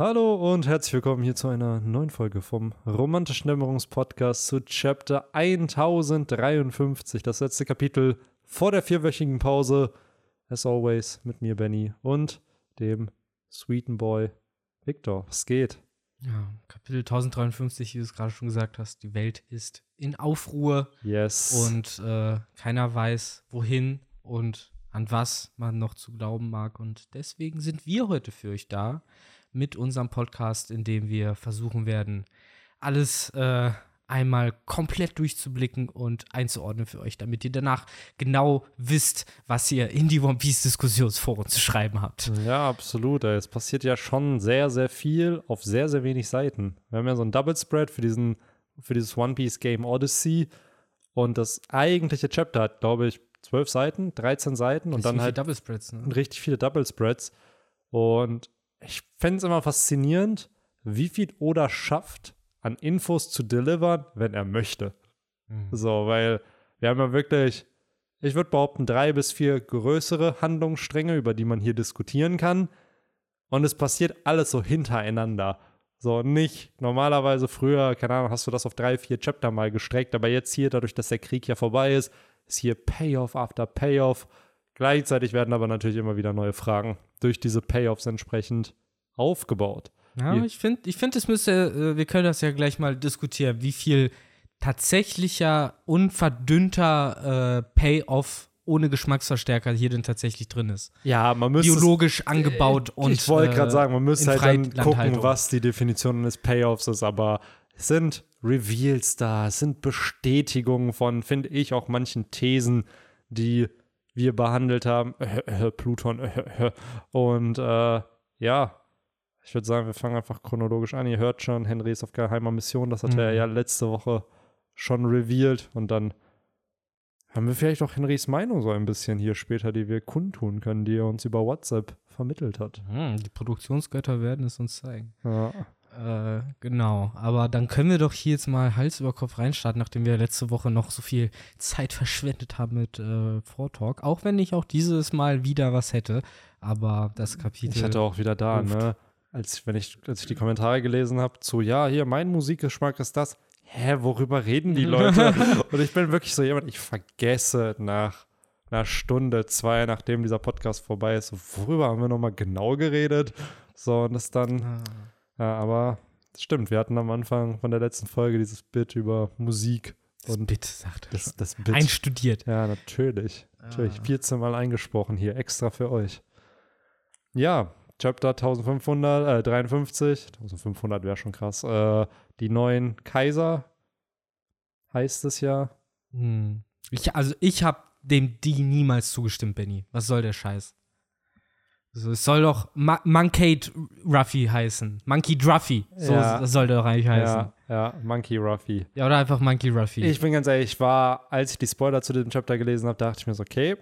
Hallo und herzlich willkommen hier zu einer neuen Folge vom Romantischen Dämmerungspodcast zu Chapter 1053, das letzte Kapitel vor der vierwöchigen Pause. As always mit mir, Benny, und dem Sweeten Boy Victor. Was geht? Ja, Kapitel 1053, wie du es gerade schon gesagt hast, die Welt ist in Aufruhr Yes. und äh, keiner weiß, wohin und an was man noch zu glauben mag. Und deswegen sind wir heute für euch da mit unserem Podcast, in dem wir versuchen werden, alles äh, einmal komplett durchzublicken und einzuordnen für euch, damit ihr danach genau wisst, was ihr in die One Piece Diskussionsforen zu schreiben habt. Ja, absolut. Es passiert ja schon sehr, sehr viel auf sehr, sehr wenig Seiten. Wir haben ja so ein Double Spread für, diesen, für dieses One Piece Game Odyssey. Und das eigentliche Chapter hat, glaube ich, 12 Seiten, 13 Seiten und dann halt Double Spreads, ne? richtig viele Double Spreads. Und ich fände es immer faszinierend, wie viel Oda schafft, an Infos zu delivern, wenn er möchte. Mhm. So, weil wir haben ja wirklich, ich würde behaupten, drei bis vier größere Handlungsstränge, über die man hier diskutieren kann. Und es passiert alles so hintereinander. So, nicht normalerweise früher, keine Ahnung, hast du das auf drei, vier Chapter mal gestreckt, aber jetzt hier, dadurch, dass der Krieg ja vorbei ist, ist hier Payoff after Payoff. Gleichzeitig werden aber natürlich immer wieder neue Fragen durch diese Payoffs entsprechend aufgebaut. Ja, Hier. ich finde, ich find, es müsste, äh, wir können das ja gleich mal diskutieren, wie viel tatsächlicher, unverdünnter äh, Payoff ohne Geschmacksverstärker hier denn tatsächlich drin ist. Ja, man müsste. es- Biologisch angebaut und. ich wollte gerade äh, sagen, man müsste halt dann gucken, was die Definition eines Payoffs ist, aber es sind Reveals da, es sind Bestätigungen von, finde ich, auch manchen Thesen, die wir behandelt haben. Äh, äh, Pluton. Äh. Und äh, ja, ich würde sagen, wir fangen einfach chronologisch an. Ihr hört schon, Henry ist auf geheimer Mission. Das hat er Mhm. ja letzte Woche schon revealed. Und dann haben wir vielleicht auch Henrys Meinung so ein bisschen hier später, die wir kundtun können, die er uns über WhatsApp vermittelt hat. Hm, die Produktionsgötter werden es uns zeigen. Ja. Äh, genau. Aber dann können wir doch hier jetzt mal Hals über Kopf reinstarten, nachdem wir letzte Woche noch so viel Zeit verschwendet haben mit äh, Vortalk. Auch wenn ich auch dieses Mal wieder was hätte. Aber das Kapitel. Ich hatte auch wieder da, Ruft. ne? Als, wenn ich, als ich die Kommentare gelesen habe, zu, ja, hier, mein Musikgeschmack ist das. Hä, worüber reden die Leute? Und ich bin wirklich so jemand, ich vergesse nach einer Stunde, zwei, nachdem dieser Podcast vorbei ist, worüber haben wir nochmal genau geredet? So, und das dann, Ah. Ja, aber das stimmt, wir hatten am Anfang von der letzten Folge dieses Bit über Musik Das und Bit, sagt er. das, das Bit. Einstudiert. Ja, natürlich. Natürlich. Ah. 14 Mal eingesprochen hier, extra für euch. Ja, Chapter 1553. 1500 wäre schon krass. Äh, die neuen Kaiser heißt es ja. Hm. Ich, also ich habe dem die niemals zugestimmt, Benny. Was soll der Scheiß? Also es soll doch Ma Monkey Ruffy heißen. Monkey Druffy. So Ja. das soll der doch eigentlich heißen. Ja, ja, Monkey Ruffy. Ja, oder einfach Monkey Ruffy. Ich bin ganz ehrlich, ich war, als ich die Spoiler zu dem Chapter gelesen habe, dachte ich mir so, okay,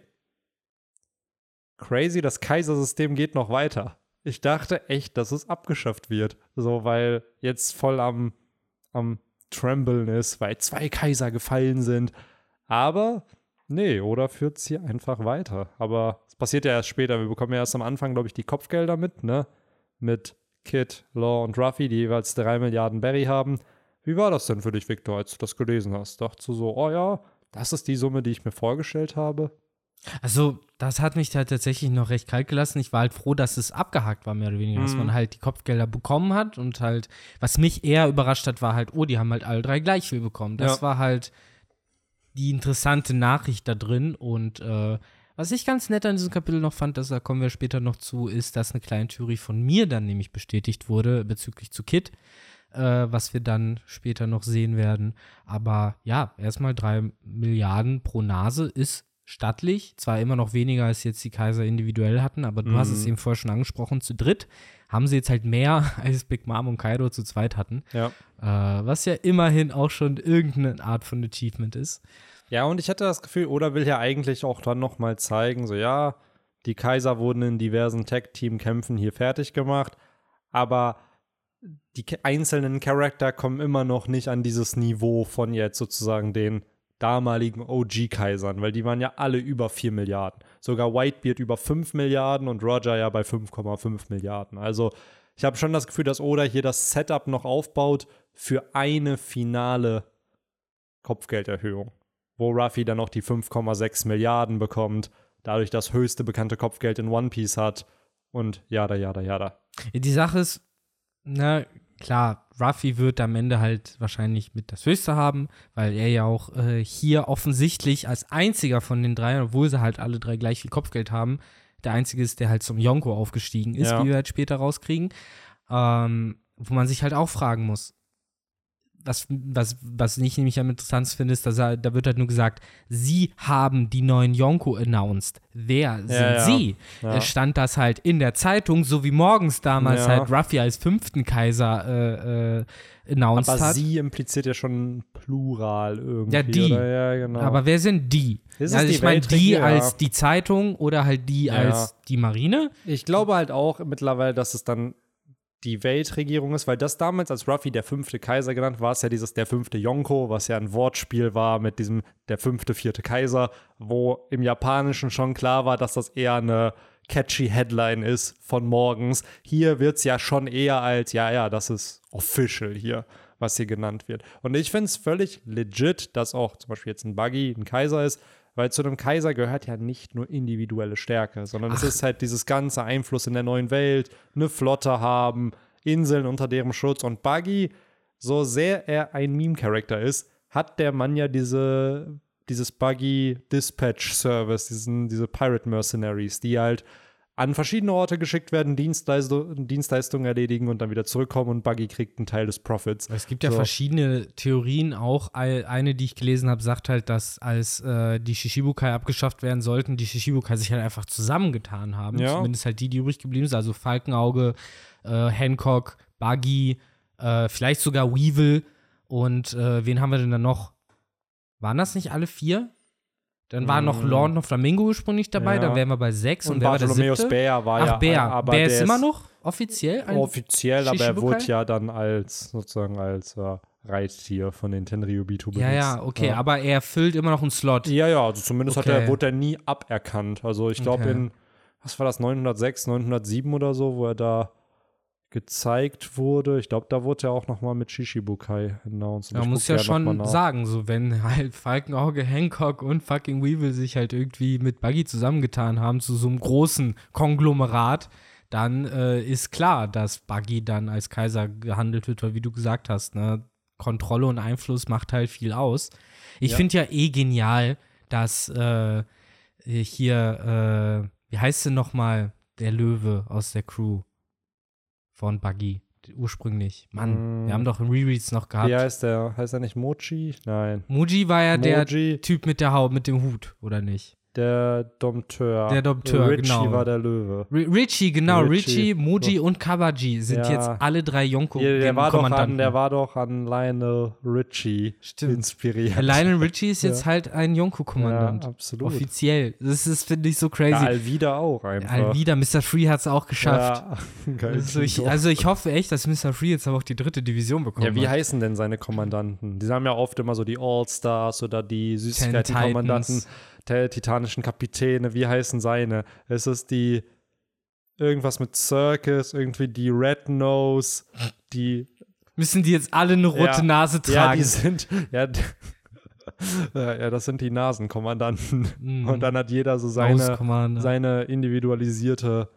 crazy, das Kaisersystem geht noch weiter. Ich dachte echt, dass es abgeschafft wird. So, weil jetzt voll am, am Tremblen ist, weil zwei Kaiser gefallen sind. Aber nee, oder führt es hier einfach weiter. Aber es passiert ja erst später. Wir bekommen ja erst am Anfang, glaube ich, die Kopfgelder mit, ne? Mit Kid, Law und Ruffy, die jeweils drei Milliarden Berry haben. Wie war das denn für dich, Victor, als du das gelesen hast? Dachtest du so, oh ja, das ist die Summe, die ich mir vorgestellt habe? Also, das hat mich halt tatsächlich noch recht kalt gelassen. Ich war halt froh, dass es abgehakt war, mehr oder weniger. Dass Mhm. man halt die Kopfgelder bekommen hat und halt, was mich eher überrascht hat, war halt, oh, die haben halt alle drei gleich viel bekommen. Das Ja. war halt die interessante Nachricht da drin. Und äh, was ich ganz nett an diesem Kapitel noch fand, das, da kommen wir später noch zu, ist, dass eine kleine Theorie von mir dann nämlich bestätigt wurde bezüglich zu Kit. Äh, was wir dann später noch sehen werden. Aber ja, erstmal drei Milliarden pro Nase ist stattlich. Zwar immer noch weniger, als jetzt die Kaiser individuell hatten, aber du hast es Mhm. eben vorher schon angesprochen. Zu dritt haben sie jetzt halt mehr, als Big Mom und Kaido zu zweit hatten. Ja. Äh, was ja immerhin auch schon irgendeine Art von Achievement ist. Ja, und ich hatte das Gefühl, Oda will ja eigentlich auch dann nochmal zeigen, so ja, die Kaiser wurden in diversen Tag-Team-Kämpfen hier fertig gemacht, aber die einzelnen Charakter kommen immer noch nicht an dieses Niveau von jetzt sozusagen den damaligen OG-Kaisern, weil die waren ja alle über 4 Milliarden. Sogar Whitebeard über 5 Milliarden und Roger ja bei 5,5 Milliarden. Also ich habe schon das Gefühl, dass Oda hier das Setup noch aufbaut für eine finale Kopfgelderhöhung, wo Ruffy dann noch die 5,6 Milliarden bekommt, dadurch das höchste bekannte Kopfgeld in One Piece hat und jada, jada, jada. Die Sache ist, na klar, Ruffy wird am Ende halt wahrscheinlich mit das Höchste haben, weil er ja auch äh, hier offensichtlich als einziger von den drei, obwohl sie halt alle drei gleich viel Kopfgeld haben, der einzige ist, der halt zum Yonko aufgestiegen ist, Ja. wie wir halt später rauskriegen. Ähm, wo man sich halt auch fragen muss, was, was, was ich nämlich am interessantesten finde, ist, dass er, da wird halt nur gesagt, sie haben die neuen Yonko announced. Wer sind ja. sie? Ja. Es stand das halt in der Zeitung, so wie morgens damals Ja. halt Ruffy als fünften Kaiser äh, äh, announced Aber hat. sie impliziert ja schon Plural irgendwie. Ja, die. Oder? Ja, genau. Aber wer sind die? Ist also die ich meine, die als die Zeitung oder halt die Ja. als die Marine? Ich glaube halt auch mittlerweile, dass es dann die Weltregierung ist, weil das damals als Ruffy der fünfte Kaiser genannt war, es ja dieses der fünfte Yonko, was ja ein Wortspiel war mit diesem der fünfte, vierte Kaiser, wo im Japanischen schon klar war, dass das eher eine catchy Headline ist von morgens. Hier wird es ja schon eher als, ja, ja, das ist official hier, was hier genannt wird. Und ich finde es völlig legit, dass auch zum Beispiel jetzt ein Buggy ein Kaiser ist, weil zu einem Kaiser gehört ja nicht nur individuelle Stärke, sondern es ist halt dieses ganze Einfluss in der neuen Welt, eine Flotte haben, Inseln unter deren Schutz. Und Buggy, so sehr er ein Meme-Charakter ist, hat der Mann ja diese, dieses Buggy Dispatch Service, diesen, diese Pirate Mercenaries, die halt an verschiedene Orte geschickt werden, Dienstleistung, Dienstleistungen erledigen und dann wieder zurückkommen und Buggy kriegt einen Teil des Profits. Es gibt ja So. verschiedene Theorien. Auch Ei- eine, die ich gelesen habe, sagt halt, dass als äh, die Shishibukai abgeschafft werden sollten, die Shishibukai sich halt einfach zusammengetan haben. Ja. Zumindest halt die, die übrig geblieben sind. Also Falkenauge, äh, Hancock, Buggy, äh, vielleicht sogar Weevil. Und äh, wen haben wir denn da noch? Waren das nicht alle vier? Dann war noch Mm. Lord of Flamingo ursprünglich dabei, Ja. dann wären wir bei sechs und, Und siebte? Bär war Ach, ja Bär. aber Bär ist immer noch offiziell ein offiziell, aber er wurde ja dann als sozusagen als äh, Reittier von den Tenryubito benutzt. Ja, ja, okay, ja. aber er füllt immer noch einen Slot. Ja, ja, also zumindest hat Okay. er, wurde er nie aberkannt. Also ich glaube Okay. in, was war das, 906, 907 oder so, wo er da gezeigt wurde. Ich glaube, da wurde er auch noch mal mit Shishibukai announced. Man muss ja noch mal schon sagen, so wenn halt Falkenauge, Hancock und fucking Weevil sich halt irgendwie mit Buggy zusammengetan haben zu so einem großen Konglomerat, dann äh, ist klar, dass Buggy dann als Kaiser gehandelt wird, weil wie du gesagt hast, ne, Kontrolle und Einfluss macht halt viel aus. Ich Ja. finde ja eh genial, dass äh, hier, äh, wie heißt denn nochmal der Löwe aus der Crew von Buggy? Ursprünglich. Mann, Mm. wir haben doch Rereads noch gehabt. Wie heißt der? Heißt er nicht Mochi? Nein. Muji war ja der Moji, Typ mit der Haut, mit dem Hut, oder nicht? Der Dompteur. Der Dompteur, Richie genau. war der Löwe. R Richie, genau, Richie. Richie, Muji und Kabaji sind Ja. jetzt alle drei Yonko Ja, der, war doch an, der war doch an Lionel Richie Stimmt. inspiriert. Lionel Richie ist jetzt Ja. halt ein Yonko-Kommandant. Ja, absolut. Offiziell. Das ist, finde ich, so Ja, crazy. Alvida auch einfach. Alvida, Mr. Free hat es auch geschafft. Ja. Also ich, also ich hoffe echt, dass Mr. Free jetzt aber auch die dritte Division bekommt. ja, wie heißen denn seine Kommandanten? Die haben ja oft immer so die All-Stars oder die Ten Süßigkeiten-Kommandanten, der titanischen Kapitäne. Wie heißen seine? Ist es die irgendwas mit Circus, irgendwie die Red Nose, die Müssen die jetzt alle eine rote Ja. Nase Ja, tragen? die sind ja, d- ja, ja, das sind die Nasenkommandanten. Mhm. Und dann hat jeder so seine, seine individualisierte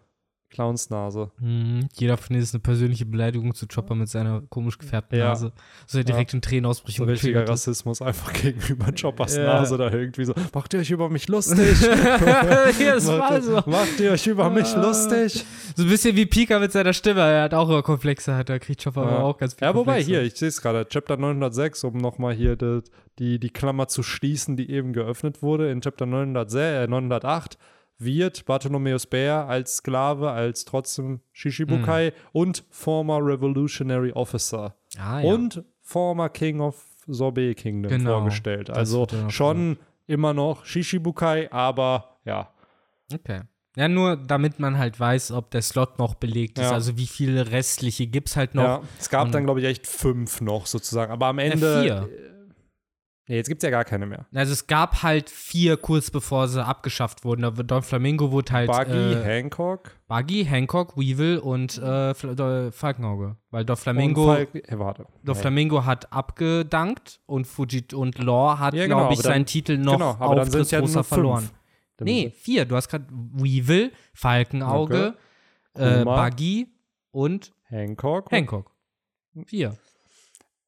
Clownsnase. Mhm. Jeder von denen ist eine persönliche Beleidigung zu Chopper mit seiner komisch gefärbten Ja. Nase. So er direkt in Tränen So richtiger Rassismus einfach gegenüber Choppers Ja. Nase da irgendwie so. Macht ihr euch über mich lustig? ja, das war so. macht ihr euch über mich Ah. lustig? So ein bisschen wie Pika mit seiner Stimme. Er hat auch immer Komplexe, hat, da kriegt Chopper aber auch ganz viel Ja, wobei, Komplexe. hier, ich sehe es gerade, Chapter 906, um nochmal hier die, die, die Klammer zu schließen, die eben geöffnet wurde. In Chapter 906, äh, 908 wird Bartholomäus Bär als Sklave, als trotzdem Shishibukai Hm. und former Revolutionary Officer Ah, ja. und former King of Sorbet Kingdom Genau, vorgestellt. Also schon immer noch Shishibukai, aber ja. Okay. Ja, nur damit man halt weiß, ob der Slot noch belegt ist. Ja. Also wie viele restliche gibt es halt noch. ja. Es gab Und- dann, glaube ich, echt fünf noch sozusagen. Aber am Ja, Ende. vier. Äh, Nee, jetzt gibt es ja gar keine mehr. Also es gab halt vier kurz bevor sie abgeschafft wurden. Da Don Flamingo wurde halt Buggy, äh, Hancock. Buggy, Hancock, Weevil und äh, Do- Falkenauge. Weil Don Flamingo, äh, warte. Don. Flamingo hat abgedankt und Fuji und Law hat, Ja, genau, glaube ich, dann- seinen Titel noch genau, aber dann sind auf ja nur fünf. verloren. Dann Nee, vier. Du hast gerade Weevil, Falkenauge, äh, Kuma. Buggy und Hancock. Hancock. Vier.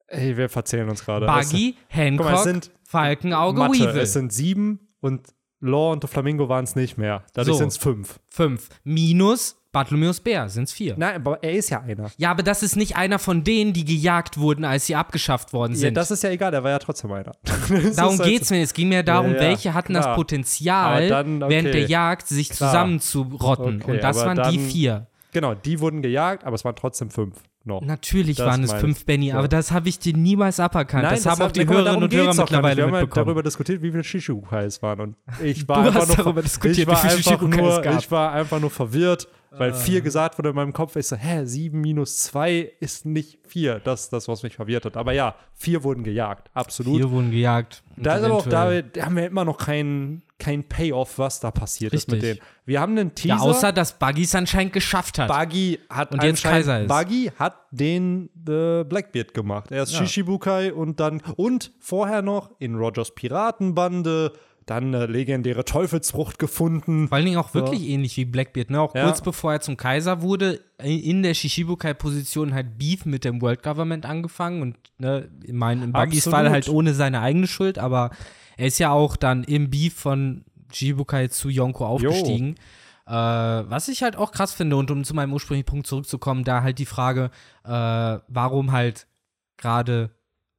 Ey, wir verzählen uns gerade. Es- Buggy, Hancock, Guck mal, es sind Falkenauge, Mathe, Weevil. es sind sieben und Law und Flamingo waren es nicht mehr. Dadurch So. sind es fünf. Fünf. Minus Bartholomäus Bär sind es vier. Nein, aber er ist ja einer. Ja, aber das ist nicht einer von denen, die gejagt wurden, als sie abgeschafft worden Ja, sind. das ist ja egal, er war ja trotzdem einer. Das Darum ist halt geht's so- mir. Es ging mir darum, Ja, ja, welche hatten das klar. Potenzial, Aber dann, okay. während der Jagd sich zusammenzurotten. Okay, Und das waren die dann- vier. Genau, die wurden gejagt, aber es waren trotzdem fünf noch. Natürlich Das waren es fünf. Benny, Ja. aber das habe ich dir niemals aberkannt. das haben auch die Hörerinnen und Hörer mittlerweile Wir haben mitbekommen. darüber diskutiert, wie viele Shishukai es waren. Und ich war Du einfach hast nur, darüber diskutiert, ich war wie einfach nur. Ich war einfach nur verwirrt, weil vier gesagt wurde in meinem Kopf. Ich so, hä, sieben minus zwei ist nicht vier. Das ist das, was mich verwirrt hat. Aber ja, vier wurden gejagt, absolut. Vier wurden gejagt. Da ist aber auch da, haben wir immer noch kein, kein Payoff, was da passiert ist mit Richtig. denen. Wir haben einen Teaser. Ja, außer, dass Buggy es anscheinend geschafft hat. Buggy hat Und jetzt Kaiser ist. Buggy hat den äh, Blackbeard gemacht. Er ist Ja. Shishibukai und dann und vorher noch in Rogers Piratenbande dann eine legendäre Teufelsfrucht gefunden. Vor allen Dingen auch wirklich ähnlich wie Blackbeard, ne? Auch Ja. kurz bevor er zum Kaiser wurde, in der Shishibukai-Position halt Beef mit dem World Government angefangen und ne, in Buggys Absolut. Fall halt ohne seine eigene Schuld, aber er ist ja auch dann im Beef von Shishibukai zu Yonko aufgestiegen. Äh, was ich halt auch krass finde und um zu meinem ursprünglichen Punkt zurückzukommen, da halt die Frage, äh, warum halt gerade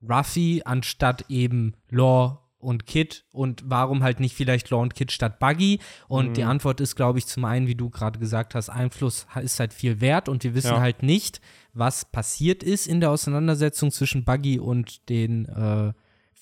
Ruffy anstatt eben Law und Kid und warum halt nicht vielleicht Law und Kid statt Buggy? Und Mhm. die Antwort ist, glaube ich, zum einen, wie du gerade gesagt hast, Einfluss ist halt viel wert und wir wissen Ja. halt nicht, was passiert ist in der Auseinandersetzung zwischen Buggy und den äh,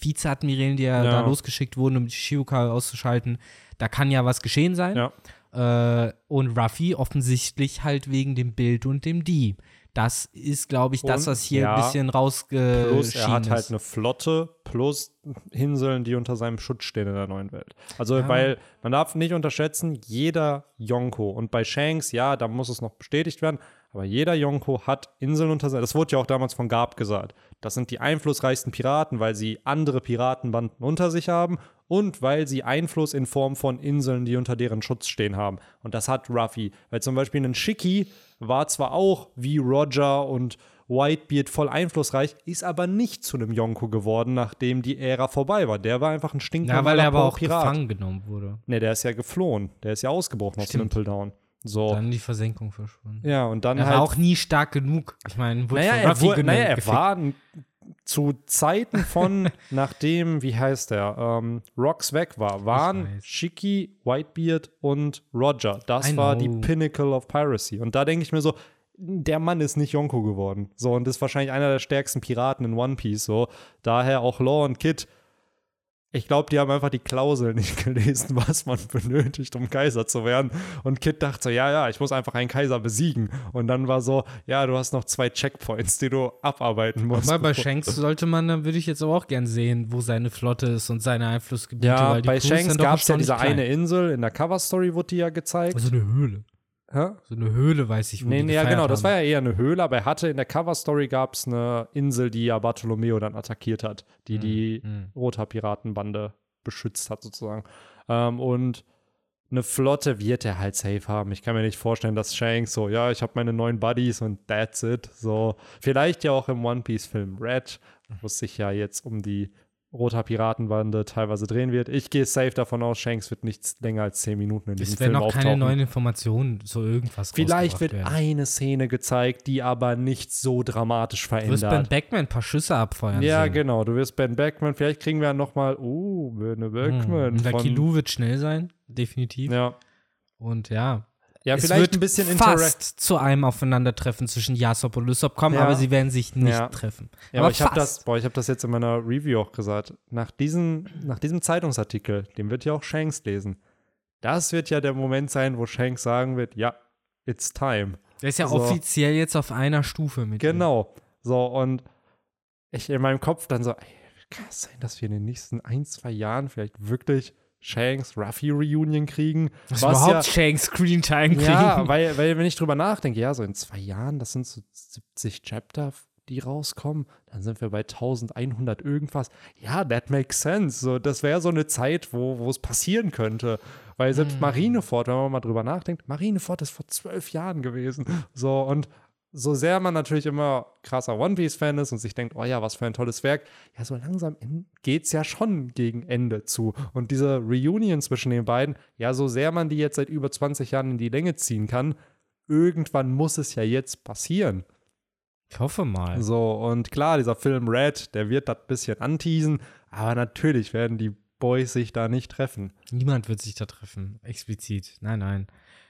Vizeadmirälen, die ja, Ja. da losgeschickt wurden, um die Shiuka auszuschalten. Da kann ja was geschehen sein. Ja. Äh, und Ruffy offensichtlich halt wegen dem Bild und dem Dieb. Das ist, glaube ich, das, Und, was hier ja, ein bisschen rausgeschieden Plus er hat ist. halt eine Flotte plus Inseln, die unter seinem Schutz stehen in der neuen Welt. Also, Ja. weil man darf nicht unterschätzen, jeder Yonko und bei Shanks, ja, da muss es noch bestätigt werden, aber jeder Yonko hat Inseln unter seinem, das wurde ja auch damals von Garb gesagt. Das sind die einflussreichsten Piraten, weil sie andere Piratenbanden unter sich haben und weil sie Einfluss in Form von Inseln, die unter deren Schutz stehen, haben. Und das hat Ruffy. Weil zum Beispiel ein Shiki war zwar auch wie Roger und Whitebeard voll einflussreich, ist aber nicht zu einem Yonko geworden, nachdem die Ära vorbei war. Der war einfach ein ja, stinknormaler weil er aber auch Pirat. gefangen genommen wurde. Ne, der ist ja geflohen. Der ist ja ausgebrochen aus Stimmt. Nimple Down. So. Dann die Versenkung verschwunden. ja, und dann Er halt. war auch nie stark genug. Ich meine, wurde naja, er, wurde, naja, er war zu Zeiten von, nachdem, wie heißt der, ähm, Rocks weg war, waren. Shiki, Whitebeard und Roger. Das I war die know. Pinnacle of Piracy. Und da denke ich mir so, der Mann ist nicht Yonko geworden. So, und ist wahrscheinlich einer der stärksten Piraten in One Piece. So, daher auch Law und Kid. Ich glaube, die haben einfach die Klausel nicht gelesen, was man benötigt, um Kaiser zu werden. Und Kid dachte so, ja, ja, ich muss einfach einen Kaiser besiegen. Und dann war so, ja, du hast noch zwei Checkpoints, die du abarbeiten musst. Aber bei Shanks sollte man, dann würde ich jetzt aber auch gern sehen, wo seine Flotte ist und seine Einflussgebiete. Ja, bei Crews Shanks gab es ja diese klein. eine Insel, in der Cover-Story wurde die ja gezeigt. Also eine Höhle. Hä? So eine Höhle, weiß ich, wo Nee, nee, ja, genau, das haben. war ja eher eine Höhle, aber er hatte in der Cover-Story gab es eine Insel, die ja Bartolomeo dann attackiert hat, die die mhm. Roter Piratenbande beschützt hat, sozusagen. Ähm, und eine Flotte wird er halt safe haben. Ich kann mir nicht vorstellen, dass Shanks so, ja, ich habe meine neuen Buddies und that's it. So, vielleicht ja auch im One Piece-Film Red, wo es sich ja jetzt um die Roter Piratenbande teilweise drehen wird. Ich gehe safe davon aus, Shanks wird nichts länger als 10 Minuten in diesem Es werden Film noch keine auftauchen. neuen Informationen, so irgendwas Vielleicht wird werden. eine Szene gezeigt, die aber nicht so dramatisch Du wirst Ben verändert. Backman ein paar Schüsse abfeuern Ja, sehen. genau. Du wirst Ben Beckman. Vielleicht kriegen wir noch mal, uh, Ben Beckman. Hm. Lucky Lou wird schnell sein, definitiv. Ja, Und ja, ja es vielleicht wird ein bisschen Interact. fast zu einem Aufeinandertreffen zwischen Yasop und Lysop kommen, Ja. aber sie werden sich nicht Ja. treffen. Ja, aber ich habe das, boah, ich habe das jetzt in meiner Review auch gesagt. Nach diesem, nach diesem Zeitungsartikel, den wird ja auch Shanks lesen. Das wird ja der Moment sein, wo Shanks sagen wird, ja, it's time. Der ist ja so. offiziell jetzt auf einer Stufe mit ihm. Genau. So, und ich in meinem Kopf dann so, ey, kann es sein, dass wir in den nächsten ein, zwei Jahren vielleicht wirklich Shanks Ruffy Reunion kriegen. Was, was überhaupt ja, Shanks Screentime kriegen. ja, weil, weil wenn ich drüber nachdenke, ja, so in zwei Jahren, das sind so 70 Chapter, die rauskommen, dann sind wir bei 1100 irgendwas. Ja, that makes sense. So, das wäre so eine Zeit, wo, wo es passieren könnte. Weil selbst Hm. Marineford, wenn man mal drüber nachdenkt, Marineford ist vor zwölf Jahren gewesen. So, und so sehr man natürlich immer krasser One Piece-Fan ist und sich denkt, oh ja, was für ein tolles Werk, ja, so langsam geht es ja schon gegen Ende zu. Und diese Reunion zwischen den beiden, ja, so sehr man die jetzt seit über 20 Jahren in die Länge ziehen kann, irgendwann muss es ja jetzt passieren. Ich hoffe mal. So, und klar, dieser Film Red, der wird das bisschen anteasen, aber natürlich werden die Boys sich da nicht treffen. Niemand wird sich da treffen, explizit. Nein, nein.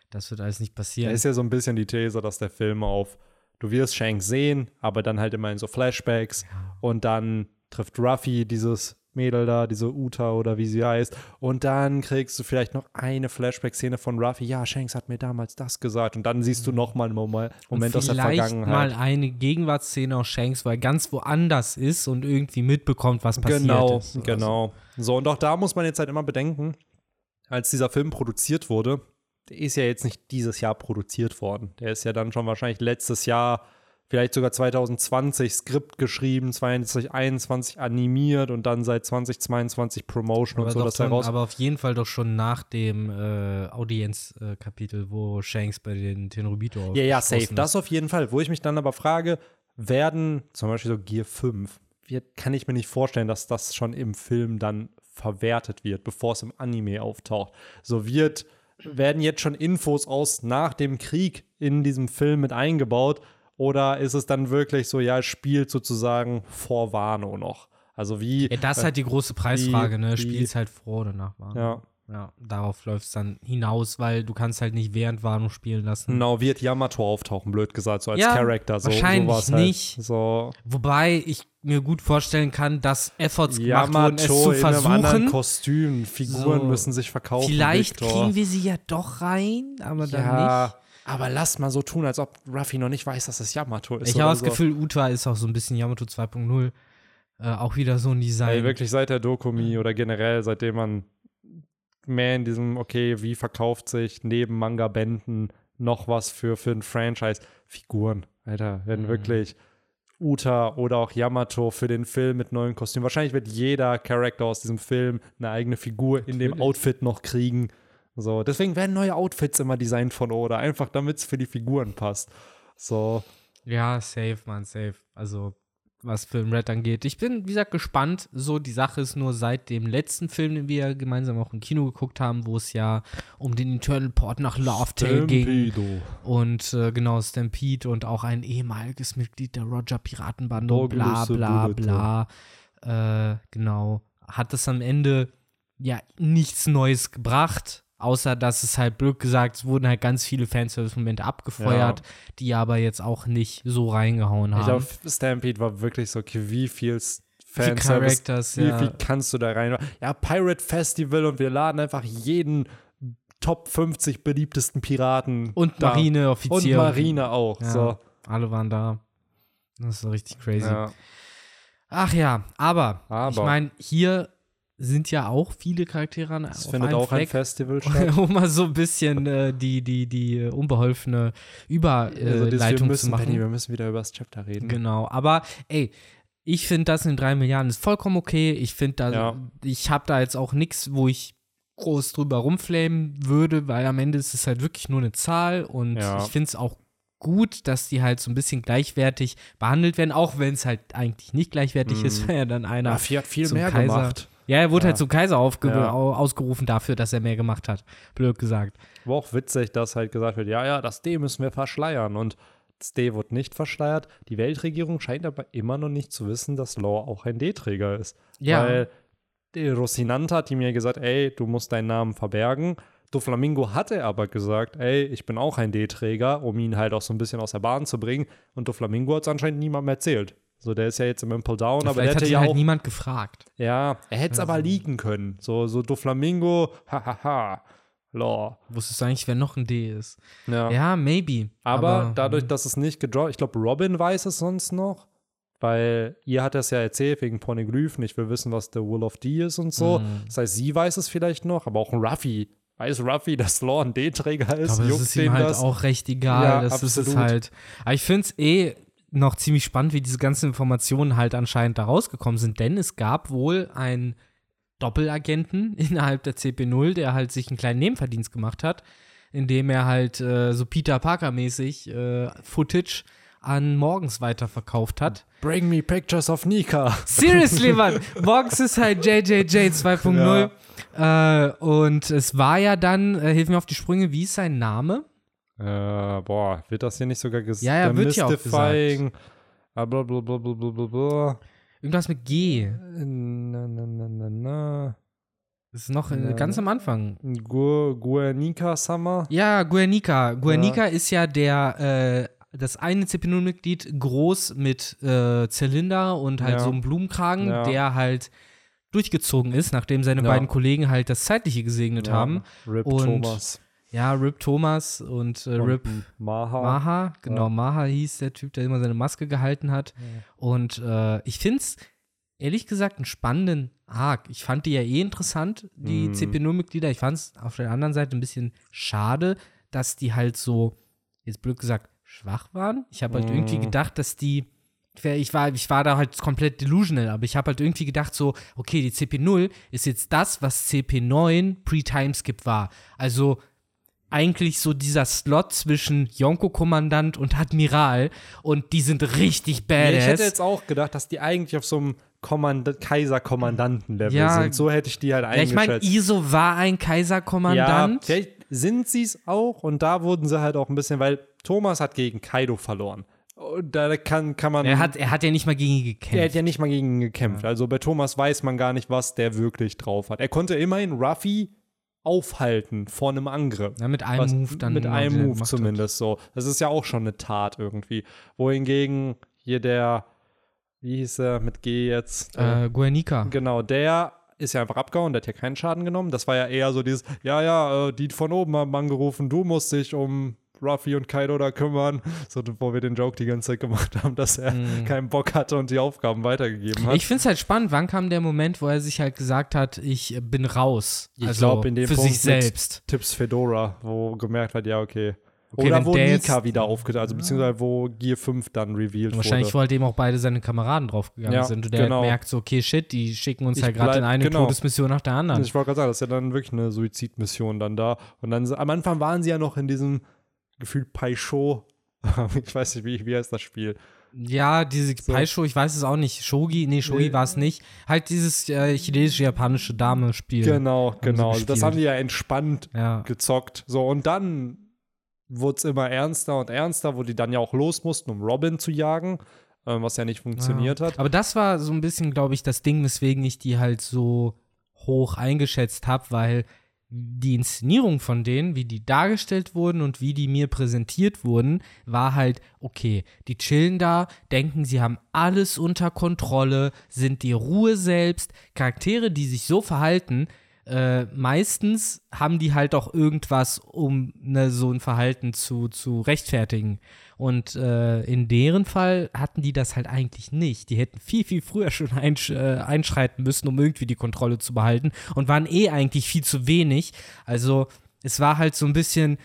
Das wird alles nicht Da passieren. ist ja so ein bisschen die These, dass der Film auf, du wirst Shank sehen, aber dann halt immer in so Flashbacks und dann trifft Ruffy dieses Mädel da, diese Uta oder wie sie heißt und dann kriegst du vielleicht noch eine Flashback-Szene von Ruffy, ja, Shanks hat mir damals das gesagt und dann siehst du noch mal einen Moment, Und aus der Vergangenheit. mal eine Gegenwartsszene aus Shanks, weil er ganz woanders ist und irgendwie mitbekommt, was passiert Genau, ist. Also, genau. So, und auch da muss man jetzt halt immer bedenken, als dieser Film produziert wurde, der ist ja jetzt nicht dieses Jahr produziert worden. Der ist ja dann schon wahrscheinlich letztes Jahr, vielleicht sogar 2020 Skript geschrieben, 2021 animiert und dann seit 2022 Promotion aber, und so, er schon, raus. aber auf jeden Fall doch schon nach dem äh, Audience-Kapitel, wo Shanks bei den Tenrubito Ja, ja, safe. Das auf jeden Fall. Wo ich mich dann aber frage, werden zum Beispiel so Gear 5, wird, kann ich mir nicht vorstellen, dass das schon im Film dann verwertet wird, bevor es im Anime auftaucht. So wird, werden jetzt schon Infos aus nach dem Krieg in diesem Film mit eingebaut oder ist es dann wirklich so, ja, es spielt sozusagen vor Wano noch? Also wie. Ja, das ist halt die große Preisfrage, ne? wie- Spielst halt vor oder nach Wano. Ja. Ja, darauf läuft es dann hinaus, weil du kannst halt nicht während Wano spielen lassen. Genau, wird Yamato auftauchen, blöd gesagt, so als Ja, Charakter. So, wahrscheinlich sowas halt. nicht. So, Wobei ich mir gut vorstellen kann, dass Efforts gemacht wurden, es Yamato zu in einem anderen versuchen. Kostüm. Figuren So. müssen sich verkaufen. Vielleicht Victor. kriegen wir sie ja doch rein, aber dann ja, nicht. aber lass mal so tun, als ob Ruffy noch nicht weiß, dass es Yamato ist. Ich habe das so. Gefühl, Uta ist auch so ein bisschen Yamato 2.0. Äh, auch wieder so ein Design. Ey, wirklich seit der Dokumi oder generell, seitdem man mehr in diesem, okay, wie verkauft sich neben Manga-Bänden noch was für, für ein Franchise? Figuren, Alter, wenn Mhm. wirklich Uta oder auch Yamato für den Film mit neuen Kostümen. Wahrscheinlich wird jeder Charakter aus diesem Film eine eigene Figur in dem Natürlich. Outfit noch kriegen. So, deswegen werden neue Outfits immer designt von Oda, einfach damit es für die Figuren passt. So, Ja, safe, man, safe. Also, was Film Red angeht. Ich bin, wie gesagt, gespannt. So, die Sache ist nur seit dem letzten Film, den wir gemeinsam auch im Kino geguckt haben, wo es ja um den Internal Port nach Laughtail ging. Und äh, genau, Stampede und auch ein ehemaliges Mitglied der Roger Piratenbande, Douglas bla bla bla. Äh, genau. Hat es am Ende ja nichts Neues gebracht, außer dass es halt blöd gesagt, es wurden halt ganz viele Fanservice-Momente abgefeuert, die aber jetzt auch nicht so reingehauen Ich haben. glaube, Stampede war wirklich so, okay, wie viel Fanservice, Characters, wie ja. viel kannst du da rein? Ja, Pirate Festival und wir laden einfach jeden Top 50 beliebtesten Piraten Und da. Marineoffizier. Und Marine auch. Ja, So. Alle waren da. Das ist so richtig crazy. Ja. Ach ja, aber, Aber. ich meine, hier sind ja auch viele Charaktere an Es findet einem auch ein Fleck. Festival statt. um mal so ein bisschen äh, die, die, die äh, unbeholfene also, das, wir, Überleitung zu machen. Benny, wir müssen wieder über das Chapter reden. Genau, aber ey, ich finde das in drei Milliarden ist vollkommen okay. Ich finde da, Ja. ich habe da jetzt auch nichts, wo ich groß drüber rumflamen würde, weil am Ende ist es halt wirklich nur eine Zahl und Ja. ich finde es auch gut, dass die halt so ein bisschen gleichwertig behandelt werden, auch wenn es halt eigentlich nicht gleichwertig ist, weil ja dann einer Raffi hat viel mehr Kaiser- gemacht. Ja, er wurde Ja. halt zum Kaiser Ja. au- ausgerufen dafür, dass er mehr gemacht hat. Blöd gesagt. War auch witzig, dass halt gesagt wird, ja, ja, das D müssen wir verschleiern. Und das D wird nicht verschleiert. Die Weltregierung scheint aber immer noch nicht zu wissen, dass Law auch ein D-Träger ist. Ja. Weil die Rocinante hat ihm ja gesagt, ey, du musst deinen Namen verbergen. Doflamingo hatte aber gesagt, ey, ich bin auch ein D-Träger, um ihn halt auch so ein bisschen aus der Bahn zu bringen. Und Doflamingo hat es anscheinend niemandem erzählt. So, der ist ja jetzt im Impel Down, aber der hat hätte ja halt auch niemand gefragt. ja, er hätte es aber liegen können. So, so Doflamingo, hahaha, Law. Wusstest du eigentlich, wer noch ein D ist? Ja. Ja, maybe. Aber, dadurch, dass es nicht gedroppt, ich glaube, Robin weiß es sonst noch, weil ihr hat das ja erzählt wegen Pornoglyphen. Ich will wissen, was der Will of D ist und so. Mhm. Das heißt, sie weiß es vielleicht noch, aber auch ein Ruffy. Weiß Ruffy, dass Law ein D-Träger ist? Aber das Juckt ist ihm halt das? auch recht egal. Ja, das ist es absolut. halt. Aber ich finde es eh noch ziemlich spannend, wie diese ganzen Informationen halt anscheinend da rausgekommen sind, denn es gab wohl einen Doppelagenten innerhalb der CP0, der halt sich einen kleinen Nebenverdienst gemacht hat, indem er halt äh, so Peter Parker-mäßig äh, Footage an Morgens weiterverkauft hat. Bring me pictures of Nika. Seriously, Mann. Morgens ist halt JJJ 2.0. Äh, und es war ja dann, äh, hilf mir auf die Sprünge, wie ist sein Name? Äh, boah, wird das hier nicht sogar gesagt? Ja, ja, wird ja auch. Ah, Blablabla. Bla, bla, bla. Irgendwas mit G. Na, na, na, na, na. Das ist noch äh, Ja, ganz am Anfang. Gu Guernica Summer. Ja, Guernica. Guernica ist ja der, äh, das eine CP0-Mitglied groß mit äh, Zylinder und halt Ja. so einem Blumenkragen, Ja. der halt durchgezogen ist, nachdem seine Ja. beiden Kollegen halt das Zeitliche gesegnet haben. Rip Und Thomas. Ja, Rip Thomas und äh, Und Rip Maha. Maha, genau, Ja. Maha hieß der Typ, der immer seine Maske gehalten hat. Und äh, ich finde es ehrlich gesagt einen spannenden Arc. Ich fand die ja eh interessant, die Mhm. CP0-Mitglieder. Ich fand es auf der anderen Seite ein bisschen schade, dass die halt so, jetzt blöd gesagt, schwach waren. Ich habe halt Mhm. irgendwie gedacht, dass die ich war, ich war da halt komplett delusional, aber ich habe halt irgendwie gedacht, so, okay, die CP0 ist jetzt das, was CP9 Pre-Timeskip war. Also eigentlich so dieser Slot zwischen Yonko-Kommandant und Admiral und die sind richtig Ja, badass. ich hätte jetzt auch gedacht, dass die eigentlich auf so einem Kommand Kaiser-Kommandanten-Level Ja. sind. So hätte ich die halt ja, ich meine, eingeschätzt. Iso war ein ja, Kaiserkommandant. vielleicht sind sie es auch und da wurden sie halt auch ein bisschen, weil Thomas hat gegen Kaido verloren. Da kann, kann man. er, hat, er hat ja nicht mal gegen ihn gekämpft. Er hat ja nicht mal gegen ihn gekämpft. Also bei Thomas weiß man gar nicht, was der wirklich drauf hat. Er konnte immerhin Ruffy aufhalten vor einem Angriff. Ja, mit einem Was- Move dann. Mit genau, einem Move hat. zumindest so. Das ist ja auch schon eine Tat irgendwie. Wohingegen hier der, wie hieß er mit G jetzt? Äh, Guernica. Genau, der ist ja einfach abgehauen, der hat ja keinen Schaden genommen. Das war ja eher so dieses, ja, ja, äh, die von oben haben angerufen, du musst dich um Ruffy und Kaido da kümmern. So, wo wir den Joke die ganze Zeit gemacht haben, dass er keinen Bock hatte und die Aufgaben weitergegeben hat. Ich finde es halt spannend, wann kam der Moment, wo er sich halt gesagt hat, ich bin raus. Ich also glaub, in dem für Punkt sich selbst. Tipps Fedora, wo gemerkt hat, ja, okay. Okay, Oder wo Nika wieder aufgetaucht, also beziehungsweise wo Gear 5 dann revealed Wahrscheinlich, wurde. wo halt eben auch beide seine Kameraden draufgegangen Ja, sind. Und der genau. halt merkt so, okay, shit, die schicken uns Ich halt gerade in eine genau. Todesmission nach der anderen. Ich wollte gerade sagen, das ist ja dann wirklich eine Suizidmission dann da. Und dann, am Anfang waren sie ja noch in diesem Gefühl Paisho. ich weiß nicht, wie, wie heißt das Spiel? Ja, diese Pai-Show, ich weiß es auch nicht. Shogi, nee, Shogi Nee. war es nicht. Halt dieses äh, chinesische-japanische Dame-Spiel. Genau, genau. Das haben die ja entspannt Ja. gezockt. So, und dann wurde es immer ernster und ernster, wo die dann ja auch los mussten, um Robin zu jagen, ähm, was ja nicht funktioniert ja. hat. Aber das war so ein bisschen, glaube ich, das Ding, weswegen ich die halt so hoch eingeschätzt habe, weil die Inszenierung von denen, wie die dargestellt wurden und wie die mir präsentiert wurden, war halt, okay, die chillen da, denken, sie haben alles unter Kontrolle, sind die Ruhe selbst, Charaktere, die sich so verhalten, äh, meistens haben die halt auch irgendwas, um ne, so ein Verhalten zu, zu rechtfertigen. Und äh, in deren Fall hatten die das halt eigentlich nicht. Die hätten viel, viel früher schon einsch äh, einschreiten müssen, um irgendwie die Kontrolle zu behalten und waren eh eigentlich viel zu wenig. Also es war halt so ein bisschen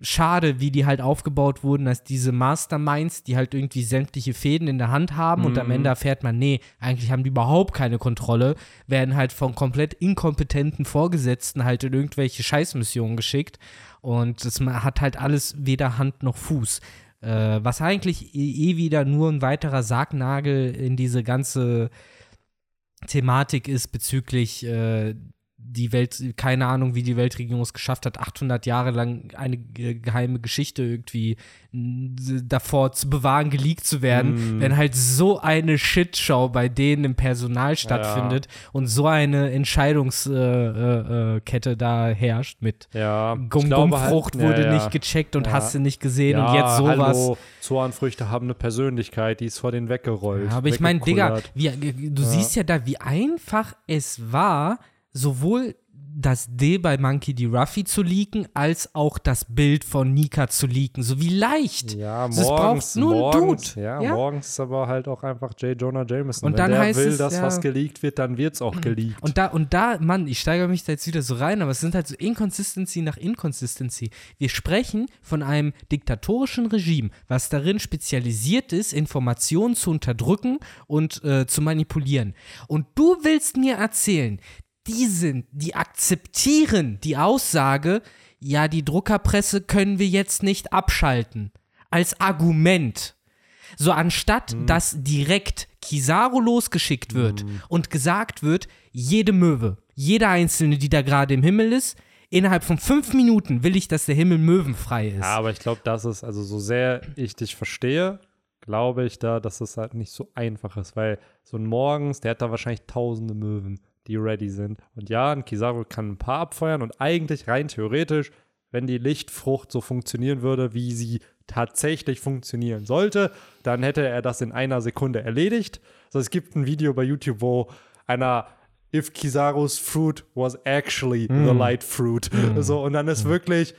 schade, wie die halt aufgebaut wurden, als diese Masterminds, die halt irgendwie sämtliche Fäden in der Hand haben und am Ende erfährt man, nee, eigentlich haben die überhaupt keine Kontrolle, werden halt von komplett inkompetenten Vorgesetzten halt in irgendwelche Scheißmissionen geschickt und das ma- hat halt alles weder Hand noch Fuß. Äh, was eigentlich eh eh wieder nur ein weiterer Sargnagel in diese ganze Thematik ist bezüglich äh, die Welt, keine Ahnung, wie die Weltregierung es geschafft hat, 800 Jahre lang eine ge- geheime Geschichte irgendwie davor zu bewahren, geleakt zu werden, Mm. wenn halt so eine Shitshow bei denen im Personal stattfindet und so eine Entscheidungskette äh, äh, Kette da herrscht mit Ja, ich Gum glaube Gum halt- ja, wurde ja. nicht gecheckt und Ja. hast du nicht gesehen ja, und jetzt sowas. Hallo, Zoanfrüchte haben eine Persönlichkeit, die ist vor denen weggerollt. Ja, aber ich meine, Digga, wie, du siehst ja da, wie einfach es war, sowohl das D bei Monkey D. Ruffy zu leaken, als auch das Bild von Nika zu leaken. So wie leicht. Ja, Also es morgens, braucht nur morgens, Dude. ja, Ja. morgens ist aber halt auch einfach J. Jonah Jameson. Und Wenn dann der heißt will, es, dass ja. was geleakt wird, dann wird es auch geleakt. Und da, und da, Mann, ich steigere mich da jetzt wieder so rein, aber es sind halt so Inconsistency nach Inconsistency. Wir sprechen von einem diktatorischen Regime, was darin spezialisiert ist, Informationen zu unterdrücken und äh, zu manipulieren. Und du willst mir erzählen, die sind, die akzeptieren die Aussage, ja, die Druckerpresse können wir jetzt nicht abschalten. Als Argument. So anstatt, dass direkt Kizaru losgeschickt wird und gesagt wird, jede Möwe, jede einzelne, die da gerade im Himmel ist, innerhalb von fünf Minuten will ich, dass der Himmel möwenfrei ist. Ja, aber ich glaube, das ist, also so sehr ich dich verstehe, glaube ich da, dass es halt nicht so einfach ist, weil so ein Morgens, der hat da wahrscheinlich tausende Möwen, die ready sind. Und ja, ein Kizaru kann ein paar abfeuern und eigentlich rein theoretisch, wenn die Lichtfrucht so funktionieren würde, wie sie tatsächlich funktionieren sollte, dann hätte er das in einer Sekunde erledigt. Also es gibt ein Video bei YouTube, wo einer If Kizaru's fruit was actually the light fruit. So, und dann ist wirklich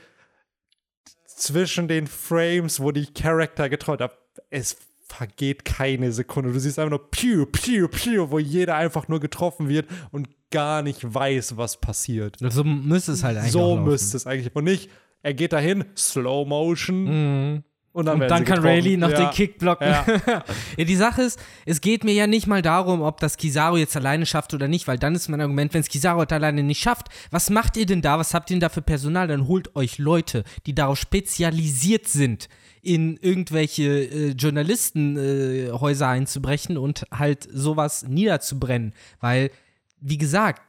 zwischen den Frames, wo die Charakter geträumt haben, es vergeht keine Sekunde. Du siehst einfach nur piu, piu, piu, wo jeder einfach nur getroffen wird und gar nicht weiß, was passiert. so müsste es halt eigentlich so müsste es eigentlich. Und nicht, er geht dahin, Slow Motion und dann, Und dann kann. Rayleigh noch ja. den Kick blocken. Ja. Ja. die Sache ist, es geht mir ja nicht mal darum, ob das Kizaru jetzt alleine schafft oder nicht, weil dann ist mein Argument, wenn es Kizaru halt alleine nicht schafft, was macht ihr denn da? Was habt ihr denn da für Personal? Dann holt euch Leute, die darauf spezialisiert sind, in irgendwelche äh, Journalistenhäuser äh, einzubrechen und halt sowas niederzubrennen. Weil, wie gesagt,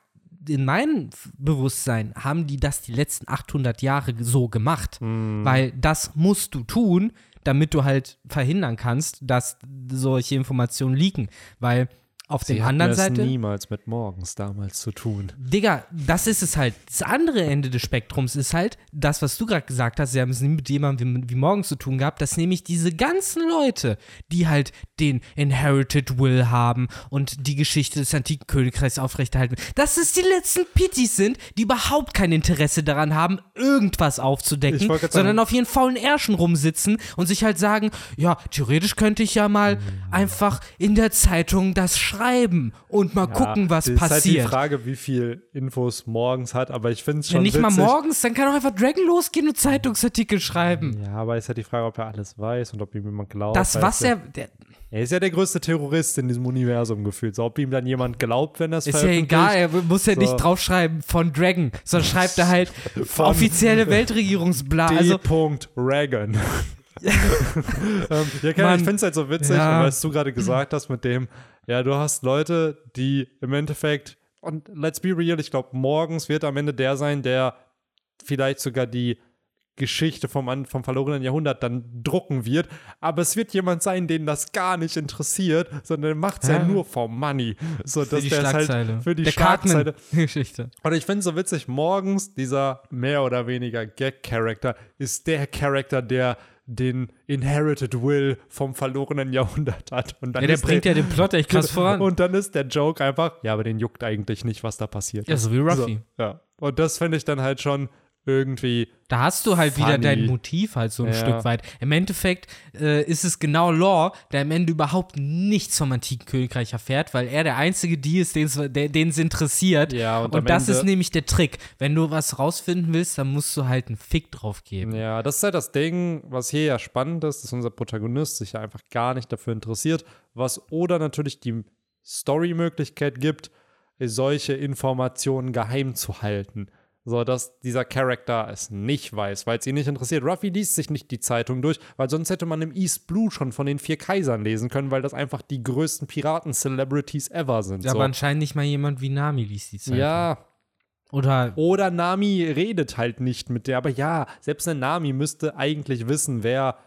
in meinem Bewusstsein haben die das die letzten 800 Jahre so gemacht. Weil das musst du tun, damit du halt verhindern kannst, dass solche Informationen leaken. Weil auf Sie der anderen es Seite. niemals mit morgens damals zu tun. Digga, das ist es halt. Das andere Ende des Spektrums ist halt das, was du gerade gesagt hast. Sie haben es nie mit jemandem wie, wie morgen zu tun gehabt, dass nämlich diese ganzen Leute, die halt den Inherited Will haben und die Geschichte des antiken Königreichs aufrechterhalten, dass es die letzten Pittis sind, die überhaupt kein Interesse daran haben, irgendwas aufzudecken, sondern auf ihren faulen Ärschen rumsitzen und sich halt sagen, ja, theoretisch könnte ich ja mal einfach in der Zeitung das schreiben und mal gucken, was ist halt die passiert. Frage, wie viel Infos morgens hat, aber ich finde es Wenn schon nicht witzig. mal morgens, dann kann auch einfach Dragon losgehen und Zeitungsartikel schreiben. Ja, aber ist halt die Frage, ob er alles weiß und ob ihm jemand glaubt. Das, weil was er, er. Ist ja der größte Terrorist in diesem Universum gefühlt. So, ob ihm dann jemand glaubt, wenn das ist ja egal, er muss ja So. nicht draufschreiben von Dragon, sondern schreibt er halt Von offizielle Weltregierungsbla. D. Also, Reagan. ähm, ja, ich finde es halt so witzig, Ja. was du gerade gesagt hast mit dem, ja, du hast Leute, die im Endeffekt, und let's be real, ich glaube, morgens wird am Ende der sein, der vielleicht sogar die Geschichte vom, vom verlorenen Jahrhundert dann drucken wird, aber es wird jemand sein, den das gar nicht interessiert, sondern macht es ja. Ja. nur for money. So, für dass die der es Schlagzeile. Halt für die der Schlagzeile. Cartman-Geschichte. Und ich finde es so witzig, morgens dieser mehr oder weniger Gag-Charakter ist der Charakter, der den Inherited Will vom verlorenen Jahrhundert hat. Und dann Ja, der bringt ja den Plot echt krass voran. Und dann ist der Joke einfach, ja, aber den juckt eigentlich nicht, was da passiert Ja, so wie Ruffy. So, ja. Und das finde ich dann halt schon irgendwie Da hast du halt wieder Funny. dein Motiv halt so ein Ja. Stück weit. Im Endeffekt äh, ist es genau Law, der am Ende überhaupt nichts vom antiken Königreich erfährt, weil er der einzige die ist, den es interessiert. Ja, und am das Ende- ist nämlich der Trick. Wenn du was rausfinden willst, dann musst du halt einen Fick drauf geben. Ja, das ist halt das Ding, was hier ja spannend ist, dass unser Protagonist sich ja einfach gar nicht dafür interessiert, was oder natürlich die Story-Möglichkeit gibt, solche Informationen geheim zu halten. So, dass dieser Charakter es nicht weiß, weil es ihn nicht interessiert. Ruffy liest sich nicht die Zeitung durch, weil sonst hätte man im East Blue schon von den vier Kaisern lesen können, weil das einfach die größten Piraten-Celebrities ever sind. Ja, so. Aber anscheinend nicht mal jemand wie Nami liest die Zeit. ja, Oder oder Nami redet halt nicht mit der. Aber ja, selbst eine Nami müsste eigentlich wissen, wer.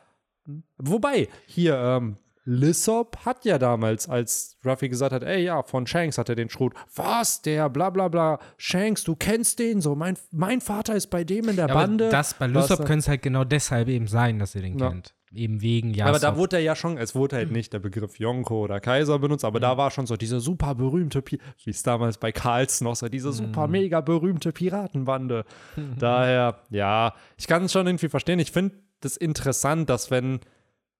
Wobei, hier, ähm, Lissop hat ja damals, als Ruffy gesagt hat, ey, ja, von Shanks hat er den Schrot. Was? Der bla bla bla. Shanks, du kennst den so. Mein, mein Vater ist bei dem in der Ja, aber Bande. das bei er- könnte es halt genau deshalb eben sein, dass er den Ja. kennt. eben wegen, ja. aber da wurde er ja schon, es wurde halt nicht der Begriff Yonko oder Kaiser benutzt, aber da war schon so diese super berühmte, Pi wie es damals bei Carlson noch so, diese super mega berühmte Piratenbande. Daher, ja, ich kann es schon irgendwie verstehen. Ich finde das interessant, dass wenn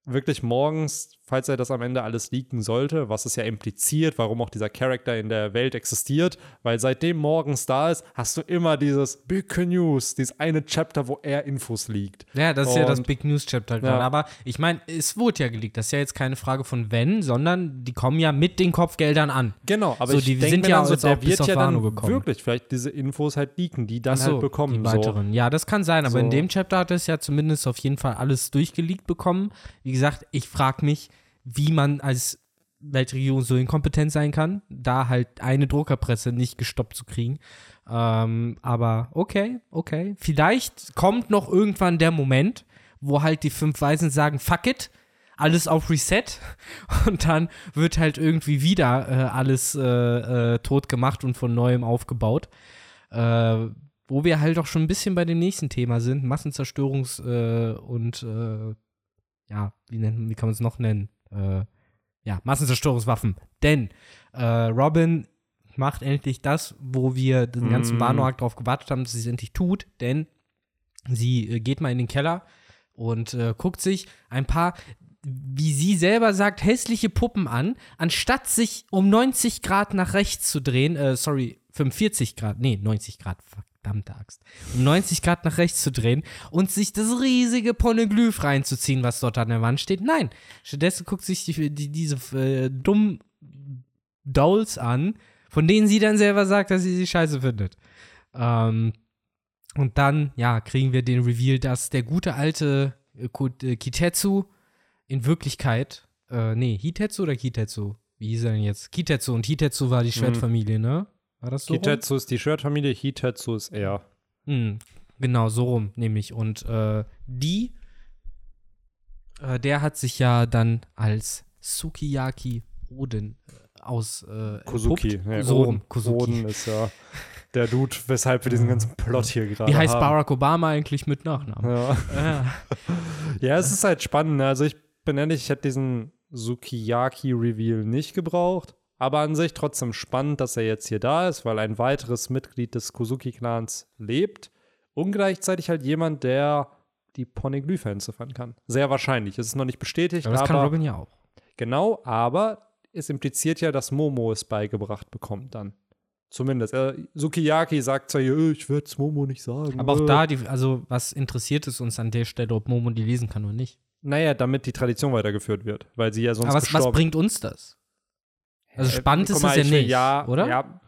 wirklich morgens, falls er das am Ende alles leaken sollte, was es ja impliziert, warum auch dieser Charakter in der Welt existiert, weil seitdem morgens da ist, hast du immer dieses Big News, dieses eine Chapter, wo er Infos liegt. Ja, das ist ja das Und- Big News Chapter. Ja. Aber ich meine, es wurde ja geleakt. Das ist ja jetzt keine Frage von wenn, sondern die kommen ja mit den Kopfgeldern an. Genau, aber So, die sind ja so, der bis wird ja dann gekommen. wirklich vielleicht diese Infos halt leaken, die dann Ach so, halt bekommen. Die so. weiteren. Ja, das kann sein, aber in So. dem Chapter hat es ja zumindest auf jeden Fall alles durchgeleakt bekommen. Wie gesagt, ich frage mich, wie man als Weltregierung so inkompetent sein kann, da halt eine Druckerpresse nicht gestoppt zu kriegen. Ähm, aber okay, okay. Vielleicht kommt noch irgendwann der Moment, wo halt die fünf Weisen sagen, fuck it, alles auf Reset und dann wird halt irgendwie wieder äh, alles äh, äh, tot gemacht und von neuem aufgebaut. Äh, wo wir halt auch schon ein bisschen bei dem nächsten Thema sind, Massenzerstörungs- äh, und äh, ja, wie, nennt, wie kann man es noch nennen? Äh, ja, Massenzerstörungswaffen. Denn äh, Robin macht endlich das, wo wir den ganzen Mm. Drauf gewartet haben, dass sie es endlich tut, denn sie äh, geht mal in den Keller und äh, guckt sich ein paar, wie sie selber sagt, hässliche Puppen an, anstatt sich um 90 Grad nach rechts zu drehen, äh, sorry, 45 Grad, nee, 90 Grad, verdammte Axt, um 90 Grad nach rechts zu drehen und sich das riesige Poneglyph reinzuziehen, was dort an der Wand steht. Nein, stattdessen guckt sich die, die, diese äh, dummen Dolls an, von denen sie dann selber sagt, dass sie sie scheiße findet. Ähm, und dann, ja, kriegen wir den Reveal, dass der gute alte äh, äh, Kitetsu in Wirklichkeit, äh, nee, Hitetsu oder Kitetsu? Wie hieß er denn jetzt? Kitetsu und Hitetsu war die Schwertfamilie, ne? War das so? Hitetsu ist die Schwertfamilie, Hitetsu ist er. Hm, genau, so rum, nämlich. Und äh, die, äh, der hat sich ja dann als Sukiyaki Odin äh, aus äh, Kozuki. entpuppt. Ja, so Oden, rum, Kozuki. Oden ist ja der Dude, weshalb wir diesen ganzen Plot hier gerade Wie heißt haben. Barack Obama eigentlich mit Nachnamen? Ja. Ja. ja, es ist halt spannend. ne? Also ich bin ehrlich, ich hätte diesen Sukiyaki-Reveal nicht gebraucht. Aber an sich trotzdem spannend, dass er jetzt hier da ist, weil ein weiteres Mitglied des Kozuki-Clans lebt. Und gleichzeitig halt jemand, der die Poneglyphe entziffern kann. Sehr wahrscheinlich. Es ist noch nicht bestätigt, Aber das kann aber Robin ja auch. Genau, aber es impliziert ja, dass Momo es beigebracht bekommt dann. Zumindest. Äh, Sukiyaki sagt zwar, hier, "Äh, ich werde es Momo nicht sagen. Aber auch äh." da, die, also was interessiert es uns an der Stelle, ob Momo die lesen kann oder nicht? Naja, damit die Tradition weitergeführt wird, weil sie ja sonst Aber was, was bringt uns das? Also Äh, spannend guck ist es ja nicht, ja, oder? Ja,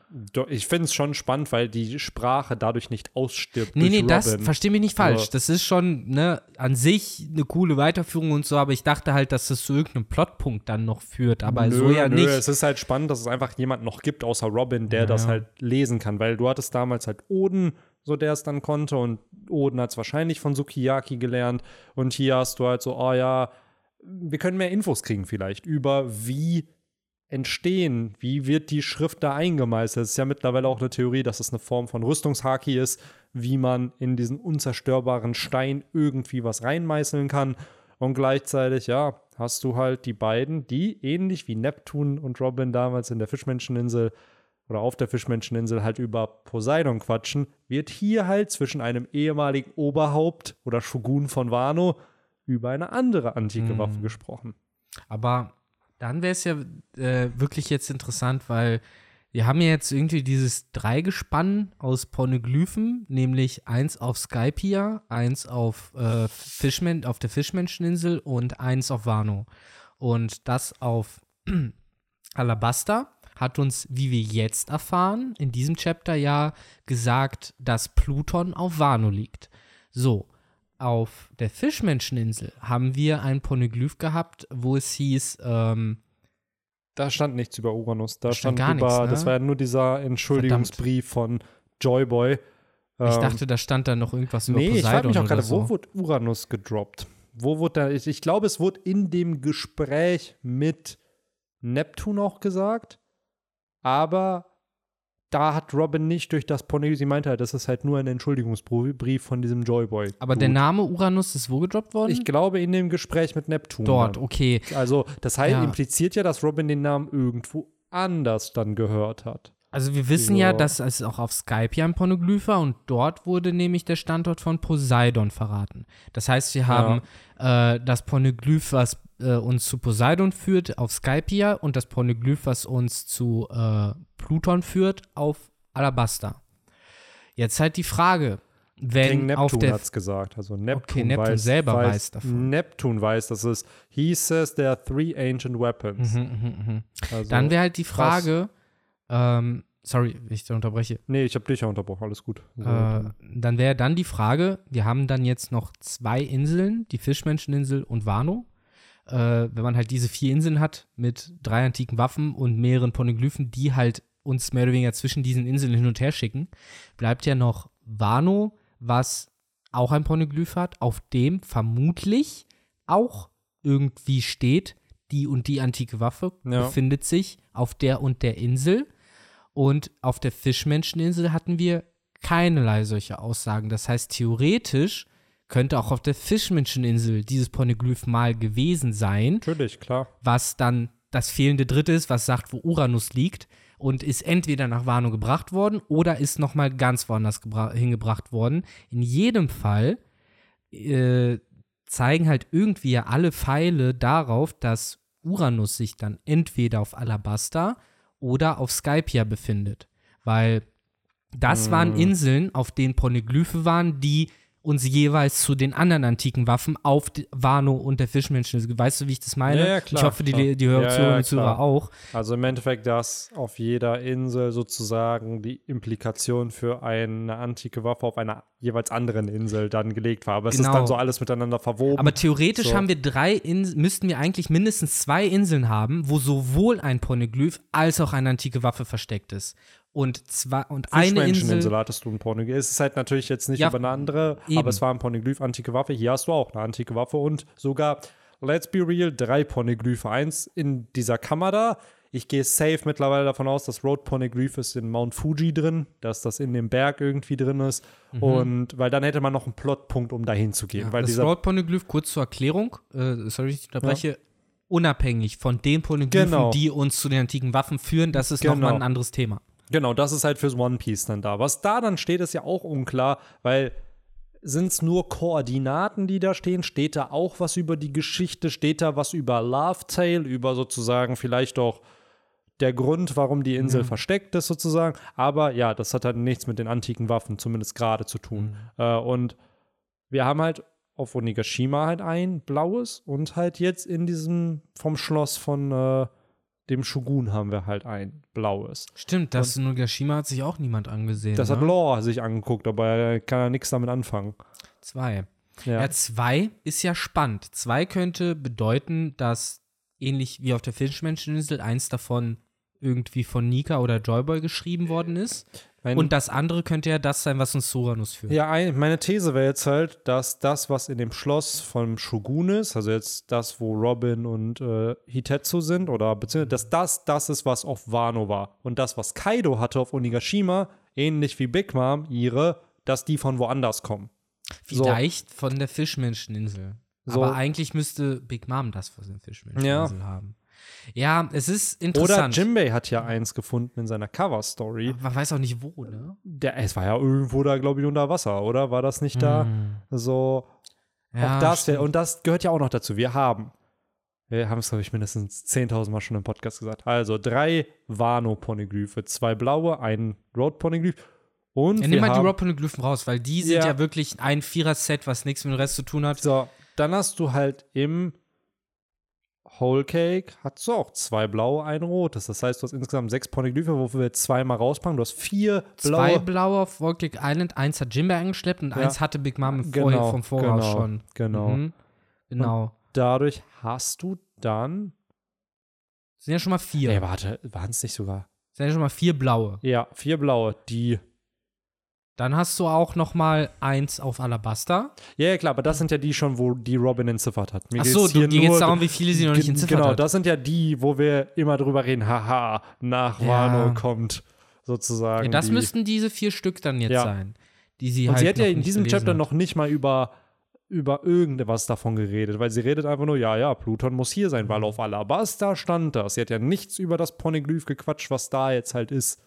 ich finde es schon spannend, weil die Sprache dadurch nicht ausstirbt. Nee, nee, durch das, Robin. versteh mich nicht falsch. Ja. Das ist schon, ne, an sich eine coole Weiterführung und so, aber ich dachte halt, dass das zu irgendeinem Plotpunkt dann noch führt, aber nö, so ja nö, nicht. Es ist halt spannend, dass es einfach jemand noch gibt, außer Robin, der Ja, das halt lesen kann, weil du hattest damals halt Oden, so der es dann konnte, und Oden hat es wahrscheinlich von Sukiyaki gelernt. Und hier hast du halt so, oh ja, wir können mehr Infos kriegen vielleicht über wie entstehen, wie wird die Schrift da eingemeißelt. Es ist ja mittlerweile auch eine Theorie, dass es eine Form von Rüstungshaki ist, wie man in diesen unzerstörbaren Stein irgendwie was reinmeißeln kann. Und gleichzeitig, ja, hast du halt die beiden, die ähnlich wie Neptun und Robin damals in der Fischmenscheninsel oder auf der Fischmenscheninsel halt über Poseidon quatschen, wird hier halt zwischen einem ehemaligen Oberhaupt oder Shogun von Wano über eine andere antike Mhm. Waffe gesprochen. Aber dann wäre es ja äh, wirklich jetzt interessant, weil wir haben ja jetzt irgendwie dieses Dreigespann aus Pornoglyphen, nämlich eins auf Skypia, eins auf, äh, Fischmen auf der Fischmenscheninsel und eins auf Wano. Und das auf Alabasta hat uns, wie wir jetzt erfahren, in diesem Chapter ja gesagt, dass Pluton auf Wano liegt. So, auf der Fischmenscheninsel haben wir ein Poneglyph gehabt, wo es hieß, ähm, Da stand nichts über Uranus. Da stand stand, gar über, nichts, ne? das war ja nur dieser Entschuldigungsbrief von Joyboy. ich Ähm, dachte, da stand da noch irgendwas über nee, ich frage Poseidon mich auch gerade, so. wo wurde Uranus gedroppt? Wo wurde da, ich, ich glaube, es wurde in dem Gespräch mit Neptun auch gesagt, aber da hat Robin nicht durch das Poneglyph, sie meinte halt, das ist halt nur ein Entschuldigungsbrief von diesem Joyboy. Aber der Name Uranus ist wo gedroppt worden? Ich glaube in dem Gespräch mit Neptun. Dort, dann. okay. Also, das heißt, Ja. impliziert ja, dass Robin den Namen irgendwo anders dann gehört hat. Also wir wissen ja, Ja. dass es auch auf Skype ja ein Poneglyph war und dort wurde nämlich der Standort von Poseidon verraten. Das heißt, wir haben äh, das Poneglyph, was äh, uns zu Poseidon führt, auf Skypia und das Poneglyph, was uns zu äh, Pluton führt, auf Alabasta. Jetzt halt die Frage, wenn King auf Neptun hat es gesagt. Also Neptun, Neptun weiß, selber weiß, weiß davon. Neptun weiß, dass es, he says there are three ancient weapons. Mhm, mhm, mhm. Also, Dann wäre halt die Frage, ähm, sorry, wenn ich da unterbreche, nee, ich habe dich ja unterbrochen, alles gut. Äh, dann- dann wäre dann die Frage, wir haben dann jetzt noch zwei Inseln, die Fischmenscheninsel und Wano. Äh, wenn man halt diese vier Inseln hat mit drei antiken Waffen und mehreren Poneglyphen, die halt uns mehr oder weniger zwischen diesen Inseln hin und her schicken, bleibt ja noch Wano, was auch ein Poneglyph hat, auf dem vermutlich auch irgendwie steht, die und die antike Waffe Ja. befindet sich auf der und der Insel. Und auf der Fischmenscheninsel hatten wir keinerlei solche Aussagen. Das heißt, theoretisch könnte auch auf der Fischmenscheninsel dieses Poneglyph mal gewesen sein, Natürlich, klar. was dann das fehlende Dritte ist, was sagt, wo Uranus liegt und ist entweder nach Wano gebracht worden oder ist noch mal ganz woanders gebra- hingebracht worden. In jedem Fall äh, zeigen halt irgendwie alle Pfeile darauf, dass Uranus sich dann entweder auf Alabasta oder auf Skypia befindet. Weil das waren Mm. Inseln, auf denen Poneglyphe waren, die uns jeweils zu den anderen antiken Waffen auf die- Wano und der Fischmenscheninsel. Weißt du, wie ich das meine? Ja, ja, klar, ich hoffe, die, klar. die Hörer Ja, und Zuhörer auch. Also im Endeffekt, dass auf jeder Insel sozusagen die Implikation für eine antike Waffe auf einer jeweils anderen Insel dann gelegt war. Aber es ist Genau. dann so alles miteinander verwoben. Aber theoretisch So. haben wir drei Inseln, müssten wir eigentlich mindestens zwei Inseln haben, wo sowohl ein Poneglyph als auch eine antike Waffe versteckt ist. Und zwei und eine Insel. hattest du ein Poneglyph. Es ist halt natürlich jetzt nicht Ja, über eine andere, eben. aber es war ein Poneglyph, antike Waffe. Hier hast du auch eine antike Waffe und sogar, let's be real, drei Poneglyphe. Eins in dieser Kammer da. Ich gehe safe mittlerweile davon aus, dass Road Poneglyph ist in Mount Fuji drin, dass das in dem Berg irgendwie drin ist. Und weil dann hätte man noch einen Plotpunkt, um dahin zu gehen. weil das Road Poneglyph, kurz zur Erklärung, äh, sorry, ich unterbreche, unabhängig von den Poneglyphen, Genau. die uns zu den antiken Waffen führen, das ist Genau. nochmal ein anderes Thema. Genau, das ist halt fürs One Piece dann da. Was da dann steht, ist ja auch unklar, weil sind es nur Koordinaten, die da stehen? Steht da auch was über die Geschichte? Steht da was über Love Tale, über sozusagen vielleicht auch der Grund, warum die Insel versteckt ist, sozusagen? Aber ja, das hat halt nichts mit den antiken Waffen, zumindest gerade zu tun. Äh, und wir haben halt auf Onigashima halt ein blaues und halt jetzt in diesem vom Schloss von äh, dem Shogun haben wir halt ein blaues. Stimmt, das Nogashima hat sich auch niemand angesehen. Das ne? hat Law sich angeguckt, aber er kann ja nichts damit anfangen. Zwei. Ja. Ja, zwei ist ja spannend. Zwei könnte bedeuten, dass ähnlich wie auf der Fischmenscheninsel eins davon irgendwie von Nika oder Joyboy geschrieben worden ist. Mein- Und das andere könnte ja das sein, was uns zu Uranus führt. ja, ein, meine These wäre jetzt halt, dass das, was in dem Schloss vom Shogun ist, also jetzt das, wo Robin und äh, Hitetsu sind, oder beziehungsweise, dass das das ist, was auf Wano war. Und das, was Kaido hatte auf Onigashima, ähnlich wie Big Mom, ihre, dass die von woanders kommen. So. Vielleicht von der Fischmenscheninsel. So. Aber eigentlich müsste Big Mom das von der Fischmenscheninsel haben. Ja, es ist Oder interessant. Jimbei hat ja eins gefunden in seiner Cover-Story. Man weiß auch nicht wo, ne? Der, es war ja irgendwo da, glaube ich, unter Wasser, oder? War das nicht da? So, Ja, auch das und das gehört ja auch noch dazu. Wir haben, wir haben es, glaube ich, mindestens 10.000 Mal schon im Podcast gesagt. Also drei Wano-Poneglyphe, zwei blaue, ein Road-Poneglyph und Ja, wir nimm mal die haben, Rob Poneglyphen raus, weil die sind Ja. ja, wirklich ein Vierer-Set, was nichts mit dem Rest zu tun hat. So, dann hast du halt im Whole Cake hast du auch zwei blaue, ein rotes. Das heißt, du hast insgesamt sechs Poneglyphe, wofür wir zweimal rauspacken. Du hast vier blaue. Zwei blaue auf Volcanic Island, eins hat Jimbe eingeschleppt und Ja. eins hatte Big Mom im Genau, Vorher, vom Voraus genau, schon. genau. Mhm. Genau. Dadurch hast du dann. Sind ja schon mal vier. Nee, warte, waren es nicht sogar? Sind ja schon mal vier blaue. Ja, vier blaue, die Dann hast du auch noch mal eins auf Alabaster. Ja, ja, klar, aber das sind ja die schon, wo die Robin entziffert hat. Mir Ach so, dir geht's nur- darum, wie viele sie noch nicht entziffert Genau, hat. das sind ja die, wo wir immer drüber reden, haha, nach Ja. Wano kommt sozusagen. Ja, das die, müssten diese vier Stück dann jetzt Ja. sein, die sie Und halt sie hat ja in diesem Chapter hat. noch nicht mal über, über irgendwas davon geredet, weil sie redet einfach nur, ja, ja, Pluton muss hier sein, Mhm. weil auf Alabasta stand das. Sie hat ja nichts über das Poneglyph gequatscht, was da jetzt halt ist.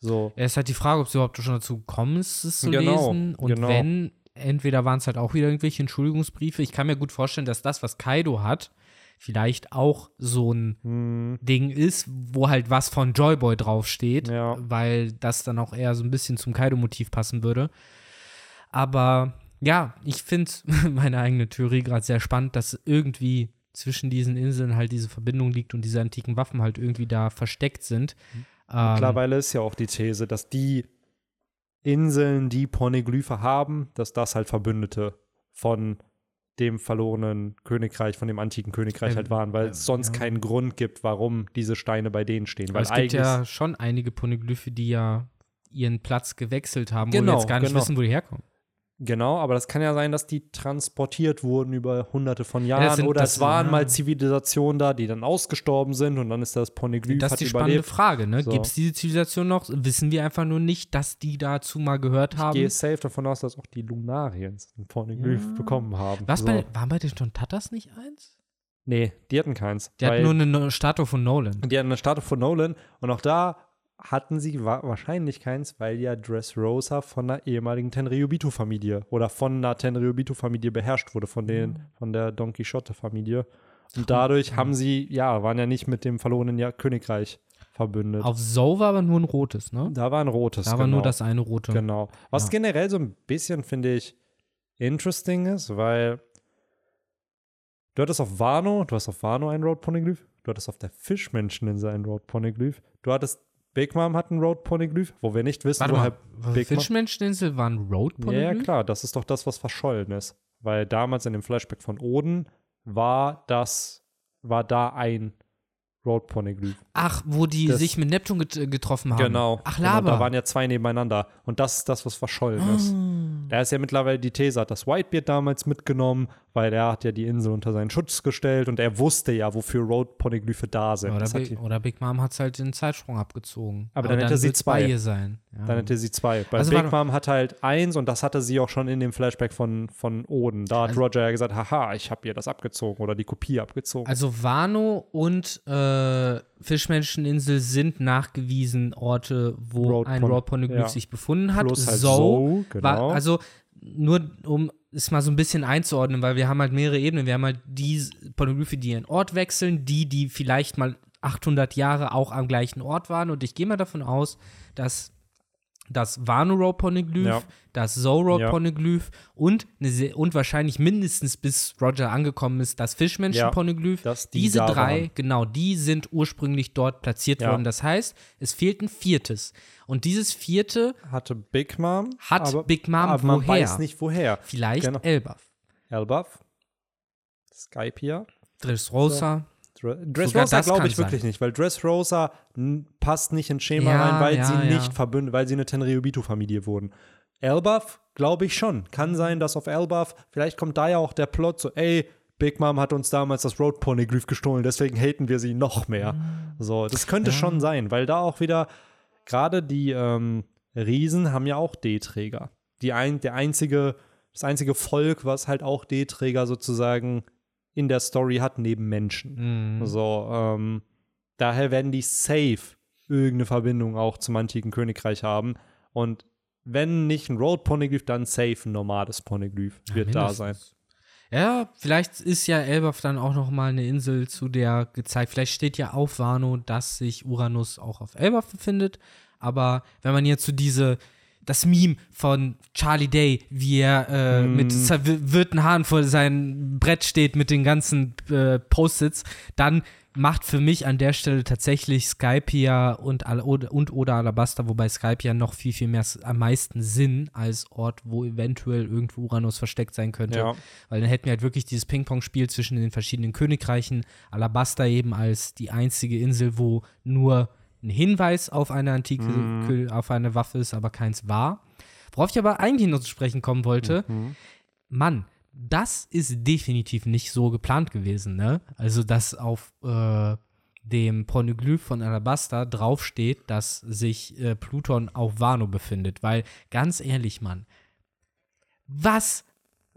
So. Ja, ist halt die Frage, ob sie überhaupt schon dazu gekommen ist, es zu Genau, lesen. Und genau. wenn, entweder waren es halt auch wieder irgendwelche Entschuldigungsbriefe. Ich kann mir gut vorstellen, dass das, was Kaido hat, vielleicht auch so ein Hm, Ding ist, wo halt was von Joyboy draufsteht, Ja. weil das dann auch eher so ein bisschen zum Kaido-Motiv passen würde. Aber ja, ich finde meine eigene Theorie gerade sehr spannend, dass irgendwie zwischen diesen Inseln halt diese Verbindung liegt und diese antiken Waffen halt irgendwie da versteckt sind. Ähm, Mittlerweile ist ja auch die These, dass die Inseln, die Poneglyphe haben, dass das halt Verbündete von dem verlorenen Königreich, von dem antiken Königreich Ähm, halt waren, weil äh, es sonst ja. keinen Grund gibt, warum diese Steine bei denen stehen. weil es gibt ja schon einige Poneglyphe, die ja ihren Platz gewechselt haben, wo wir Genau, jetzt gar nicht genau. wissen, wo die herkommen. Genau, aber das kann ja sein, dass die transportiert wurden über hunderte von Ja, Jahren das sind- oder es waren ja. mal Zivilisationen da, die dann ausgestorben sind und dann ist das Poneglyph Das ist die spannende überlebt. Frage, ne? So. Gibt es diese Zivilisation noch? Wissen wir einfach nur nicht, dass die dazu mal gehört Ich haben? gehe safe davon aus, dass auch die Lunariens ein Poneglyph Ja. bekommen haben. Was so. bei, waren bei den Tontatas nicht eins? Nee, die hatten keins. Die hatten nur eine Statue von Nolan. die hatten eine Statue von Nolan und auch da hatten sie wa wahrscheinlich keins, weil ja Dressrosa von einer ehemaligen Tenryubito-Familie oder von einer Tenryubito-Familie beherrscht wurde, von, den, Ah. von der Don Quixote-Familie. Und dadurch haben sie, ja, waren ja nicht mit dem verlorenen ja Königreich verbündet. Auf Zou war aber nur ein rotes, ne? da war ein rotes. Da war genau. nur das eine rote. Genau. Was Ja. generell so ein bisschen, finde ich, interesting ist, weil du hattest auf Wano, du hast auf Wano einen Road Poneglyph, du hattest auf der Fischmenscheninsel einen Road Poneglyph, du hattest Big Mom hat einen Road Poneglyph, wo wir nicht wissen, Warte woher mal, Big Mom. Fischmenscheninsel war ein road Ja, Poneglyph? ja, klar, das ist doch das, was verschollen ist. Weil damals in dem Flashback von Oden war das, war da ein Road Poneglyph. Ach, wo die Das- sich mit Neptun get getroffen haben. Genau. Ach, Genau, Laber. Da waren ja zwei nebeneinander. Und das ist das, was verschollen ist. Ah. Da ist ja mittlerweile die These, hat das Whitebeard damals mitgenommen, weil er hat ja die Insel unter seinen Schutz gestellt und er wusste ja, wofür Road Poneglyphe da sind. Oder, Big, oder Big Mom hat halt den Zeitsprung abgezogen. Aber dann hätte sie zwei. bei sein. Ja. dann hätte sie zwei. Bei Also Big Mom hat halt eins und das hatte sie auch schon in dem Flashback von, von Oden. Da hat Also- Roger ja gesagt, haha, ich habe ihr das abgezogen oder die Kopie abgezogen. Also Wano und äh, Fischmenscheninsel sind nachgewiesen Orte, wo Road ein Road Poneglyph ja. sich befunden hat. Plus halt so so, genau. war, also nur um es mal so ein bisschen einzuordnen, weil wir haben halt mehrere Ebenen. Wir haben halt die Poneglyphe, die ihren Ort wechseln, die, die vielleicht mal 800 Jahre auch am gleichen Ort waren. Und ich gehe mal davon aus, dass das Wano Road Poneglyph, Ja. das Zou Road Ja. Poneglyph und, eine, und wahrscheinlich mindestens bis Roger angekommen ist, das Fischmenschen Ja, Poneglyph. dass die Diese drei, waren. genau, die sind ursprünglich dort platziert Ja. worden. Das heißt, es fehlt ein viertes. Und dieses vierte hatte Big Mom. hat aber, Big Mom aber man woher? weiß nicht woher. Vielleicht Genau. Elbaf. Elbaf, Skypia. Dressrosa. Dressrosa glaube ich wirklich nicht, weil Dressrosa passt nicht ins Schema Ja, rein, weil ja, sie ja. nicht verbündet, weil sie eine Tenryubito-Familie wurden. Elbaf glaube ich schon. Kann sein, dass auf Elbaf, vielleicht kommt da ja auch der Plot so, ey, Big Mom hat uns damals das Road Poneglyph gestohlen, deswegen haten wir sie noch mehr. So, das könnte schon sein, weil da auch wieder, gerade die ähm, Riesen haben ja auch D-Träger. Die ein, der einzige, das einzige Volk, was halt auch D-Träger sozusagen in der Story hat, neben Menschen. Mhm. So, ähm, daher werden die safe irgendeine Verbindung auch zum antiken Königreich haben. Und wenn nicht ein Road Poneglyph, dann safe ein normales Poneglyph Ja, wird da sein. Ja, vielleicht ist ja Elbaf dann auch noch mal eine Insel, zu der gezeigt. Vielleicht steht ja auf Wano, dass sich Uranus auch auf Elbaf befindet. Aber wenn man jetzt so diese das Meme von Charlie Day, wie er äh, Mm. mit zerwirrten Haaren vor seinem Brett steht mit den ganzen äh, Post-its, dann macht für mich an der Stelle tatsächlich Skypia und, und oder Alabasta, wobei Skypia noch viel, viel mehr am meisten Sinn als Ort, wo eventuell irgendwo Uranus versteckt sein könnte. Ja. Weil dann hätten wir halt wirklich dieses Ping-Pong-Spiel zwischen den verschiedenen Königreichen. Alabasta eben als die einzige Insel, wo nur ein Hinweis auf eine antike, Mhm. Auf eine Waffe ist, aber keins war. Worauf ich aber eigentlich noch zu sprechen kommen wollte, Mhm. Mann, das ist definitiv nicht so geplant gewesen, ne? Also, dass auf, äh, dem Pornoglyph von Alabasta draufsteht, dass sich äh, Pluton auf Wano befindet. Weil, ganz ehrlich, Mann, was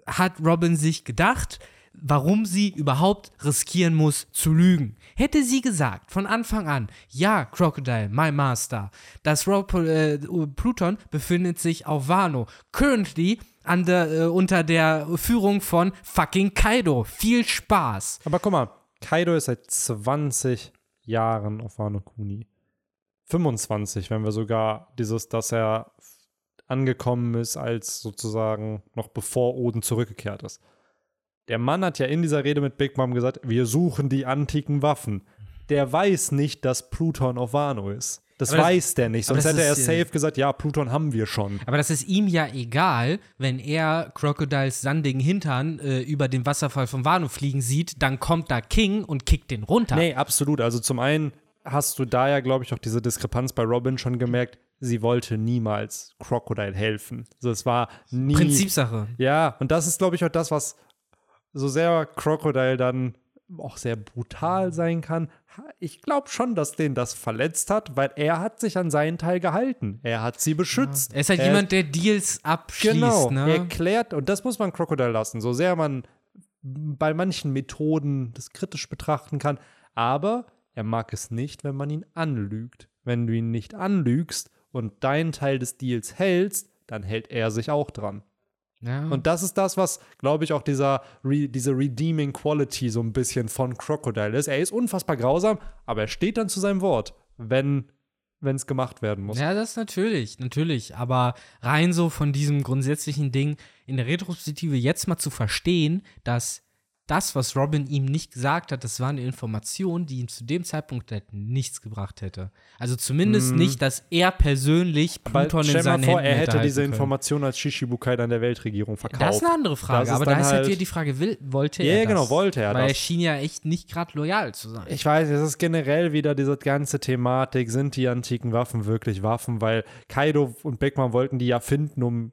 hat Robin sich gedacht, warum sie überhaupt riskieren muss zu lügen? Hätte sie gesagt von Anfang an, ja, Crocodile, my master, das Rob, äh, Pluton befindet sich auf Wano. Currently der, äh, unter der Führung von fucking Kaido. Viel Spaß. Aber guck mal, Kaido ist seit 20 Jahren auf Wano Kuni. 25, wenn wir sogar dieses, dass er angekommen ist, als sozusagen noch bevor Oden zurückgekehrt ist. Der Mann hat ja in dieser Rede mit Big Mom gesagt, wir suchen die antiken Waffen. Der weiß nicht, dass Pluton auf Wano ist. Das, das- weiß der nicht, sonst hätte er safe gesagt, ja, Pluton haben wir schon. Aber das ist ihm ja egal, wenn er Crocodiles sandigen Hintern äh, über den Wasserfall von Wano fliegen sieht, dann kommt da King und kickt den runter. Nee, absolut. Also zum einen hast du da ja, glaube ich, auch diese Diskrepanz bei Robin schon gemerkt, sie wollte niemals Crocodile helfen. Also es war nie. Prinzipsache. Ja, und das ist, glaube ich, auch das, was so sehr Crocodile dann auch sehr brutal sein kann. Ich glaube schon, dass den das verletzt hat, weil er hat sich an seinen Teil gehalten. Er hat sie beschützt. Er ist halt jemand, der Deals abschließt, Genau, ne? er klärt, und das muss man Crocodile lassen, so sehr man bei manchen Methoden das kritisch betrachten kann, aber er mag es nicht, wenn man ihn anlügt. Wenn du ihn nicht anlügst und deinen Teil des Deals hältst, dann hält er sich auch dran. Ja. Und das ist das, was, glaube ich, auch dieser Re diese Redeeming Quality so ein bisschen von Crocodile ist. Er ist unfassbar grausam, aber er steht dann zu seinem Wort, wenn es gemacht werden muss. Ja, das natürlich, natürlich. Aber rein so von diesem grundsätzlichen Ding in der Retrospektive jetzt mal zu verstehen, dass das, was Robin ihm nicht gesagt hat, das war eine Information, die ihm zu dem Zeitpunkt halt nichts gebracht hätte. Also zumindest nicht, dass er persönlich Pluton stell in mal seinen vor, Händen er hätte diese können. Information als Shishibukai dann der Weltregierung verkauft. Das ist eine andere Frage, aber da ist halt halt- wieder die Frage, will, wollte Ja, er ja, genau, wollte er Weil er das. schien ja echt nicht gerade loyal zu sein. Ich weiß, es ist generell wieder diese ganze Thematik, sind die antiken Waffen wirklich Waffen? Weil Kaido und Beckmann wollten die ja finden, um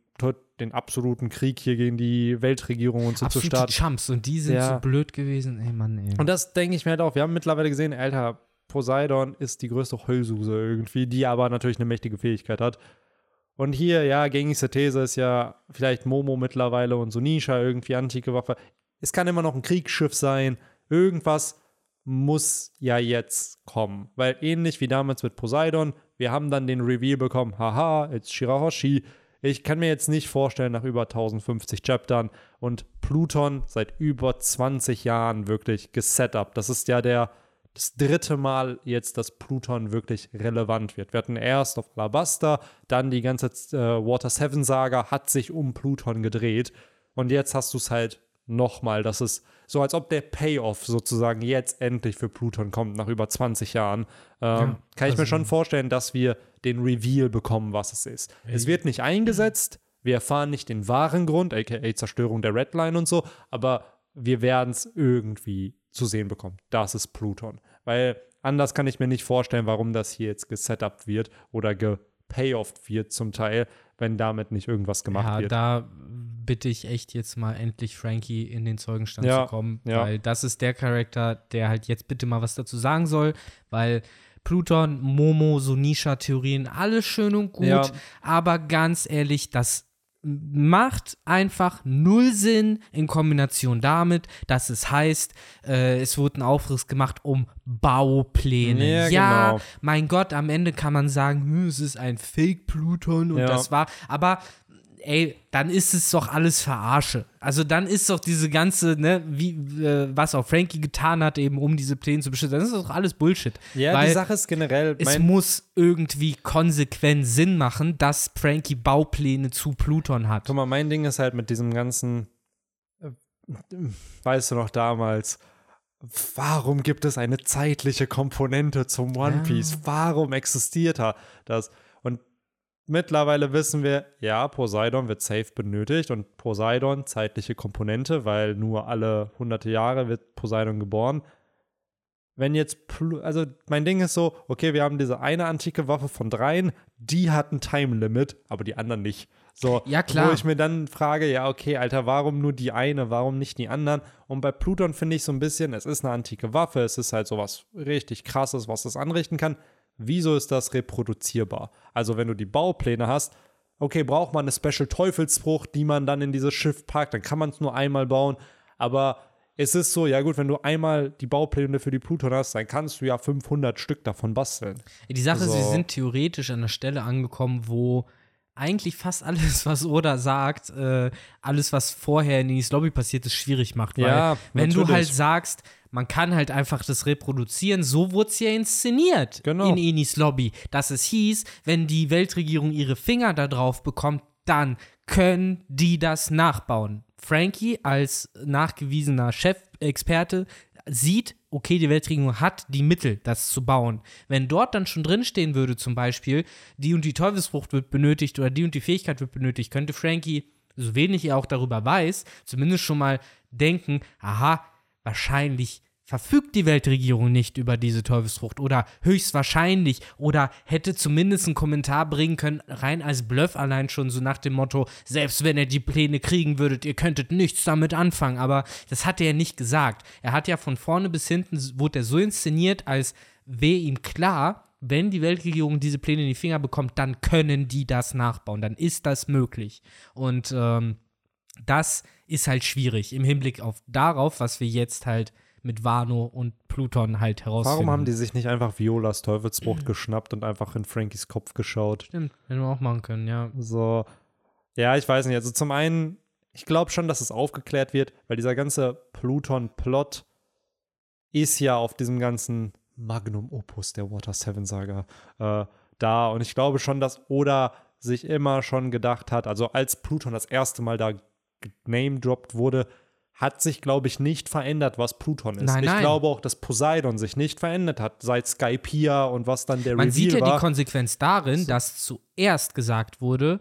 den absoluten Krieg hier gegen die Weltregierung und so zu Absolute starten. Chumps und die sind Ja. so blöd gewesen. Ey, Mann, ey. Und das denke ich mir halt auch. Wir haben mittlerweile gesehen, Alter, Poseidon ist die größte Heulsuse irgendwie, die aber natürlich eine mächtige Fähigkeit hat. Und hier, ja, gängigste These ist ja vielleicht Momo mittlerweile und Sonisha irgendwie antike Waffe. Es kann immer noch ein Kriegsschiff sein. Irgendwas muss ja jetzt kommen. Weil ähnlich wie damals mit Poseidon, wir haben dann den Reveal bekommen, haha, it's Shirahoshi. Ich kann mir jetzt nicht vorstellen, nach über 1050 Chaptern und Pluton seit über 20 Jahren wirklich gesetupt. Das ist ja der das dritte Mal jetzt, dass Pluton wirklich relevant wird. Wir hatten erst auf Alabasta, dann die ganze äh, Water 7 Saga hat sich um Pluton gedreht und jetzt hast du es halt nochmal, dass es so, als ob der Payoff sozusagen jetzt endlich für Pluton kommt, nach über 20 Jahren. Ähm, kann ich mir schon vorstellen, dass wir den Reveal bekommen, was es ist. Es wird nicht eingesetzt, wir erfahren nicht den wahren Grund, aka Zerstörung der Redline und so, aber wir werden es irgendwie zu sehen bekommen. Das ist Pluton. Weil anders kann ich mir nicht vorstellen, warum das hier jetzt gesetupt wird oder gepayofft wird zum Teil, wenn damit nicht irgendwas gemacht ja, wird. da bitte ich echt jetzt mal endlich Frankie in den Zeugenstand Ja, zu kommen, ja. weil das ist der Charakter, der halt jetzt bitte mal was dazu sagen soll, weil Pluton, Momo, Sonisha-Theorien, alles schön und gut, Ja. aber ganz ehrlich, das macht einfach null Sinn in Kombination damit, dass es heißt, äh, es wurde ein Aufriss gemacht um Baupläne. Ja, genau. mein Gott, am Ende kann man sagen, hm, es ist ein Fake-Pluton und Ja. das war, aber ey, dann ist es doch alles Verarsche. Also dann ist doch diese ganze, ne, wie, äh, was auch Frankie getan hat, eben um diese Pläne zu beschützen, das ist doch alles Bullshit. ja, weil die Sache ist generell, es muss irgendwie konsequent Sinn machen, dass Frankie Baupläne zu Pluton hat. guck mal, mein Ding ist halt mit diesem ganzen, äh, weißt du noch damals, warum gibt es eine zeitliche Komponente zum One Ja. Piece? Warum existiert da das? Mittlerweile wissen wir, ja, Poseidon wird safe benötigt und Poseidon, zeitliche Komponente, weil nur alle hunderte Jahre wird Poseidon geboren. Wenn jetzt, also mein Ding ist so, okay, wir haben diese eine antike Waffe von dreien, die hat ein Time Limit, aber die anderen nicht. So, Ja, klar. Wo ich mir dann frage, ja, okay, Alter, warum nur die eine, warum nicht die anderen? Und bei Pluton finde ich so ein bisschen, es ist eine antike Waffe, es ist halt sowas richtig krasses, was es anrichten kann. Wieso ist das reproduzierbar? Also, wenn du die Baupläne hast, okay, braucht man eine Special Teufelsfrucht, die man dann in dieses Schiff packt, dann kann man es nur einmal bauen. Aber es ist so, ja gut, wenn du einmal die Baupläne für die Pluton hast, dann kannst du ja 500 Stück davon basteln. Die Sache ist, wir So. sind theoretisch an der Stelle angekommen, wo eigentlich fast alles, was Oda sagt, äh, alles, was vorher in Enis Lobby passiert ist, schwierig macht. Weil Ja, wenn du halt sagst, man kann halt einfach das reproduzieren, so wurde es ja inszeniert Genau. in Enis Lobby. Dass es hieß, wenn die Weltregierung ihre Finger da drauf bekommt, dann können die das nachbauen. Frankie als nachgewiesener Chefexperte sieht, okay, die Weltregierung hat die Mittel, das zu bauen. Wenn dort dann schon drinstehen würde, zum Beispiel, die und die Teufelsfrucht wird benötigt oder die und die Fähigkeit wird benötigt, könnte Frankie, so wenig er auch darüber weiß, zumindest schon mal denken, aha, wahrscheinlich verfügt die Weltregierung nicht über diese Teufelsfrucht oder höchstwahrscheinlich oder hätte zumindest einen Kommentar bringen können, rein als Bluff allein schon so nach dem Motto, selbst wenn ihr die Pläne kriegen würdet, ihr könntet nichts damit anfangen, aber das hat er nicht gesagt. Er hat ja von vorne bis hinten, wurde er so inszeniert, als wäre ihm klar, wenn die Weltregierung diese Pläne in die Finger bekommt, dann können die das nachbauen, dann ist das möglich. Und ähm, das ist halt schwierig im Hinblick auf darauf, was wir jetzt halt mit Wano und Pluton halt herausfinden. Warum haben die sich nicht einfach Violas Teufelsfrucht geschnappt und einfach in Frankies Kopf geschaut? Stimmt, hätten wir auch machen können, ja. So, ja, ich weiß nicht. Also zum einen, ich glaube schon, dass es aufgeklärt wird, weil dieser ganze Pluton-Plot ist ja auf diesem ganzen Magnum Opus der Water Seven Saga äh, da. Und ich glaube schon, dass Oda sich immer schon gedacht hat, also als Pluton das erste Mal da name-dropped wurde, hat sich, glaube ich, nicht verändert, was Pluton ist. Nein, ich nein. glaube auch, dass Poseidon sich nicht verändert hat, seit Skypiea und was dann der Man Reveal sieht ja war. die Konsequenz darin, dass zuerst gesagt wurde,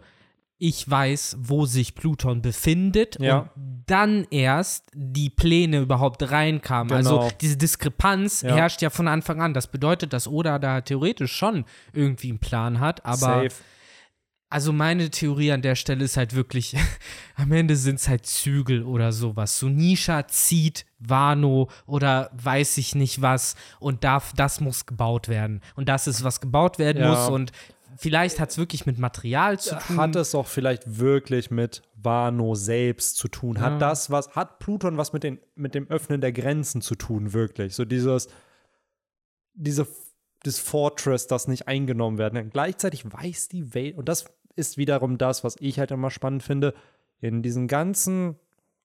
ich weiß, wo sich Pluton befindet Ja. und dann erst die Pläne überhaupt reinkamen. Genau. Also diese Diskrepanz Ja. herrscht ja von Anfang an. Das bedeutet, dass Oda da theoretisch schon irgendwie einen Plan hat, aber Safe. Also meine Theorie an der Stelle ist halt wirklich, am Ende sind es halt Zügel oder sowas. So Nisha zieht Wano oder weiß ich nicht was und darf, das muss gebaut werden. Und das ist, was gebaut werden Ja. muss und vielleicht hat es wirklich mit Material zu tun. Hat es auch vielleicht wirklich mit Wano selbst zu tun? Hat Ja. das was, hat Pluton was mit, den, mit dem Öffnen der Grenzen zu tun, wirklich? So dieses, diese, das Fortress, das nicht eingenommen werden. kann. Gleichzeitig weiß die Welt, und das ist wiederum das, was ich halt immer spannend finde, in diesen ganzen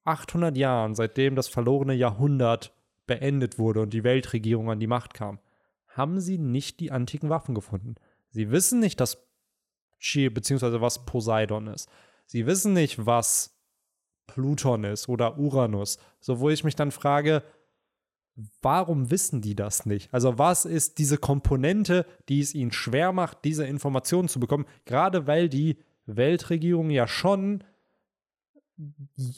800 Jahren, seitdem das verlorene Jahrhundert beendet wurde und die Weltregierung an die Macht kam, haben sie nicht die antiken Waffen gefunden. Sie wissen nicht, dass Chi, beziehungsweise was Poseidon ist. Sie wissen nicht, was Pluton ist oder Uranus. So, wo ich mich dann frage, warum wissen die das nicht? Also, was ist diese Komponente, die es ihnen schwer macht, diese Informationen zu bekommen? Gerade weil die Weltregierung ja schon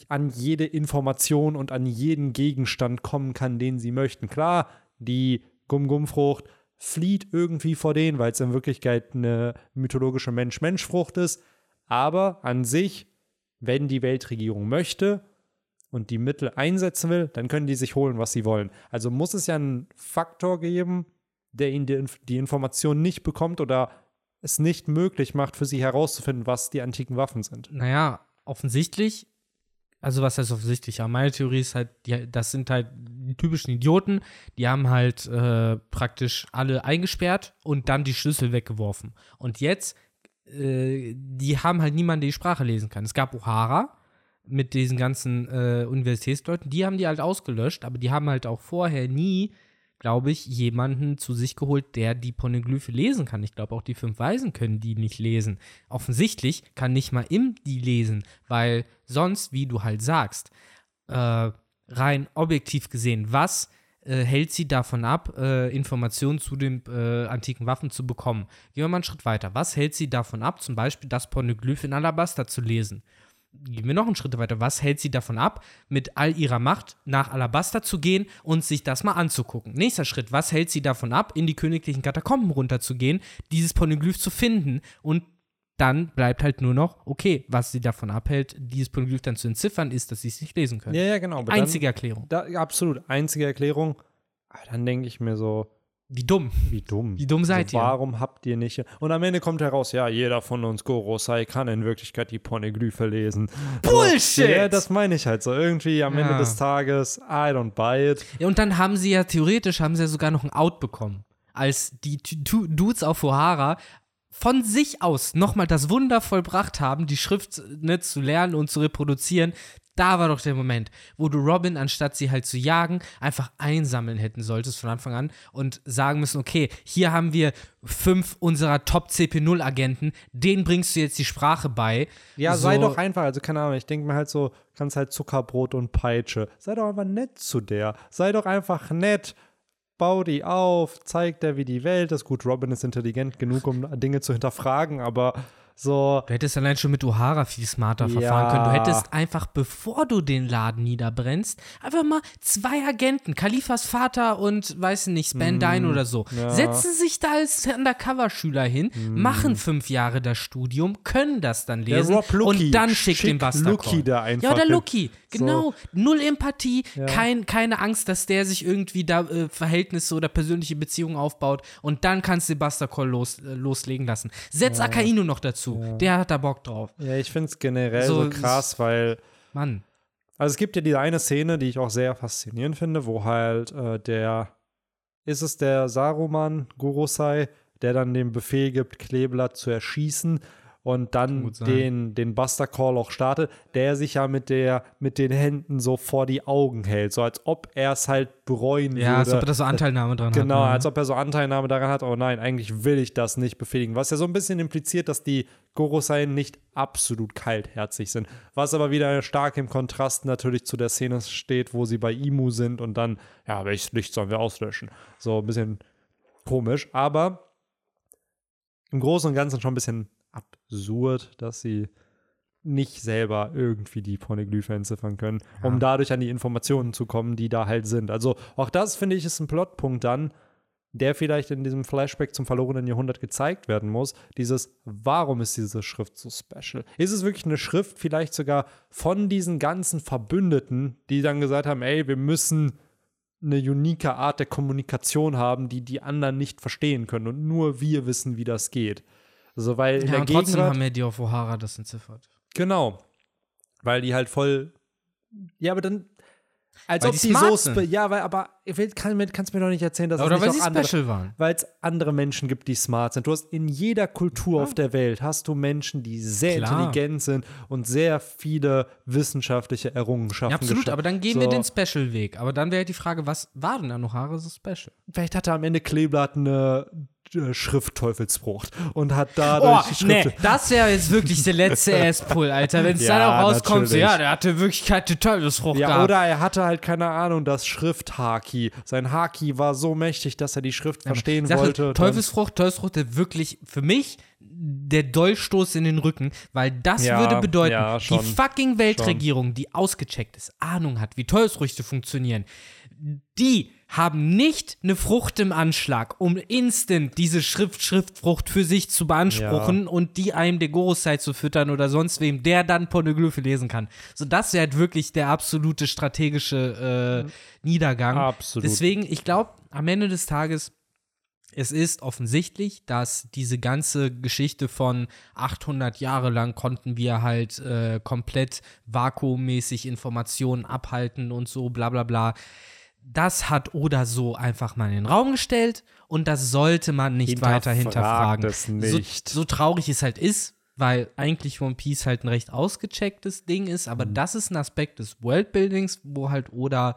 an jede Information und an jeden Gegenstand kommen kann, den sie möchten. Klar, die Gum-Gum-Frucht flieht irgendwie vor denen, weil es in Wirklichkeit eine mythologische Mensch-Mensch-Frucht ist. Aber an sich, wenn die Weltregierung möchte und die Mittel einsetzen will, dann können die sich holen, was sie wollen. Also muss es ja einen Faktor geben, der ihnen die, die Information nicht bekommt oder es nicht möglich macht, für sie herauszufinden, was die antiken Waffen sind. Naja, offensichtlich, also was heißt offensichtlich? Ja, meine Theorie ist halt, die, das sind halt die typischen Idioten, die haben halt äh, praktisch alle eingesperrt und dann die Schlüssel weggeworfen. Und jetzt, äh, die haben halt niemanden, der die Sprache lesen kann. Es gab O'Hara mit diesen ganzen äh, Universitätsleuten, die haben die halt ausgelöscht, aber die haben halt auch vorher nie glaube ich, jemanden zu sich geholt, der die Poneglyphe lesen kann. Ich glaube, auch die fünf Weisen können die nicht lesen. Offensichtlich kann nicht mal Im die lesen, weil sonst, wie du halt sagst, äh, rein objektiv gesehen, was äh, hält sie davon ab, äh, Informationen zu den äh, antiken Waffen zu bekommen? Gehen wir mal einen Schritt weiter. Was hält sie davon ab, zum Beispiel das Poneglyph in Alabaster zu lesen? Gehen wir noch einen Schritt weiter. Was hält sie davon ab, mit all ihrer Macht nach Alabaster zu gehen und sich das mal anzugucken? Nächster Schritt. Was hält sie davon ab, in die königlichen Katakomben runterzugehen, dieses Poneglyph zu finden und dann bleibt halt nur noch, okay, was sie davon abhält, dieses Polyglyph dann zu entziffern, ist, dass sie es nicht lesen können. Ja, ja, genau. Einzige Erklärung. Dann, da, absolut, einzige Erklärung. Aber dann denke ich mir so, Wie dumm. wie dumm. Wie dumm seid so, ihr? Warum habt ihr nicht. Und am Ende kommt heraus, ja, jeder von uns Gorosei kann in Wirklichkeit die Poneglyphe lesen. Bullshit! Ja, das meine ich halt so. Irgendwie am Ende Ja. des Tages, I don't buy it. Ja, und dann haben sie ja theoretisch, haben sie ja sogar noch ein Out bekommen. Als die Dudes auf O'Hara von sich aus nochmal das Wunder vollbracht haben, die Schrift ne, zu lernen und zu reproduzieren. Da war doch der Moment, wo du Robin, anstatt sie halt zu jagen, einfach einsammeln hätten solltest von Anfang an und sagen müssen, okay, hier haben wir fünf unserer Top-CP0-Agenten, denen bringst du jetzt die Sprache bei. Ja, So- sei doch einfach, also keine Ahnung, ich denke mir halt so, kannst halt Zuckerbrot und Peitsche. Sei doch einfach nett zu der. Sei doch einfach nett. Bau die auf, zeig der, wie die Welt ist. Gut, Robin ist intelligent genug, um Dinge zu hinterfragen, aber so, Du hättest allein schon mit O'Hara viel smarter Ja. verfahren können. Du hättest einfach, bevor du den Laden niederbrennst, einfach mal zwei Agenten, Kalifas Vater und, weiß nicht, Spandine oder so, ja. setzen sich da als Undercover-Schüler hin, machen fünf Jahre das Studium, können das dann lesen und dann schickt Schick den Buster Lucky da einfach Ja, oder. Lucky, genau. Null Empathie, kein, keine Angst, dass der sich irgendwie da äh, Verhältnisse oder persönliche Beziehungen aufbaut und dann kannst du Call los, äh, loslegen lassen. Setz Akainu noch dazu, der hat da Bock drauf. ja, ich finde es generell so, So, krass, weil Mann. Also es gibt ja diese eine Szene, die ich auch sehr faszinierend finde, wo halt äh, der, ist es der Saruman Gorosei, der dann den Befehl gibt, Kleeblatt zu erschießen und dann den, den Buster Call auch startet, der sich ja mit der, mit den Händen so vor die Augen hält, so als ob er es halt bereuen Ja, als würde. ob er so Anteilnahme dran Genau, hat. ne? als ob er so Anteilnahme daran hat, oh nein, eigentlich will ich das nicht befehligen. Was ja so ein bisschen impliziert, dass die Gorosei nicht absolut kaltherzig sind. Was aber wieder stark im Kontrast natürlich zu der Szene steht, wo sie bei Imu sind und dann, ja, welches Licht sollen wir auslöschen? So ein bisschen komisch, aber im Großen und Ganzen schon ein bisschen absurd, dass sie nicht selber irgendwie die Poneglyphe entziffern können, um dadurch an die Informationen zu kommen, die da halt sind. Also auch das, finde ich, ist ein Plotpunkt dann, der vielleicht in diesem Flashback zum verlorenen Jahrhundert gezeigt werden muss. Dieses, warum ist diese Schrift so special? Ist es wirklich eine Schrift vielleicht sogar von diesen ganzen Verbündeten, die dann gesagt haben, ey, wir müssen eine unique Art der Kommunikation haben, die die anderen nicht verstehen können und nur wir wissen, wie das geht. Also, weil in Ja, der und trotzdem Gegenwart, haben ja die auf O'Hara das entziffert. Genau. Weil die halt voll. Ja, aber dann. Als Weil ob die die, so. sind. Ja, weil, aber ich will, kann, mir- kannst mir doch nicht erzählen, dass Oder es weil nicht sie auch andere, special waren. Weil es andere Menschen gibt, die smart sind. Du hast in jeder Kultur auf der Welt hast du Menschen, die sehr Klar. intelligent sind und sehr viele wissenschaftliche Errungenschaften. Ja, absolut, aber dann gehen wir So. den Special-Weg. Aber dann wäre die Frage, was war denn an O'Hara so special? Vielleicht hatte am Ende Kleeblatt eine Schriftteufelsfrucht und hat dadurch Oh, die nee, Schrift. das wäre jetzt wirklich der letzte Ass-Pull, Alter. Wenn es Ja, dann auch rauskommt, so, natürlich. ja, der hatte wirklich keine Teufelsfrucht Ja, gehabt. oder er hatte halt keine Ahnung, das Schrifthaki. Sein Haki war so mächtig, dass er die Schrift verstehen Sache, wollte. Teufelsfrucht, Teufelsfrucht, der wirklich für mich der Dolchstoß in den Rücken, weil das Ja, würde bedeuten, ja, die schon, fucking Weltregierung, die ausgecheckt ist, Ahnung hat, wie Teufelsfrüchte funktionieren, die haben nicht eine Frucht im Anschlag, um instant diese Schrift, Schriftfrucht für sich zu beanspruchen und die einem der Gorosei zu füttern oder sonst wem, der dann Pornoglyphe lesen kann. So, das wäre halt wirklich der absolute strategische äh, Niedergang. Absolut. Deswegen, ich glaube, am Ende des Tages es ist offensichtlich, dass diese ganze Geschichte von 800 Jahre lang konnten wir halt äh, komplett vakuummäßig Informationen abhalten und so, bla bla bla. Das hat Oda so einfach mal in den Raum gestellt und das sollte man nicht weiter hinterfragen. es nicht. So, so traurig es halt ist, weil eigentlich One Piece halt ein recht ausgechecktes Ding ist, Mhm. aber das ist ein Aspekt des Worldbuildings, wo halt Oda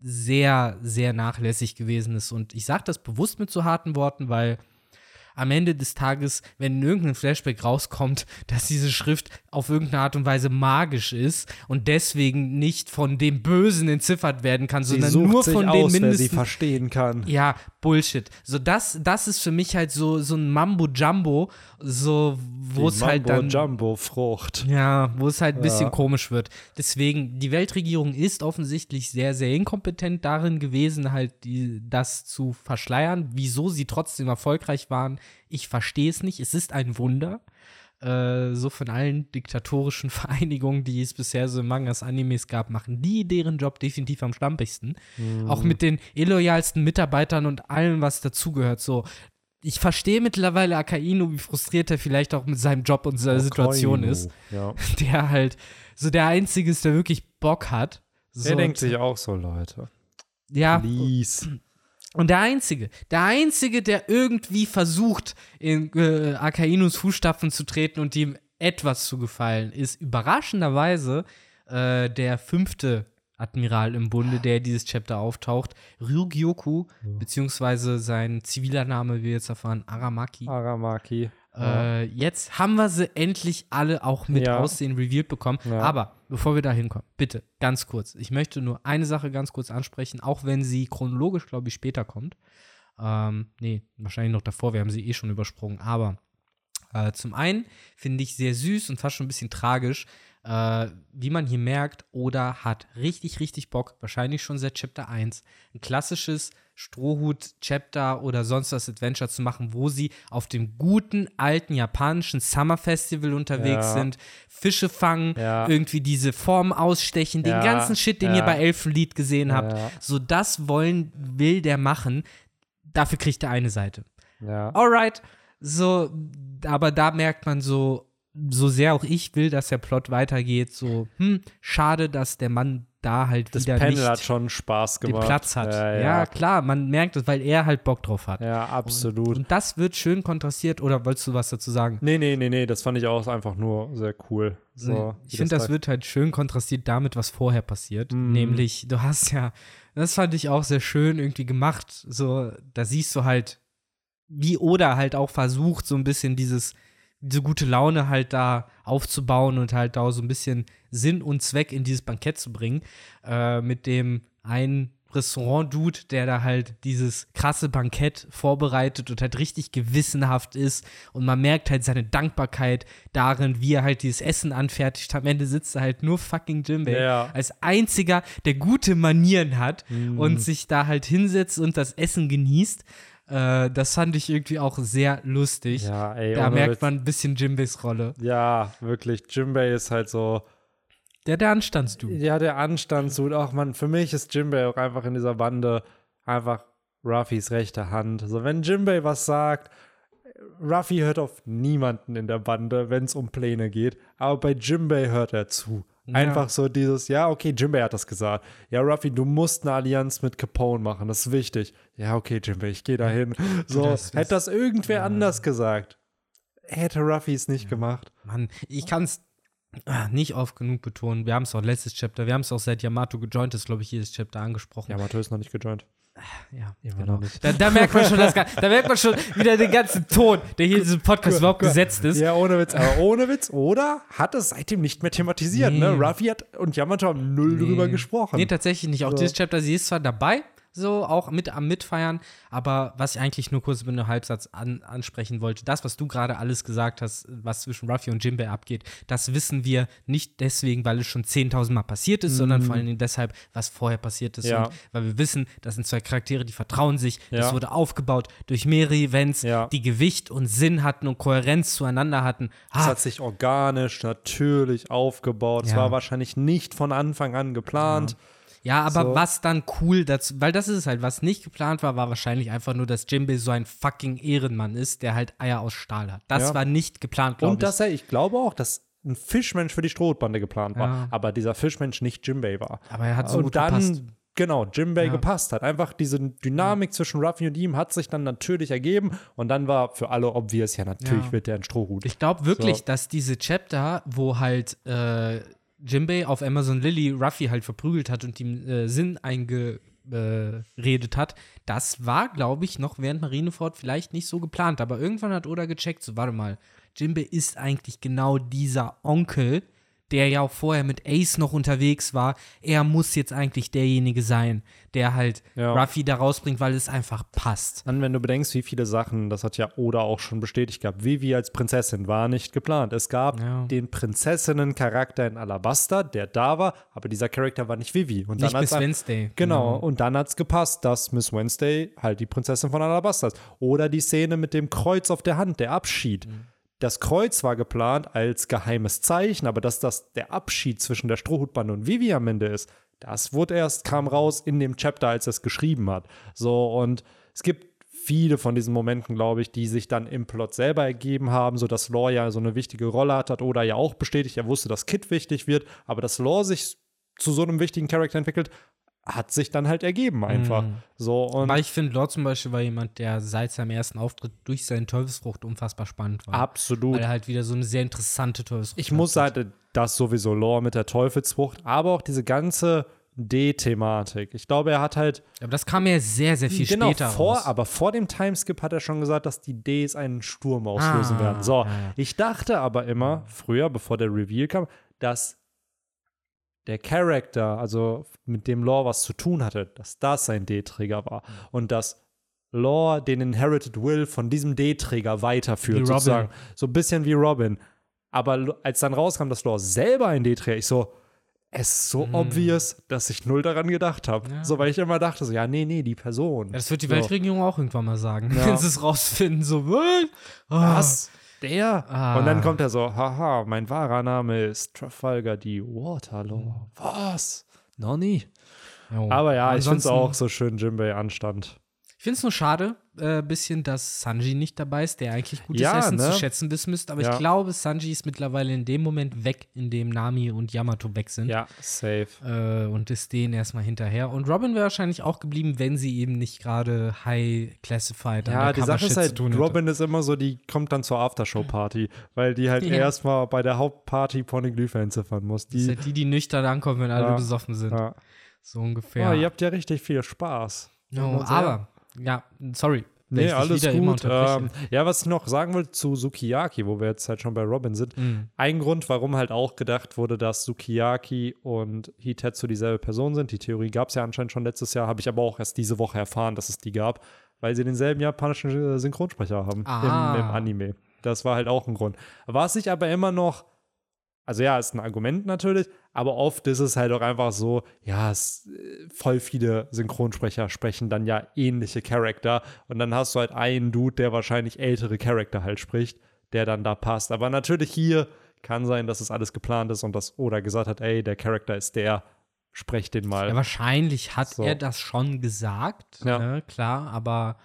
sehr, sehr nachlässig gewesen ist. Und ich sage das bewusst mit so harten Worten, weil am Ende des Tages, wenn in irgendein Flashback rauskommt, dass diese Schrift auf irgendeine Art und Weise magisch ist und deswegen nicht von dem Bösen entziffert werden kann, sondern nur von sie mindestens verstehen kann. ja, Bullshit. So, das, das ist für mich halt so, so ein Mambo-Jumbo, so, wo es halt dann. Jumbo-Frucht. Ja, wo es halt ein bisschen Ja. komisch wird. Deswegen, die Weltregierung ist offensichtlich sehr, sehr inkompetent darin gewesen, halt die, das zu verschleiern. Wieso sie trotzdem erfolgreich waren, ich verstehe es nicht. Es ist ein Wunder. äh, so von allen diktatorischen Vereinigungen, die es bisher so in Mangas, Animes gab, machen die deren Job definitiv am schlampigsten. Mhm. Auch mit den illoyalsten Mitarbeitern und allem, was dazugehört. So, ich verstehe mittlerweile Akainu, wie frustriert er vielleicht auch mit seinem Job und seiner Situation ist. Ja. Der halt so der Einzige ist, der wirklich Bock hat. So, Der denkt sich auch so, Leute. ja, Please. Und der Einzige, der Einzige, der irgendwie versucht, in äh, Akainus Fußstapfen zu treten und ihm etwas zu gefallen, ist überraschenderweise äh, der fünfte Admiral im Bunde, der dieses Chapter auftaucht, Ryugyoku, beziehungsweise sein ziviler Name, wie wir jetzt erfahren, Aramaki. Aramaki. Äh, jetzt haben wir sie endlich alle auch mit Ja. Aussehen revealed bekommen. Ja. Aber bevor wir da hinkommen, bitte, ganz kurz. Ich möchte nur eine Sache ganz kurz ansprechen, auch wenn sie chronologisch, glaube ich, später kommt. Ähm, nee, wahrscheinlich noch davor, wir haben sie eh schon übersprungen. Aber äh, zum einen finde ich sehr süß und fast schon ein bisschen tragisch, äh, wie man hier merkt, Oda hat richtig, richtig Bock, wahrscheinlich schon seit Chapter 1, ein klassisches Strohhut-Chapter oder sonst was Adventure zu machen, wo sie auf dem guten alten japanischen Summer Festival unterwegs Ja. sind, Fische fangen, Ja. irgendwie diese Formen ausstechen, den Ja, ganzen Shit, den ihr bei Elfenlied gesehen habt. So das wollen, will der machen. Dafür kriegt er eine Seite alright. So, aber da merkt man so, so sehr auch ich will, dass der Plot weitergeht, so, hm, schade, dass der Mann da halt Das wieder Panel nicht hat schon Spaß den gemacht. Platz hat. Ja, Ja, ja. klar, man merkt es, weil er halt Bock drauf hat. ja absolut. Und das wird schön kontrastiert, oder wolltest du was dazu sagen? Nee, nee, nee, nee, das fand ich auch einfach nur sehr cool. So, ich finde, das da- wird halt schön kontrastiert damit, was vorher passiert. Mhm. Nämlich, du hast ja, das fand ich auch sehr schön irgendwie gemacht. So, da siehst du halt, wie Oda halt auch versucht, so ein bisschen dieses, diese gute Laune halt da aufzubauen und halt da so ein bisschen Sinn und Zweck in dieses Bankett zu bringen. Äh, mit dem einen Restaurant-Dude, der da halt dieses krasse Bankett vorbereitet und halt richtig gewissenhaft ist. Und man merkt halt seine Dankbarkeit darin, wie er halt dieses Essen anfertigt. Am Ende sitzt er halt nur fucking Jimbei Ja. als einziger, der gute Manieren hat Mhm. und sich da halt hinsetzt und das Essen genießt. Äh, das fand ich irgendwie auch sehr lustig. Ja, ey, da merkt man ein bisschen Jimbeis Rolle. Ja, wirklich. Jimbei ist halt so. Der, der Anstandsdude. Ja, der Anstandsdude. Auch man, für mich ist Jimbei auch einfach in dieser Bande einfach Ruffys rechte Hand. So, wenn Jimbei was sagt, Ruffy hört auf niemanden in der Bande, wenn es um Pläne geht. Aber bei Jimbei hört er zu. Einfach so dieses, ja, okay, Jimbei hat das gesagt. Ja, Ruffy, du musst eine Allianz mit Capone machen, das ist wichtig. Ja, okay, Jimbei, ich gehe dahin. So, Das ist- hätte das irgendwer anders gesagt, hätte Ruffy es nicht gemacht. Mann, ich kann es nicht oft genug betonen. Wir haben es auch letztes Chapter, wir haben es auch seit Yamato gejoint ist, glaube ich, jedes Chapter angesprochen. Ja, Matto ist noch nicht gejoint. Ja, Immer genau. Da, da merkt man schon, das, da merkt man schon wieder den ganzen Ton, der hier in diesem Podcast überhaupt gesetzt ist. Ja, ohne Witz. Aber ohne Witz, oder? Hat es seitdem nicht mehr thematisiert, Nee. ne? Ruffy hat und Yamato haben null drüber gesprochen. Nee, tatsächlich nicht. Auch So. dieses Chapter, sie ist zwar dabei, so auch mit am Mitfeiern, aber was ich eigentlich nur kurz mit einem Halbsatz an, ansprechen wollte, das, was du gerade alles gesagt hast, was zwischen Ruffy und Jimbei abgeht, das wissen wir nicht deswegen, weil es schon 10.000 Mal passiert ist, sondern vor allen Dingen deshalb, was vorher passiert ist. Mhm. Ja. Und weil wir wissen, das sind zwei Charaktere, die vertrauen sich. Ja. Das wurde aufgebaut durch mehrere Events, Ja. die Gewicht und Sinn hatten und Kohärenz zueinander hatten. Es Ah, hat sich organisch, natürlich aufgebaut. Es war wahrscheinlich nicht von Anfang an geplant. Ja, aber So. was dann cool dazu, weil das ist es halt, was nicht geplant war, war wahrscheinlich einfach nur, dass Jimbei so ein fucking Ehrenmann ist, der halt Eier aus Stahl hat. Das Ja. war nicht geplant, glaube Und ich. dass er, ich glaube auch, dass ein Fischmensch für die Strohbande geplant war, Ja. aber dieser Fischmensch nicht Jimbei war. aber er hat so und gut dann, gepasst. genau, Jimbei Ja. gepasst hat. Einfach diese Dynamik zwischen Ruffy und ihm hat sich dann natürlich ergeben und dann war für alle obvious, ja, natürlich Ja. wird der ein Strohhut. Ich glaube wirklich, So. dass diese Chapter, wo halt äh, Jimbei auf Amazon Lily Ruffy halt verprügelt hat und ihm äh, Sinn eingeredet hat, das war, glaube ich, noch während Marineford vielleicht nicht so geplant. Aber irgendwann hat Oda gecheckt, so warte mal, Jimbei ist eigentlich genau dieser Onkel, der ja auch vorher mit Ace noch unterwegs war. Er muss jetzt eigentlich derjenige sein, der halt Ja. Ruffy da rausbringt, weil es einfach passt. Dann, wenn du bedenkst, wie viele Sachen, das hat ja Oda auch schon bestätigt gehabt, Vivi als Prinzessin war nicht geplant. Es gab Ja. den Prinzessinnen-Charakter in Alabasta, der da war, aber dieser Charakter war nicht Vivi. Und Nicht dann bis hat's- Wednesday. Genau, und dann hat es gepasst, dass Miss Wednesday halt die Prinzessin von Alabasta ist. Oder die Szene mit dem Kreuz auf der Hand, der Abschied. Das Kreuz war geplant als geheimes Zeichen, aber dass das der Abschied zwischen der Strohhutbande und Vivi am Ende ist, das wurde erst, kam raus in dem Chapter, als er es geschrieben hat. So, und es gibt viele von diesen Momenten, glaube ich, die sich dann im Plot selber ergeben haben, sodass Lore ja so eine wichtige Rolle hat, hat oder ja auch bestätigt, er wusste, dass Kid wichtig wird, aber dass Lore sich zu so einem wichtigen Charakter entwickelt, hat sich dann halt ergeben einfach. Mhm. So und Aber ich finde, Lord zum Beispiel war jemand, der seit seinem ersten Auftritt durch seine Teufelsfrucht unfassbar spannend war. absolut. Weil er halt wieder so eine sehr interessante Teufelsfrucht Ich muss sagen, das sowieso Lore mit der Teufelsfrucht, aber auch diese ganze D-Thematik. Ich glaube, er hat halt Aber das kam ja sehr, sehr viel genau später vor, raus. aber vor dem Timeskip hat er schon gesagt, dass die Ds einen Sturm auslösen Ah, werden. So, ja. ich dachte aber immer früher, bevor der Reveal kam, dass der Charakter, also mit dem Lore was zu tun hatte, dass das sein D-Träger war Mhm. und dass Lore den Inherited Will von diesem D-Träger weiterführt, sozusagen. So ein bisschen wie Robin. Aber als dann rauskam, dass Lore selber ein D-Träger, ich so, es ist so obvious, dass ich null daran gedacht habe. Ja. So, weil ich immer dachte, so, ja, nee, nee, die Person. Ja, das wird die so. Weltregierung auch irgendwann mal sagen. Ja. Wenn sie es rausfinden, so, was? Ah. Der? Ah. Und dann kommt er so, haha, mein wahrer Name ist Trafalgar D. Waterloo. Mhm. Was? Noch nie. Jo. Aber ja, ich finde es Ansonsten- auch so schön Jimbei Anstand. Ich finde es nur schade, äh, bisschen, dass Sanji nicht dabei ist, der eigentlich gutes Ja, Essen ne? zu schätzen wissen müsste. Aber Ja. ich glaube, Sanji ist mittlerweile in dem Moment weg, in dem Nami und Yamato weg sind. Ja, safe. Äh, und ist denen erstmal hinterher. Und Robin wäre wahrscheinlich auch geblieben, wenn sie eben nicht gerade High Classified Ja, die Sache ist halt. Robin ist immer so, die kommt dann zur Aftershow-Party, weil die halt Ja. erstmal bei der Hauptparty Poneglyph entziffern muss. Das ist Die, halt die, die nüchtern ankommen, wenn alle besoffen sind. So ungefähr. Oh, ihr habt ja richtig viel Spaß. No, aber, ja, sorry. Nee, alles gut. Ähm, ja, was ich noch sagen will zu Sukiyaki, wo wir jetzt halt schon bei Robin sind. Mhm. Ein Grund, warum halt auch gedacht wurde, dass Sukiyaki und Hitetsu dieselbe Person sind. Die Theorie gab es ja anscheinend schon letztes Jahr, habe ich aber auch erst diese Woche erfahren, dass es die gab, weil sie denselben japanischen äh, Synchronsprecher haben Ah. im, im Anime. Das war halt auch ein Grund. Was ich aber immer noch, also ja, ist ein Argument natürlich, aber oft ist es halt auch einfach so, ja, es, äh, voll viele Synchronsprecher sprechen dann ja ähnliche Charakter und dann hast du halt einen Dude, der wahrscheinlich ältere Charakter halt spricht, der dann da passt. Aber natürlich hier kann sein, dass es alles geplant ist und dass Oda gesagt hat, ey, der Charakter ist der, sprecht den mal. Ja, wahrscheinlich hat So. er das schon gesagt, Ja. ne, klar, aber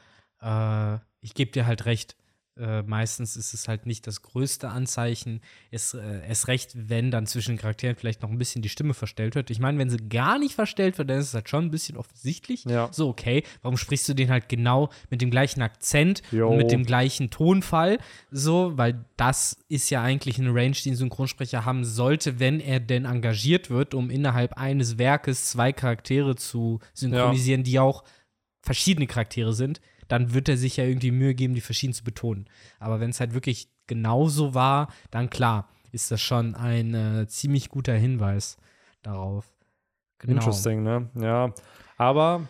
äh, ich gebe dir halt recht. Äh, meistens ist es halt nicht das größte Anzeichen. Es, äh, erst recht, wenn dann zwischen den Charakteren vielleicht noch ein bisschen die Stimme verstellt wird. Ich meine, wenn sie gar nicht verstellt wird, dann ist es halt schon ein bisschen offensichtlich. Ja. So, okay, warum sprichst du den halt genau mit dem gleichen Akzent Jo. und mit dem gleichen Tonfall? So, weil das ist ja eigentlich eine Range, die ein Synchronsprecher haben sollte, wenn er denn engagiert wird, um innerhalb eines Werkes zwei Charaktere zu synchronisieren, die auch verschiedene Charaktere sind, dann wird er sich ja irgendwie Mühe geben, die verschieden zu betonen. Aber wenn es halt wirklich genauso war, dann klar, ist das schon ein äh, ziemlich guter Hinweis darauf. Genau. Interesting, ne? Ja. Aber,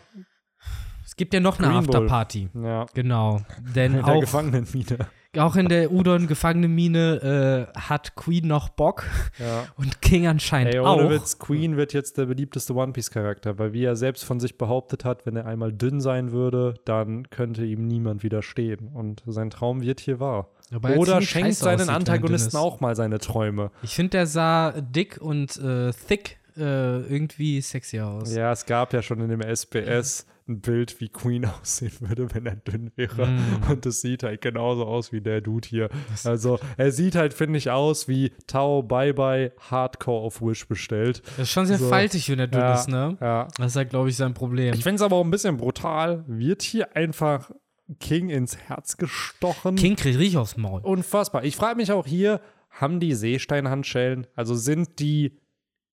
Es gibt ja noch eine Green Bull. Afterparty. ja, Genau. Denn in der auch, Gefangenenmine. Auch in der Udon-Gefangenenmine äh, hat Queen noch Bock Ja. und King anscheinend Ey, auch. Witz, Queen wird jetzt der beliebteste One Piece-Charakter, weil wie er selbst von sich behauptet hat, wenn er einmal dünn sein würde, dann könnte ihm niemand widerstehen. Und sein Traum wird hier wahr. Wobei er Oder schenkt seinen Antagonisten auch mal seine Träume. Ich finde, der sah dick und äh, thick äh, irgendwie sexy aus. Ja, es gab ja schon in dem SBS ein Bild, wie Queen aussehen würde, wenn er dünn wäre. Mm. Und es sieht halt genauso aus wie der Dude hier. Also, er sieht halt, finde ich, aus wie Tao Bye Bye Hardcore auf Wish bestellt. Das ist schon sehr So. faltig, wenn er dünn Ja, ist, ne? Ja. Das ist halt, glaube ich, sein Problem. Ich finde es aber auch ein bisschen brutal. Wird hier einfach King ins Herz gestochen? King kriegt richtig aufs Maul. Unfassbar. Ich frage mich auch hier, haben die Seesteinhandschellen, also sind die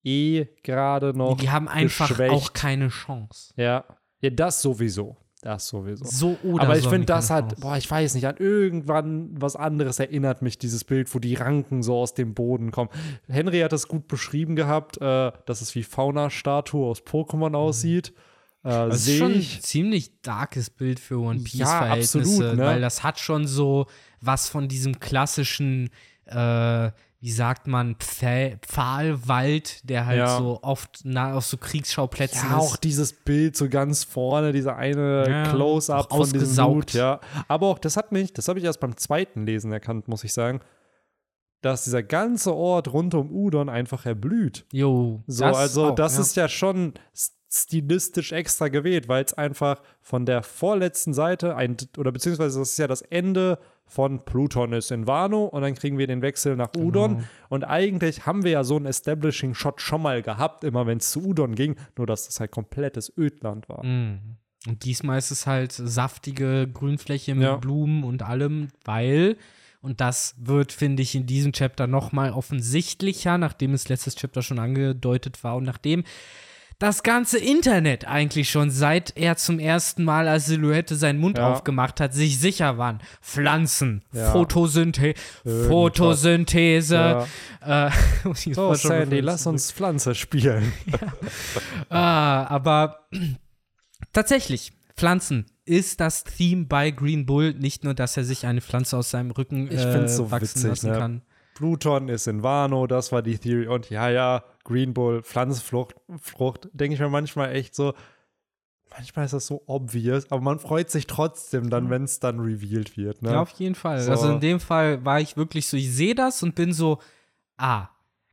eh gerade noch Die haben einfach geschwächt? auch keine Chance. Ja. Ja, das sowieso. Das sowieso. So oder Aber ich so finde, das hat, boah, ich weiß nicht, an irgendwann was anderes erinnert mich dieses Bild, wo die Ranken so aus dem Boden kommen. Henry hat das gut beschrieben gehabt, äh, dass es wie Fauna-Statue aus Pokémon aussieht. Äh, Das ist schon ein ich. ziemlich darkes Bild für One Ja, Piece-Verhältnisse, absolut, ne? weil das hat schon so was von diesem klassischen, äh, wie sagt man, Pfahlwald, der halt Ja. so oft nah auf so Kriegsschauplätzen Ja, ist. auch dieses Bild so ganz vorne, dieser eine Ja, Close-up von diesem. Blut, ja. Aber auch, das hat mich, das habe ich erst beim zweiten Lesen erkannt, muss ich sagen. dass dieser ganze Ort rund um Udon einfach erblüht. Jo. So, das also auch, das ja. ist ja schon stilistisch extra gewählt, weil es einfach von der vorletzten Seite ein, oder beziehungsweise das ist ja das Ende von Pluton ist in Wano und dann kriegen wir den Wechsel nach Udon Genau. und eigentlich haben wir ja so einen Establishing Shot schon mal gehabt, immer wenn es zu Udon ging, nur dass das halt komplettes Ödland war. Mm. Und diesmal ist es halt saftige Grünfläche mit Ja. Blumen und allem, weil, und das wird, finde ich, in diesem Chapter noch mal offensichtlicher, nachdem es letztes Chapter schon angedeutet war und nachdem das ganze Internet eigentlich schon, seit er zum ersten Mal als Silhouette seinen Mund Ja. aufgemacht hat, sich sicher waren. Pflanzen, Ja. Photosynthese. Photosynthese. Äh, muss ich So, Sandy, lass uns Pflanze spielen. Ah, aber tatsächlich, Pflanzen ist das Theme bei Green Bull. Nicht nur, dass er sich eine Pflanze aus seinem Rücken Ich äh, so wachsen witzig, lassen ne? kann. Pluton ist in Wano, das war die Theory. Und ja, ja, Green Bull, Pflanzenfrucht, Frucht, denke ich mir manchmal echt so, manchmal ist das so obvious, aber man freut sich trotzdem dann, wenn es dann revealed wird. Ne? Ja, auf jeden Fall. So. Also in dem Fall war ich wirklich so, ich sehe das und bin so, ah,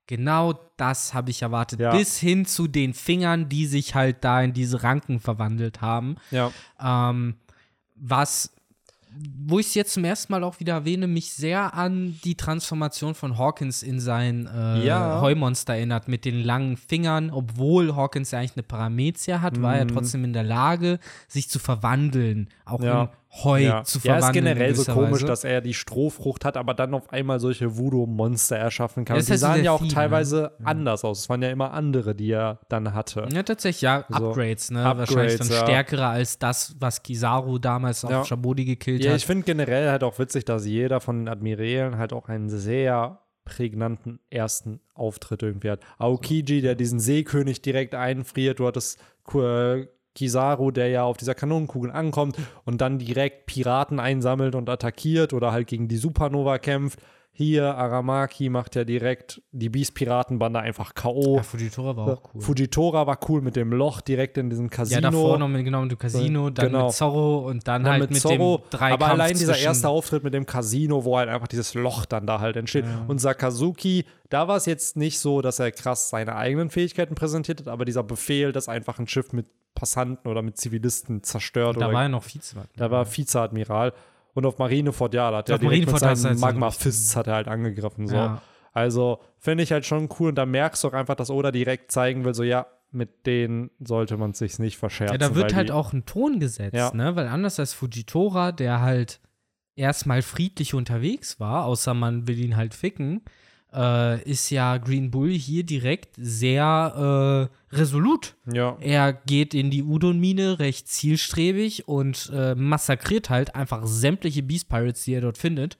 genau das habe ich erwartet. Ja. Bis hin zu den Fingern, die sich halt da in diese Ranken verwandelt haben. ja. Ähm, was, wo ich es jetzt zum ersten Mal auch wieder erwähne, mich sehr an die Transformation von Hawkins in sein äh, Ja. Heumonster erinnert, mit den langen Fingern. Obwohl Hawkins ja eigentlich eine Paramezia hat, war er trotzdem in der Lage, sich zu verwandeln, auch Mhm. Ja. in Heu ja. zu ja, verwandeln. ist in generell so komisch, Weise. dass er die Strohfrucht hat, aber dann auf einmal solche Voodoo-Monster erschaffen kann. Ja, ist die sahen ja auch Theme, ne? teilweise anders aus. Es waren ja immer andere, die er dann hatte. Ja, tatsächlich, ja, So. Upgrades, ne? Upgrades, Wahrscheinlich dann ja. stärkere als das, was Kizaru damals auf Ja. Shabodi gekillt Ja, hat. ich finde generell halt auch witzig, dass jeder von den Admirälen halt auch einen sehr prägnanten ersten Auftritt irgendwie hat. Aokiji, der diesen Seekönig direkt einfriert, du hattest äh, Kizaru, der ja auf dieser Kanonenkugel ankommt und dann direkt Piraten einsammelt und attackiert oder halt gegen die Supernova kämpft. Hier, Aramaki macht ja direkt die Beast-Piratenbande einfach K.O. ja, Fujitora war auch cool. Fujitora war cool mit dem Loch direkt in diesem Casino. Ja, davor noch mit, genau, mit dem Casino, dann Genau. mit Zorro und dann Dann halt mit, mit, Zorro, dem drei aber allein dieser erste Auftritt mit dem Casino, wo halt einfach dieses Loch dann da halt entsteht. Und Sakazuki, da war es jetzt nicht so, dass er krass seine eigenen Fähigkeiten präsentiert hat, aber dieser Befehl, dass einfach ein Schiff mit Passanten oder mit Zivilisten zerstört Da oder war er noch Vize. da war Vizeadmiral und auf Marineford, ja, da hat er direkt mit Marineford hat seinen einen Magma-Fists hat er halt angegriffen. So. Ja. Also finde ich halt schon cool und da merkst du auch einfach, dass Oda direkt zeigen will, so ja, mit denen sollte man sich nicht verscherzen. Ja, da wird halt auch ein Ton gesetzt, Ja. ne? Weil anders als Fujitora, der halt erstmal friedlich unterwegs war, außer man will ihn halt ficken, äh, ist ja Green Bull hier direkt sehr äh, resolut. Ja, Er geht in die Udon-Mine recht zielstrebig und äh, massakriert halt einfach sämtliche Beast Pirates, die er dort findet.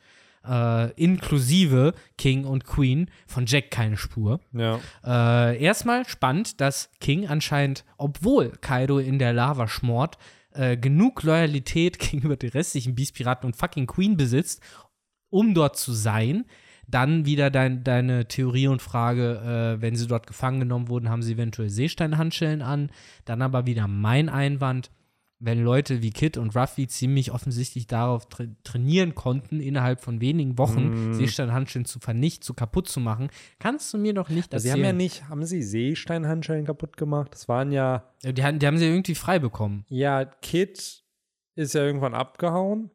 Äh, inklusive King und Queen. Von Jack keine Spur. ja. Äh, erstmal spannend, dass King anscheinend, obwohl Kaido in der Lava schmort, äh, genug Loyalität gegenüber den restlichen Beast-Piraten und fucking Queen besitzt, um dort zu sein. Dann wieder dein, deine Theorie und Frage, äh, wenn sie dort gefangen genommen wurden, haben sie eventuell Seesteinhandschellen an. Dann aber wieder mein Einwand, wenn Leute wie Kid und Ruffy ziemlich offensichtlich darauf tra trainieren konnten, innerhalb von wenigen Wochen Mm. Seesteinhandschellen zu vernichten, zu kaputt zu machen, kannst du mir doch nicht Also Sie erzählen. haben ja nicht, haben Sie Seesteinhandschellen kaputt gemacht? Das waren ja, die, haben- die haben sie irgendwie frei bekommen. ja, Kid ist ja irgendwann abgehauen.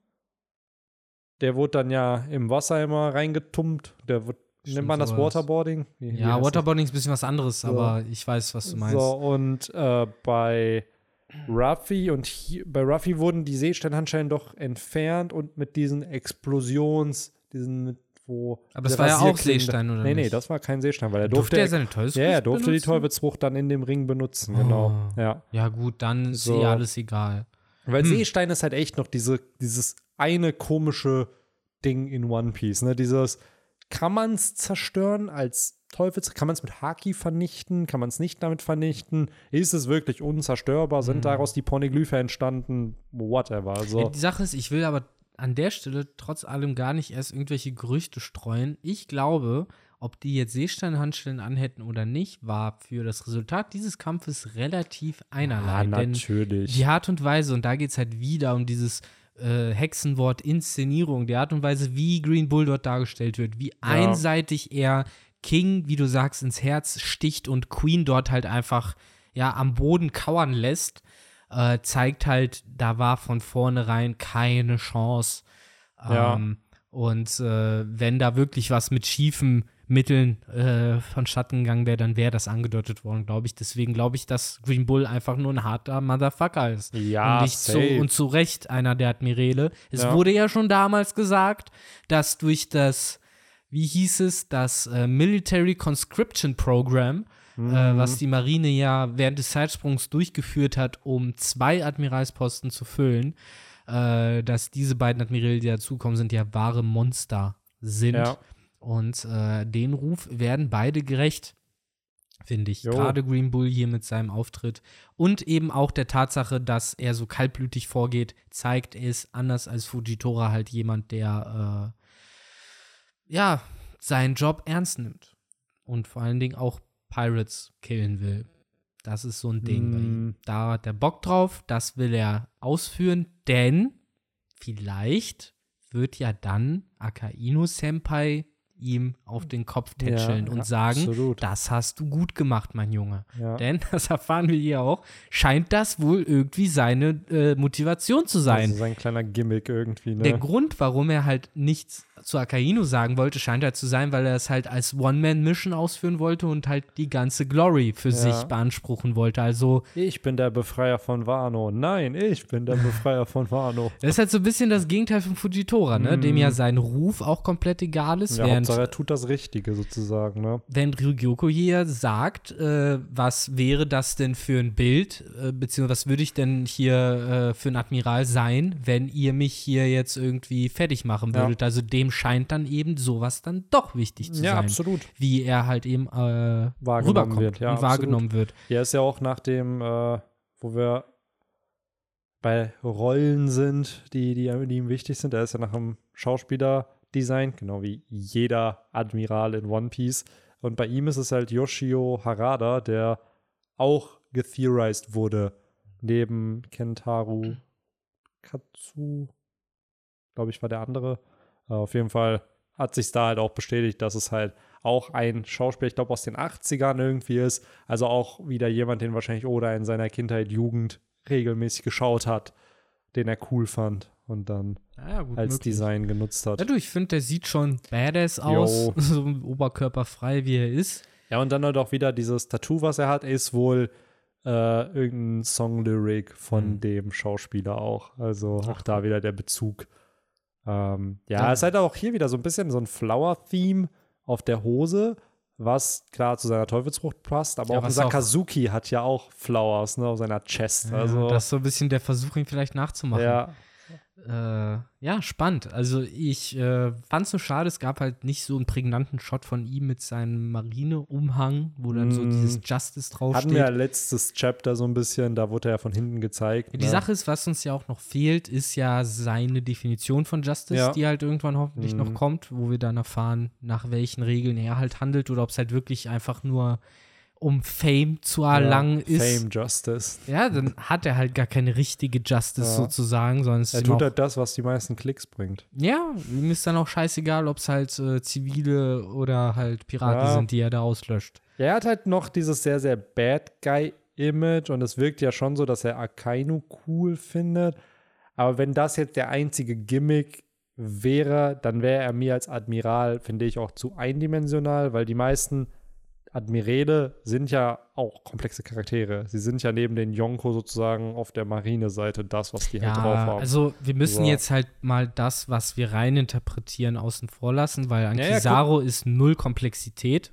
Der wurde dann ja im Wasser immer reingetumpt. Der wird, Stimmt, nennt man das so das. Waterboarding? Wie- wie Ja, das? Waterboarding ist ein bisschen was anderes, aber ich weiß, was du meinst. So, und äh, bei Ruffy und hier, bei Ruffy wurden die Seesteinhandschellen doch entfernt und mit diesen Explosions, diesen, mit- wo. Aber das war ja auch Seestein, oder Nee, nee, das war kein Seestein, weil er durfte durfte. er seine Teufelsfrucht ja, er durfte die benutzen? Teufelsfrucht dann in dem Ring benutzen, genau. Oh. Ja. Ja, gut, dann ist So. eh alles egal. Weil Hm. Seestein ist halt echt noch diese, dieses eine komische Ding in One Piece, ne? Dieses, kann man es zerstören als Teufels, kann man es mit Haki vernichten, kann man es nicht damit vernichten? Ist es wirklich unzerstörbar? Sind Hm. daraus die Poneglyphe entstanden? Whatever. So. die Sache ist, ich will aber an der Stelle trotz allem gar nicht erst irgendwelche Gerüchte streuen. Ich glaube, ob die jetzt Seesteinhandschellen anhätten oder nicht, war für das Resultat dieses Kampfes relativ einerlei. Denn natürlich. die Art und Weise, und da geht es halt wieder um dieses äh, Hexenwort Inszenierung, die Art und Weise, wie Green Bull dort dargestellt wird, wie einseitig er King, wie du sagst, ins Herz sticht und Queen dort halt einfach ja am Boden kauern lässt, äh, zeigt halt, da war von vornherein keine Chance. Ja. Ähm, und äh, wenn da wirklich was mit schiefen Mitteln äh, vonstatten gegangen wäre, dann wäre das angedeutet worden, glaube ich. Deswegen glaube ich, dass Green Bull einfach nur ein harter Motherfucker ist. Ja, und nicht zu, und zu Recht einer der Admirale. Es Ja. wurde ja schon damals gesagt, dass durch das, wie hieß es, das äh, Military Conscription Program, äh, Mhm. was die Marine ja während des Zeitsprungs durchgeführt hat, um zwei Admiralsposten zu füllen, äh, dass diese beiden Admirale, die dazukommen, sind ja wahre Monster sind. Ja. Und äh, den Ruf werden beide gerecht, finde ich. Jo. Gerade Green Bull hier mit seinem Auftritt. Und eben auch der Tatsache, dass er so kaltblütig vorgeht, zeigt, ist anders als Fujitora halt jemand, der äh, ja seinen Job ernst nimmt. Und vor allen Dingen auch Pirates killen will. Das ist so ein Ding. Mm. Da hat er Bock drauf, das will er ausführen, denn vielleicht wird ja dann Akainu Senpai ihm auf den Kopf tätscheln Ja, und ja, sagen, absolut. das hast du gut gemacht, mein Junge. Ja. Denn, das erfahren wir hier auch, scheint das wohl irgendwie seine äh, Motivation zu sein. Also sein kleiner Gimmick irgendwie, ne? Der Grund, warum er halt nichts zu Akainu sagen wollte, scheint halt zu sein, weil er es halt als One-Man-Mission ausführen wollte und halt die ganze Glory für sich beanspruchen wollte. Also, ich bin der Befreier von Wano. Nein, ich bin der Befreier von Wano. das ist halt so ein bisschen das Gegenteil von Fujitora, ne? dem ja sein Ruf auch komplett egal ist, Ja, während Hauptsache er tut das Richtige sozusagen, ne? wenn Ryugyoko hier sagt, äh, was wäre das denn für ein Bild, äh, beziehungsweise was würde ich denn hier äh, für ein Admiral sein, wenn ihr mich hier jetzt irgendwie fertig machen Ja. würdet. Also dem scheint dann eben sowas dann doch wichtig zu Ja, sein. absolut. Wie er halt eben äh, Wahrgenommen rüberkommt wird, ja, und absolut. wahrgenommen wird. Ja, ist ja auch nach dem, äh, wo wir bei Rollen sind, die, die, die ihm wichtig sind. Er ist ja nach dem Schauspielerdesign, genau wie jeder Admiral in One Piece. Und bei ihm ist es halt Yoshio Harada, der auch getheorized wurde, neben Kentaru Katsu, glaube ich, war der andere. Äh, auf jeden Fall hat sich da halt auch bestätigt, dass es halt auch ein Schauspieler, ich glaube, aus den 80ern irgendwie ist. Also auch wieder jemand, den wahrscheinlich Oda in seiner Kindheit, Jugend regelmäßig geschaut hat, den er cool fand und dann Ja, gut als möglich. Design genutzt hat. Ja, du, ich finde, der sieht schon badass aus, so oberkörperfrei wie er ist. Ja, und dann halt auch wieder dieses Tattoo, was er hat, ist wohl äh, irgendein Song-Lyric von Hm. dem Schauspieler auch. Also auch da wieder der Bezug. Ähm, ja, Ja. es ist halt auch hier wieder so ein bisschen so ein Flower-Theme auf der Hose, was klar zu seiner Teufelsfrucht passt, aber Ja, auch Sakazuki hat ja auch Flowers ne, auf seiner Chest. also, das ist so ein bisschen der Versuch, ihn vielleicht nachzumachen. ja, Äh, ja, spannend. Also ich äh, fand es nur schade, es gab halt nicht so einen prägnanten Shot von ihm mit seinem Marineumhang, wo dann so Mm. dieses Justice hatten draufsteht. wir ja letztes Chapter so ein bisschen, da wurde er ja von hinten gezeigt. Die ne? Sache ist, was uns ja auch noch fehlt, ist ja seine Definition von Justice, Ja. die halt irgendwann hoffentlich noch Mhm. kommt, wo wir dann erfahren, nach welchen Regeln er halt handelt oder ob es halt wirklich einfach nur um Fame zu erlangen ja, ist. Fame Justice. Ja, dann hat er halt gar keine richtige Justice Ja. sozusagen, sondern es Er tut halt das, was die meisten Klicks bringt. Ja, ihm ist dann auch scheißegal, ob es halt äh, Zivile oder halt Piraten Ja. sind, die er da auslöscht. Ja, er hat halt noch dieses sehr, sehr Bad Guy-Image und es wirkt ja schon so, dass er Akainu cool findet. Aber wenn das jetzt der einzige Gimmick wäre, dann wäre er mir als Admiral, finde ich, auch zu eindimensional, weil die meisten Admirale sind ja auch komplexe Charaktere. Sie sind ja neben den Yonko sozusagen auf der Marineseite das, was die halt drauf Ja, haben. also wir müssen So. jetzt halt mal das, was wir rein interpretieren, außen vor lassen, weil an Ja, ja, Kizaru ist null Komplexität.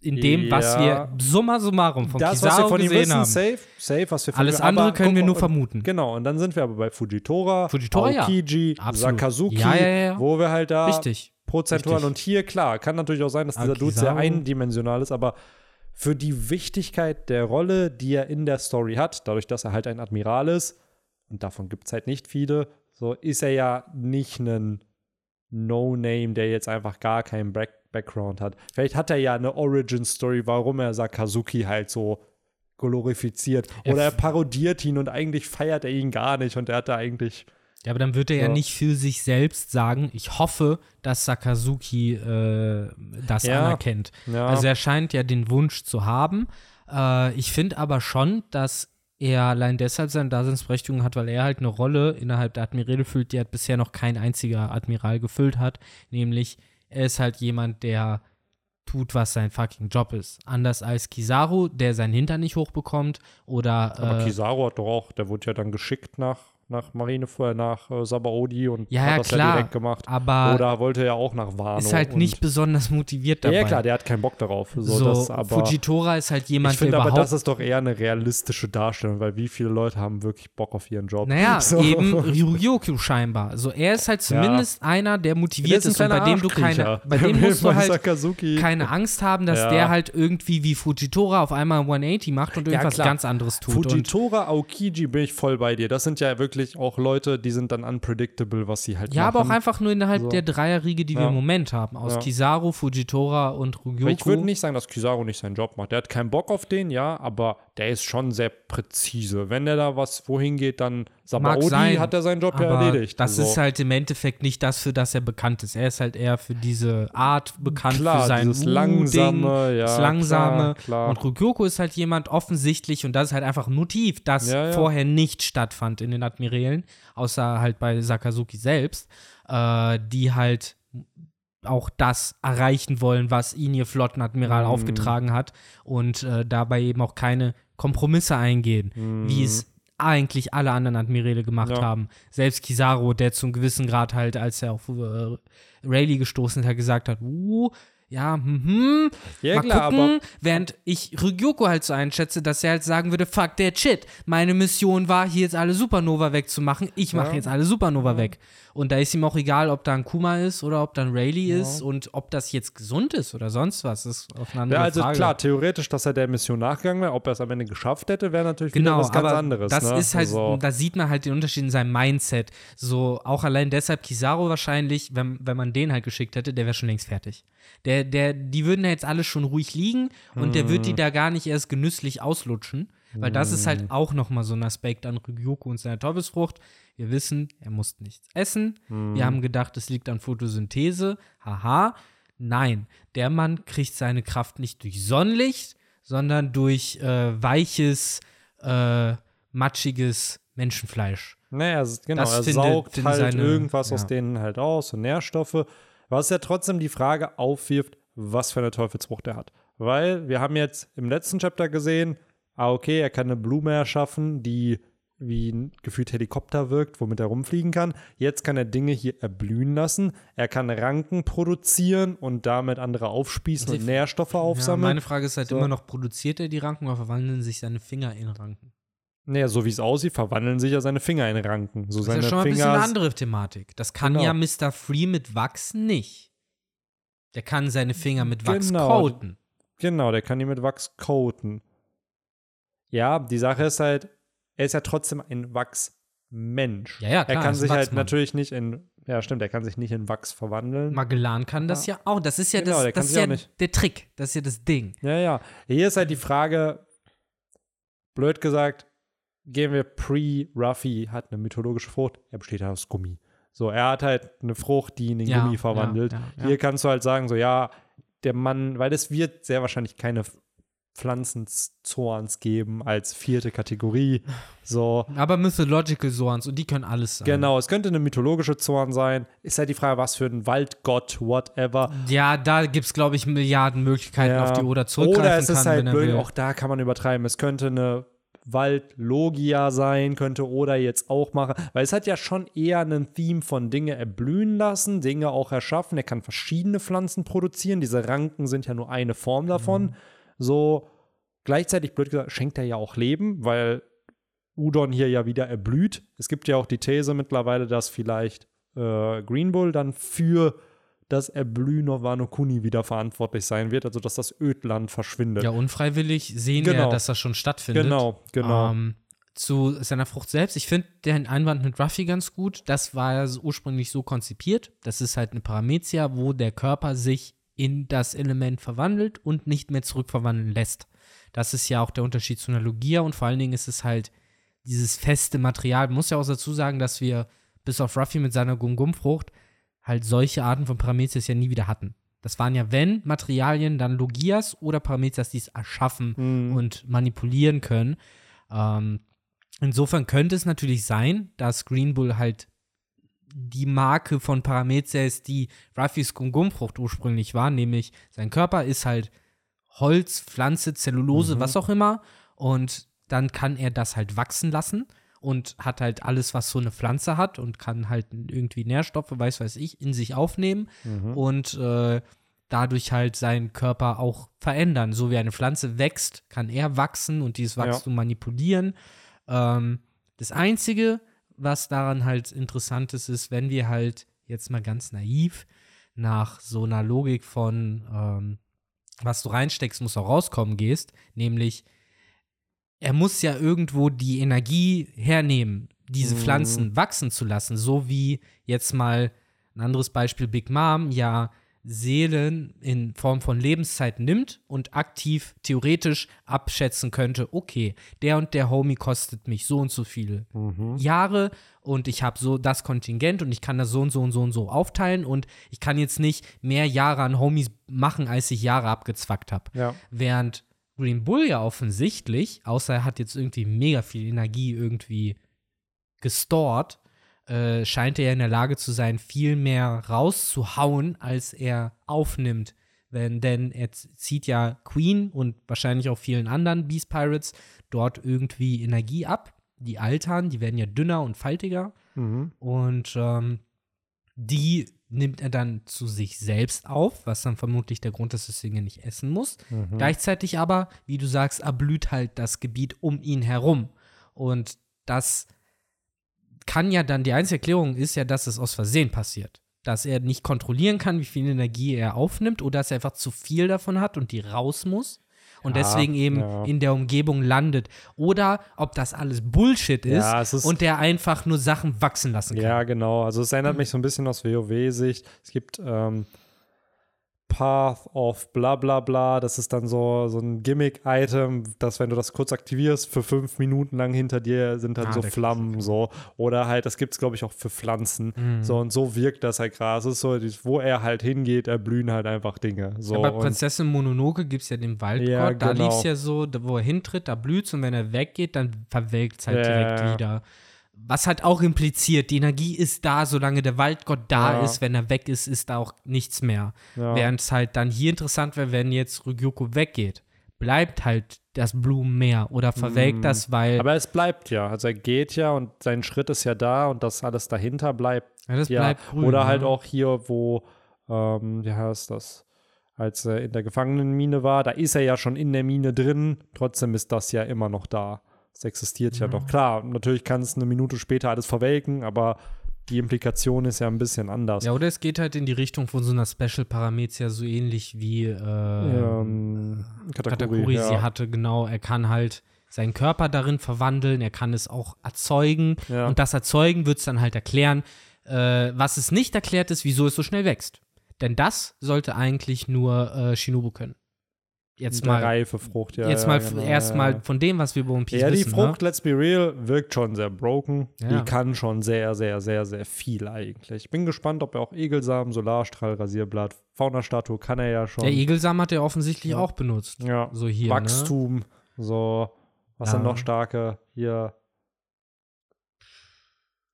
In dem, was Ja. wir summa summarum von das, was wir von ihm gesehen wissen, haben. safe, safe, was wir von Alles ihm- andere aber können wir nur mal, vermuten. Genau, und dann sind wir aber bei Fujitora, Fujitora, ja. Aokiji. Sakazuki, Ja, ja, ja. wo wir halt da Richtig. Prozentual Richtig. und hier, klar, kann natürlich auch sein, dass dieser Dude sehr eindimensional ist, aber für die Wichtigkeit der Rolle, die er in der Story hat, dadurch, dass er halt ein Admiral ist, und davon gibt es halt nicht viele, so ist er ja nicht ein No-Name, der jetzt einfach gar keinen Back Background hat. Vielleicht hat er ja eine Origin-Story, warum er Sakazuki halt so glorifiziert. Er Oder er parodiert ihn und eigentlich feiert er ihn gar nicht und er hat da eigentlich Ja, aber dann wird er ja So. nicht für sich selbst sagen, ich hoffe, dass Sakazuki äh, das Ja. anerkennt. Ja. Also er scheint ja den Wunsch zu haben. Äh, ich finde aber schon, dass er allein deshalb seine Daseinsberechtigung hat, weil er halt eine Rolle innerhalb der Admirale füllt, die halt bisher noch kein einziger Admiral gefüllt hat. Nämlich, er ist halt jemand, der tut, was sein fucking Job ist. Anders als Kizaru, der seinen Hintern nicht hochbekommt oder Aber äh, Kizaru hat doch auch, der wurde ja dann geschickt nach, nach Marinefeuer, nach äh, Sabaody und Ja, hat ja, das klar. ja direkt gemacht. aber Oder wollte er auch nach Wano. ist halt nicht besonders motiviert dabei. Ja, ja, klar, der hat keinen Bock darauf. So, So, das, aber Fujitora ist halt jemand, ich finde der aber, das ist doch eher eine realistische Darstellung, weil wie viele Leute haben wirklich Bock auf ihren Job? Naja, So. eben Ryukyu scheinbar. Also er ist halt zumindest einer, der motiviert ist, und bei dem du keine, bei dem musst du halt Sakazuki. keine Angst haben, dass Ja. der halt irgendwie wie Fujitora auf einmal 180 macht und Ja, irgendwas ganz anderes tut. Fujitora, Aokiji bin ich voll bei dir. Das sind ja wirklich auch Leute, die sind dann unpredictable, was sie halt ja, machen. aber auch einfach nur innerhalb So. der Dreierriege, die wir Ja. im Moment haben. Aus Ja. Kizaru, Fujitora und Aber Ich würde nicht sagen, dass Kizaru nicht seinen Job macht. Der hat keinen Bock auf den, ja, aber der ist schon sehr präzise. Wenn der da was wohin geht, dann Sabaody sein, hat er seinen Job ja erledigt. das so. ist halt im Endeffekt nicht das, für das er bekannt ist. Er ist halt eher für diese Art bekannt, klar, für sein dieses langsame, ja, das Langsame. Klar, klar. Und Ryukyu ist halt jemand offensichtlich, und das ist halt einfach ein Motiv, das Ja, ja. vorher nicht stattfand in den Admirälen, außer halt bei Sakazuki selbst, äh, die halt auch das erreichen wollen, was ihn ihr Flottenadmiral Mhm. aufgetragen hat und äh, dabei eben auch keine Kompromisse eingehen, wie es eigentlich alle anderen Admiräle gemacht Mhm. Ja. haben. Selbst Kizaru, der zum gewissen Grad halt, als er auf äh, Rayleigh gestoßen hat, gesagt hat, uh, ja, mhm, Ja, mal klar, gucken, während ich Ryoko halt so einschätze, dass er halt sagen würde, fuck der Shit, meine Mission war, hier jetzt alle Supernova wegzumachen, ich mache Ja. jetzt alle Supernova weg. Und da ist ihm auch egal, ob da ein Kuma ist oder ob da ein Rayleigh ist und ob das jetzt gesund ist oder sonst was, das ist auf eine andere Ja, also Frage. klar, theoretisch, dass er der Mission nachgegangen wäre, ob er es am Ende geschafft hätte, wäre natürlich Genau, was ganz aber anderes. das ne? ist halt, Also, da sieht man halt den Unterschied in seinem Mindset. So, auch allein deshalb Kizaru wahrscheinlich, wenn, wenn man den halt geschickt hätte, der wäre schon längst fertig. Der, der, die würden ja jetzt alle schon ruhig liegen und der Mhm. wird die da gar nicht erst genüsslich auslutschen. Weil das ist halt auch nochmal so ein Aspekt an Ryukyu und seiner Teufelsfrucht. Wir wissen, er muss nichts essen. Mhm. Wir haben gedacht, es liegt an Photosynthese. Haha. Nein, der Mann kriegt seine Kraft nicht durch Sonnenlicht, sondern durch äh, weiches, äh, matschiges Menschenfleisch. naja, genau, das er saugt halt seine- irgendwas aus ja. denen halt aus, so Nährstoffe, was ja trotzdem die Frage aufwirft, was für eine Teufelsfrucht er hat. Weil wir haben jetzt im letzten Chapter gesehen, ah, okay, er kann eine Blume erschaffen, die wie ein gefühlt Helikopter wirkt, womit er rumfliegen kann. Jetzt kann er Dinge hier erblühen lassen. Er kann Ranken produzieren und damit andere aufspießen Die- und Nährstoffe Ja, aufsammeln. meine Frage ist halt So. immer noch, produziert er die Ranken oder verwandeln sich seine Finger in Ranken? naja, so wie es aussieht, verwandeln sich ja seine Finger in Ranken. So Das seine ist ja schon mal ein bisschen eine andere Thematik. Das kann Genau. ja Mr. Free mit Wachs nicht. Der kann seine Finger mit Wachs Genau. coaten. Genau, der kann die mit Wachs coaten. Ja, die Sache ist halt, er ist ja trotzdem ein Wachsmensch. Ja, ja, klar, Er kann sich halt natürlich nicht in, ja stimmt, er kann sich nicht in Wachs verwandeln. Magellan kann das ja auch. Das ist ja, Genau, das, das ist ja der Trick. Das ist ja das Ding. Ja, ja. Hier ist halt die Frage, blöd gesagt, gehen wir pre-Ruffy, hat eine mythologische Frucht, er besteht halt aus Gummi. So, er hat halt eine Frucht, die in den Ja, Gummi verwandelt. ja. Hier kannst du halt sagen, so, ja, der Mann, weil es wird sehr wahrscheinlich keine Pflanzenzorns geben als vierte Kategorie. So, Aber Mythological Zorns und die können alles sein. genau, es könnte eine mythologische Zorn sein. Ist halt die Frage, was für ein Waldgott, whatever. Ja, da gibt es, glaube ich, Milliarden Möglichkeiten, Ja. auf die Oda zurückgreifen Oder es ist kann, halt blöd, auch da kann man übertreiben. Es könnte eine Waldlogia sein, könnte Oda jetzt auch machen, weil es hat ja schon eher einen Theme von Dinge erblühen lassen, Dinge auch erschaffen. Er kann verschiedene Pflanzen produzieren. Diese Ranken sind ja nur eine Form davon. Mhm. So gleichzeitig, blöd gesagt, schenkt er ja auch Leben, weil Udon hier ja wieder erblüht. Es gibt ja auch die These mittlerweile, dass vielleicht äh, Green Bull dann für das Erblühen auf Wano Kuni wieder verantwortlich sein wird, also dass das Ödland verschwindet. Ja, unfreiwillig sehen wir, Genau. dass das schon stattfindet. genau, genau. Ähm, zu seiner Frucht selbst. Ich finde den Einwand mit Ruffy ganz gut. Das war ja ursprünglich so konzipiert. Das ist halt eine Paramezia, wo der Körper sich in das Element verwandelt und nicht mehr zurückverwandeln lässt. Das ist ja auch der Unterschied zu einer Logia und vor allen Dingen ist es halt dieses feste Material. Man muss ja auch dazu sagen, dass wir bis auf Ruffy mit seiner Gum-Gum-Frucht, halt solche Arten von Paramezias ja nie wieder hatten. Das waren ja, wenn Materialien, dann Logias oder Paramezias, die es erschaffen Mhm. und manipulieren können. Ähm, insofern könnte es natürlich sein, dass Green Bull halt die Marke von Paramezia ist, die Ruffys Gum-Gum-Frucht ursprünglich war, nämlich sein Körper ist halt Holz, Pflanze, Zellulose, Mhm. was auch immer. Und dann kann er das halt wachsen lassen und hat halt alles, was so eine Pflanze hat und kann halt irgendwie Nährstoffe, weiß weiß ich, in sich aufnehmen Mhm. und äh, dadurch halt seinen Körper auch verändern. So wie eine Pflanze wächst, kann er wachsen und dieses Ja. Wachstum manipulieren. Ähm, das Einzige, was daran halt interessant ist, ist, wenn wir halt jetzt mal ganz naiv nach so einer Logik von ähm, was du reinsteckst, muss auch rauskommen gehst, nämlich er muss ja irgendwo die Energie hernehmen, diese Mhm. Pflanzen wachsen zu lassen, so wie jetzt mal ein anderes Beispiel Big Mom ja Seelen in Form von Lebenszeit nimmt und aktiv theoretisch abschätzen könnte, okay, der und der Homie kostet mich so und so viele Mhm. Jahre und ich habe so das Kontingent und ich kann das so und so und so und so aufteilen und ich kann jetzt nicht mehr Jahre an Homies machen, als ich Jahre abgezwackt habe. Ja. Während Green Bull ja offensichtlich, außer er hat jetzt irgendwie mega viel Energie irgendwie gestort, äh, scheint er in der Lage zu sein, viel mehr rauszuhauen, als er aufnimmt. Wenn, denn er zieht ja Queen und wahrscheinlich auch vielen anderen Beast Pirates dort irgendwie Energie ab. Die altern, die werden ja dünner und faltiger. Mhm. Und ähm, die nimmt er dann zu sich selbst auf, was dann vermutlich der Grund ist, dass er nicht essen muss. Mhm. Gleichzeitig aber, wie du sagst, erblüht halt das Gebiet um ihn herum. Und das kann ja dann, die einzige Erklärung ist ja, dass es aus Versehen passiert. Dass er nicht kontrollieren kann, wie viel Energie er aufnimmt oder dass er einfach zu viel davon hat und die raus muss. Und Ja, deswegen eben ja. in der Umgebung landet. Oder ob das alles Bullshit ist, Ja, ist- und der einfach nur Sachen wachsen lassen kann. Ja, genau. Also es Mhm. erinnert mich so ein bisschen aus WoW-Sicht. Es gibt ähm, Path of bla bla bla. Das ist dann so, so ein Gimmick-Item, dass wenn du das kurz aktivierst, für fünf Minuten lang hinter dir sind dann Ah, so Flammen so. Oder halt, das gibt es, glaube ich, auch für Pflanzen. Mhm. So und so wirkt das halt gerade. Es ist so, wo er halt hingeht, erblühen halt einfach Dinge. So, bei und- Prinzessin Mononoke gibt es ja den Waldgott, Ja, da genau. lief es ja so, da, wo er hintritt, da blüht's und wenn er weggeht, dann verwelkt es halt Ja, direkt ja. wieder. Was halt auch impliziert, die Energie ist da, solange der Waldgott da Ja. ist, wenn er weg ist, ist da auch nichts mehr. ja. Während es halt dann hier interessant wäre, wenn jetzt Ryuko weggeht, bleibt halt das Blumenmeer oder verwelkt Mm. das, weil Aber es bleibt ja. Also er geht ja und sein Schritt ist ja da und das alles dahinter bleibt ja, das ja. bleibt grün. Oder halt ne? auch hier, wo, ähm, wie heißt das, als er in der Gefangenenmine war, da ist er ja schon in der Mine drin, trotzdem ist das ja immer noch da. Es existiert ja Mhm. noch. Klar, natürlich kann es eine Minute später alles verwelken, aber die Implikation ist ja ein bisschen anders. Ja, oder es geht halt in die Richtung von so einer Special Paramezia, so ähnlich wie äh, Ähm, Katakuri, Katakuri ja. sie hatte, genau. Er kann halt seinen Körper darin verwandeln, er kann es auch erzeugen. Ja. Und das Erzeugen wird es dann halt erklären. Äh, was es nicht erklärt ist, wieso es so schnell wächst. Denn das sollte eigentlich nur äh, Shinobu können. Jetzt mal, reife Frucht, ja. jetzt ja, mal genau, erstmal ja. von dem, was wir über One Piece Ja, die wissen. Frucht, ne? let's be real, wirkt schon sehr broken. Ja. Die kann schon sehr, sehr, sehr, sehr viel eigentlich. Ich bin gespannt, ob er auch Egelsamen, Solarstrahl, Rasierblatt, Faunastatue kann er ja schon. Der Egelsamen hat er offensichtlich Ja. auch benutzt. ja. So hier. Ne? Wachstum, so. Was Ja. sind noch starke? Hier.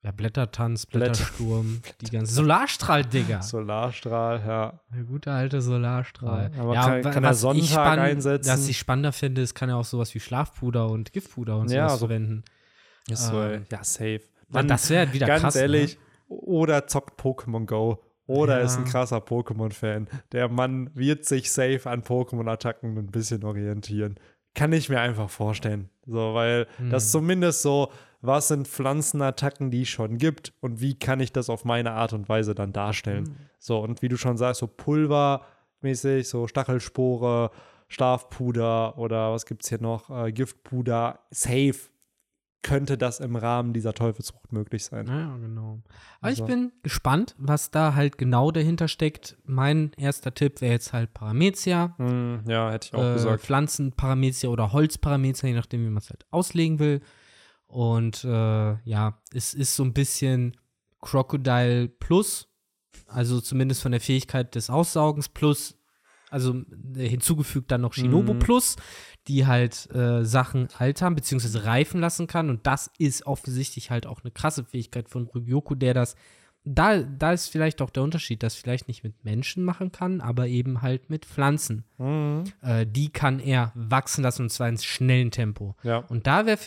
Ja, Blättertanz, Blätter- Blättersturm, die ganze Solarstrahl, Digga. Solarstrahl, ja. Der gute alte Solarstrahl. Ja, aber kann- wa- kann er spann- einsetzen? Was ich spannender finde, ist, kann er auch sowas wie Schlafpuder und Giftpuder und Ja, sowas so- verwenden. Ist so, Ähm, ja, safe. Ja, das wäre wieder ganz krass. ehrlich, Ne? oder zockt Pokémon Go. Oder Ja. ist ein krasser Pokémon-Fan. Der Mann wird sich safe an Pokémon-Attacken ein bisschen orientieren. Kann ich mir einfach vorstellen. So, weil das Hm. zumindest so, was sind Pflanzenattacken, die es schon gibt und wie kann ich das auf meine Art und Weise dann darstellen. Hm. So, und wie du schon sagst, so Pulvermäßig, so Stachelspore, Schlafpuder oder was gibt es hier noch? Äh, Giftpuder, safe könnte das im Rahmen dieser Teufelsfrucht möglich sein. Ja, genau. Aber Also- ich bin gespannt, was da halt genau dahinter steckt. Mein erster Tipp wäre jetzt halt Paramezia. Hm, ja, hätte ich auch äh, gesagt. Pflanzenparamezia oder Holzparamezia, je nachdem, wie man es halt auslegen will. Und äh, ja, es ist so ein bisschen Crocodile Plus, also zumindest von der Fähigkeit des Aussaugens plus, also äh, hinzugefügt dann noch Shinobu Mhm. Plus, die halt äh, Sachen alt haben, beziehungsweise reifen lassen kann. Und das ist offensichtlich halt auch eine krasse Fähigkeit von Ryoku, der das. Da, da ist vielleicht auch der Unterschied, dass vielleicht nicht mit Menschen machen kann, aber eben halt mit Pflanzen. Mhm. Äh, die kann er wachsen lassen und zwar in schnellem Tempo. Ja. Und da wäre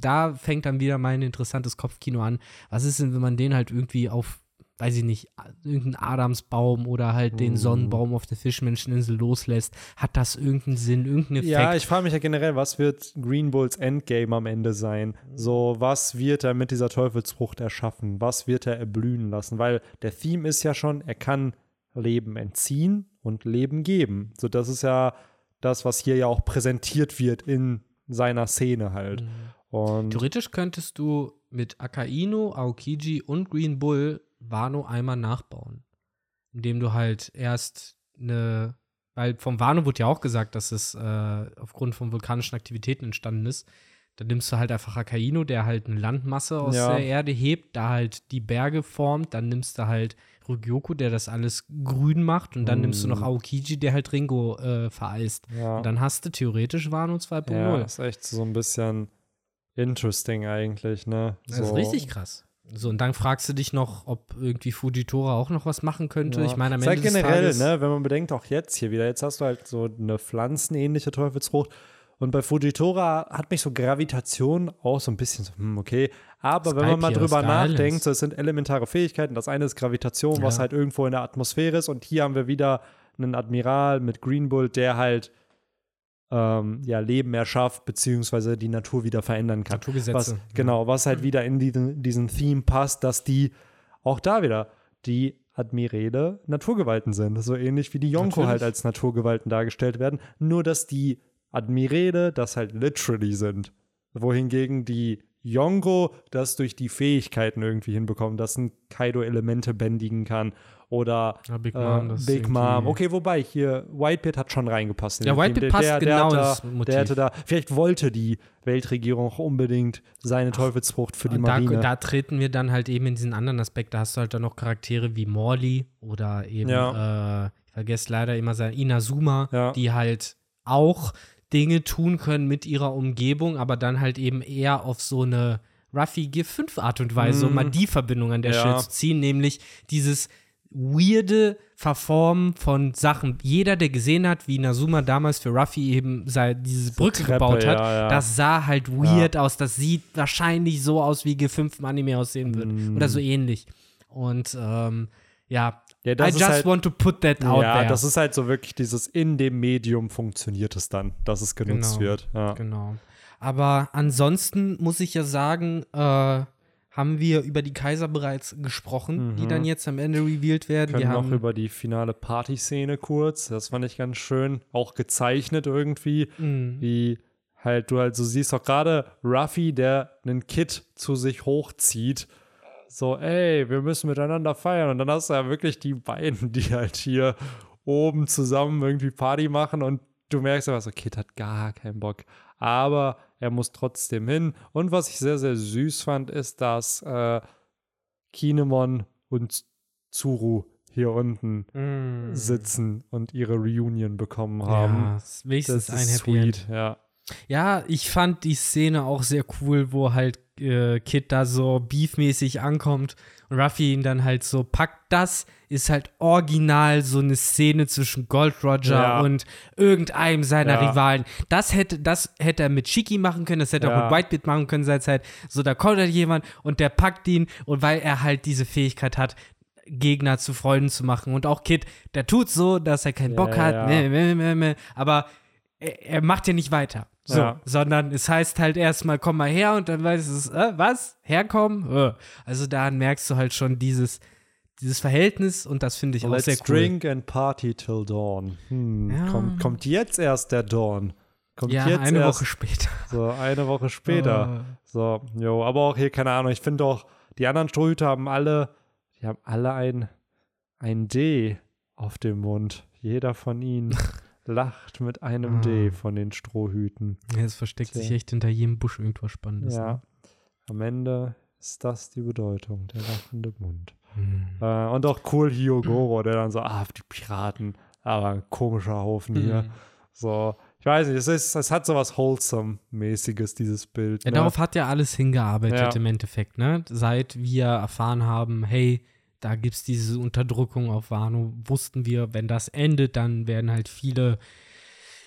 da fängt dann wieder mein interessantes Kopfkino an. Was ist denn, wenn man den halt irgendwie auf, weiß ich nicht, irgendeinen Adamsbaum oder halt den Mhm. Sonnenbaum auf der Fischmenscheninsel loslässt? Hat das irgendeinen Sinn, irgendeinen Effekt? Ja, ich frage mich ja generell, was wird Green Bulls Endgame am Ende sein? So, was wird er mit dieser Teufelsfrucht erschaffen? Was wird er erblühen lassen? Weil der Theme ist ja schon, er kann Leben entziehen und Leben geben. So, das ist ja das, was hier ja auch präsentiert wird in seiner Szene halt. Und Theoretisch könntest du mit Akainu, Aokiji und Green Bull Wano einmal nachbauen. Indem du halt erst eine, weil vom Wano wurde ja auch gesagt, dass es äh, aufgrund von vulkanischen Aktivitäten entstanden ist. Dann nimmst du halt einfach Akainu, der halt eine Landmasse aus Ja. der Erde hebt, da halt die Berge formt. Dann nimmst du halt Rugyoku, der das alles grün macht. Und dann nimmst du noch Mm. Aokiji, der halt Ringo äh, vereist. ja. Und dann hast du theoretisch Wano 2.0. Ja, ist echt so ein bisschen interesting eigentlich, ne? Das ist So. richtig krass. So, und dann fragst du dich noch, ob irgendwie Fujitora auch noch was machen könnte. Ja. Ich meine, am Ist Ende halt generell, des Tages, ne, wenn man bedenkt, auch jetzt hier wieder, jetzt hast du halt so eine pflanzenähnliche Teufelsfrucht. Und bei Fujitora hat mich so Gravitation auch so ein bisschen so, hm, okay. Aber wenn man mal Skype drüber nachdenkt, so, es sind elementare Fähigkeiten. Das eine ist Gravitation, was Ja. halt irgendwo in der Atmosphäre ist. Und hier haben wir wieder einen Admiral mit Green Bull, der halt ähm, ja, Leben erschafft, beziehungsweise die Natur wieder verändern kann. Naturgesetze. Was, genau, was halt wieder in diesen, diesen Theme passt, dass die auch da wieder die Admirale Naturgewalten sind. So ähnlich wie die Yonko Natürlich. halt als Naturgewalten dargestellt werden. Nur, dass die Admirale das halt literally sind. Wohingegen die Yonko das durch die Fähigkeiten irgendwie hinbekommen, dass ein Kaido Elemente bändigen kann. Oder Ja, Big äh, Mom, das ist Big Mom. Okay, wobei hier Whitebeard hat schon reingepasst. in Ja, Whitebeard Theme. passt der, genau der, ins hat da, Motiv. der hatte da, vielleicht wollte die Weltregierung auch unbedingt seine Teufelsfrucht für die Und da, Marine. da treten wir dann halt eben in diesen anderen Aspekt. Da hast du halt dann noch Charaktere wie Morley oder eben, äh, ich vergesse leider immer sein Inazuma, Ja. die halt auch Dinge tun können mit ihrer Umgebung, aber dann halt eben eher auf so eine Ruffy G5 Art und Weise, um Mhm. mal die Verbindung an der Ja. Stelle zu ziehen, nämlich dieses weirde Verformen von Sachen. Jeder, der gesehen hat, wie Nazuma damals für Ruffy eben diese Brücke Treppe, gebaut hat, ja, ja. das sah halt weird aus. Das sieht wahrscheinlich so aus, wie G5 im Anime aussehen wird. Mm. Oder so ähnlich. Und ähm, ja, Ja, I just halt- want to put that out ja, there. das ist halt so wirklich dieses in dem Medium funktioniert es dann, dass es genutzt Genau. wird. Ja. Genau. Aber ansonsten muss ich ja sagen, äh, haben wir über die Kaiser bereits gesprochen, die Mhm. dann jetzt am Ende revealed werden. können wir noch haben über die finale Partyszene kurz. Das fand ich ganz schön. Auch gezeichnet irgendwie. Mhm. Wie halt du halt so siehst, auch gerade Ruffy, der einen Kid zu sich hochzieht. So, ey, wir müssen miteinander feiern. Und dann hast du ja wirklich die beiden, die halt hier oben zusammen irgendwie Party machen und du merkst aber so, Kid hat gar keinen Bock. Aber er muss trotzdem hin. Und was ich sehr, sehr süß fand, ist, dass äh, Kinemon und Tsuru hier unten Mhm. sitzen und ihre Reunion bekommen haben. Ja, ist wenigstens das ein ist Happy End. sweet, ja. Ja, ich fand die Szene auch sehr cool, wo halt äh, Kid da so beefmäßig ankommt und Ruffy ihn dann halt so packt. Das ist halt original so eine Szene zwischen Gold Roger Ja. und irgendeinem seiner Ja. Rivalen. Das hätte, das hätte er mit Shiki machen können, das hätte er auch Ja. mit Whitebeard machen können seinerzeit. So, da kommt halt jemand und der packt ihn und weil er halt diese Fähigkeit hat, Gegner zu Freunden zu machen. Und auch Kid, der tut so, dass er keinen Bock hat, aber er, er macht ja nicht weiter. So, Ja. sondern es heißt halt erstmal, komm mal her und dann weiß es, äh, was? Herkommen? Äh. Also da merkst du halt schon dieses, dieses Verhältnis und das finde ich auch Let's sehr cool. drink and party till dawn. Hm, Ja. kommt, kommt jetzt erst der Dawn. Kommt Ja, jetzt eine erst, Woche später. So, eine Woche später. Äh. So, jo, aber auch hier, keine Ahnung, ich finde auch, die anderen Strohhüte haben alle, die haben alle ein, ein D auf dem Mund. Jeder von ihnen lacht mit einem D Ah. von den Strohhüten. Ja, es versteckt Tja. sich echt hinter jedem Busch irgendwas Spannendes. Ja. Ne? Am Ende ist das die Bedeutung, der lachende Mund. Hm. Äh, und auch cool Hyogoro, der dann so, ah, die Piraten, aber ein komischer Haufen hier. Mhm. So, ich weiß nicht, es, ist, es hat so was Wholesome-mäßiges, dieses Bild. Ja, ne? darauf hat ja alles hingearbeitet Ja. im Endeffekt, ne? Seit wir erfahren haben, hey, da gibt es diese Unterdrückung auf Wano, wussten wir, wenn das endet, dann werden halt viele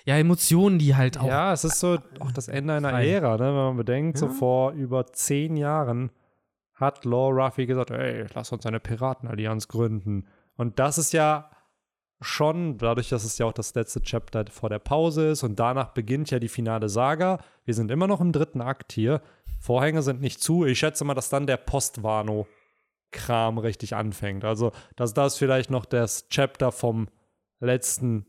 ja, Emotionen, die halt auch. Ja, es ist so auch das Ende einer Frei. Ära, ne? wenn man bedenkt, so Ja. vor über zehn Jahren hat Law Ruffy gesagt, ey, lass uns eine Piratenallianz gründen. Und das ist ja schon, dadurch, dass es ja auch das letzte Chapter vor der Pause ist und danach beginnt ja die finale Saga. Wir sind immer noch im dritten Akt hier. Vorhänge sind nicht zu. Ich schätze mal, dass dann der Post-Wano-Kram richtig anfängt. Also, dass das vielleicht noch das Chapter vom letzten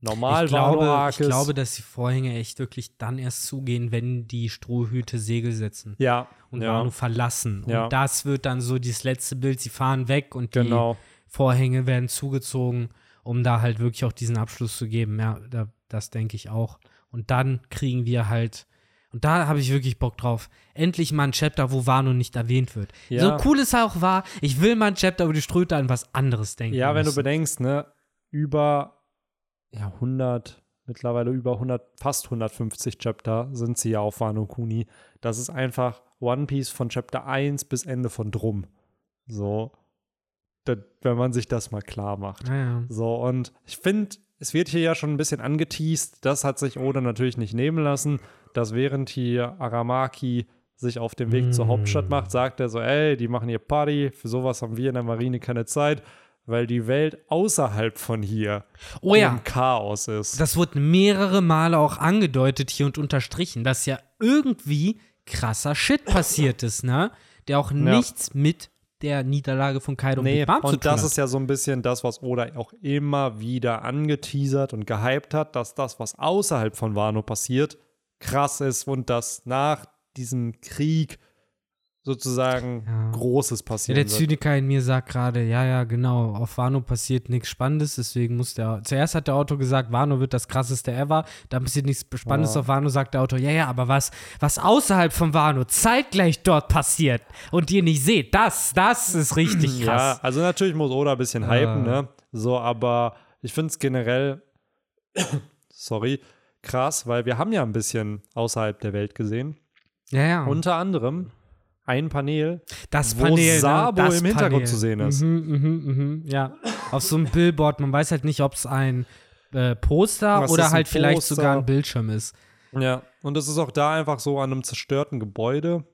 normal ich glaube, Wano-Arc ich ist. glaube, dass die Vorhänge echt wirklich dann erst zugehen, wenn die Strohhüte Segel setzen ja, und ja. Wano verlassen. Ja. Und das wird dann so dieses letzte Bild, sie fahren weg und die Genau. Vorhänge werden zugezogen, um da halt wirklich auch diesen Abschluss zu geben. Ja, da, das denke ich auch. Und dann kriegen wir halt, und da habe ich wirklich Bock drauf, endlich mal ein Chapter, wo Wano nicht erwähnt wird. Ja. So cool es auch war, ich will mal ein Chapter, wo die Ströte an was anderes denken. Ja, wenn du müssen. bedenkst, ne, über ja, 100, mittlerweile über 100, fast 150 Chapter sind sie ja auf Wano Kuni. Das ist einfach One Piece von Chapter 1 bis Ende von Drum. So, da, wenn man sich das mal klar macht. Ja, ja. So, und ich finde, es wird hier ja schon ein bisschen angeteased. Das hat sich Oda natürlich nicht nehmen lassen, dass während hier Aramaki sich auf den Weg zur Mm. Hauptstadt macht, sagt er so, ey, die machen hier Party, für sowas haben wir in der Marine keine Zeit, weil die Welt außerhalb von hier Oh ja. im Chaos ist. Das wurde mehrere Male auch angedeutet hier und unterstrichen, dass ja irgendwie krasser Shit passiert ist, ne? Der auch nichts mit der Niederlage von Kaido und Nee, Big Mom zu und tun das hat. ist ja so ein bisschen das, was Oda auch immer wieder angeteasert und gehypt hat, dass das, was außerhalb von Wano passiert, krass ist und dass nach diesem Krieg sozusagen Ja. Großes Ja, passieren der wird. Zyniker in mir sagt gerade, ja, ja, genau, auf Wano passiert nichts Spannendes, deswegen muss der, zuerst hat der Autor gesagt, Wano wird das krasseste ever, dann passiert nichts Spannendes Ja. auf Wano, sagt der Autor, ja, ja, aber was, was außerhalb von Wano zeitgleich dort passiert und ihr nicht seht, das, das ist richtig Ja, krass. also natürlich muss Oda ein bisschen hypen, Ah. ne? So, aber ich finde es generell, sorry, krass, weil wir haben ja ein bisschen außerhalb der Welt gesehen. Ja, ja, Unter anderem ein Panel, das wo Panel, Sabo ne, das im Hintergrund Panel. zu sehen ist. Mhm, mhm, mhm, ja, auf so einem Billboard, man weiß halt nicht, ob es ein äh, Poster Was oder halt vielleicht Poster? sogar ein Bildschirm ist. Ja, und es ist auch da einfach so an einem zerstörten Gebäude.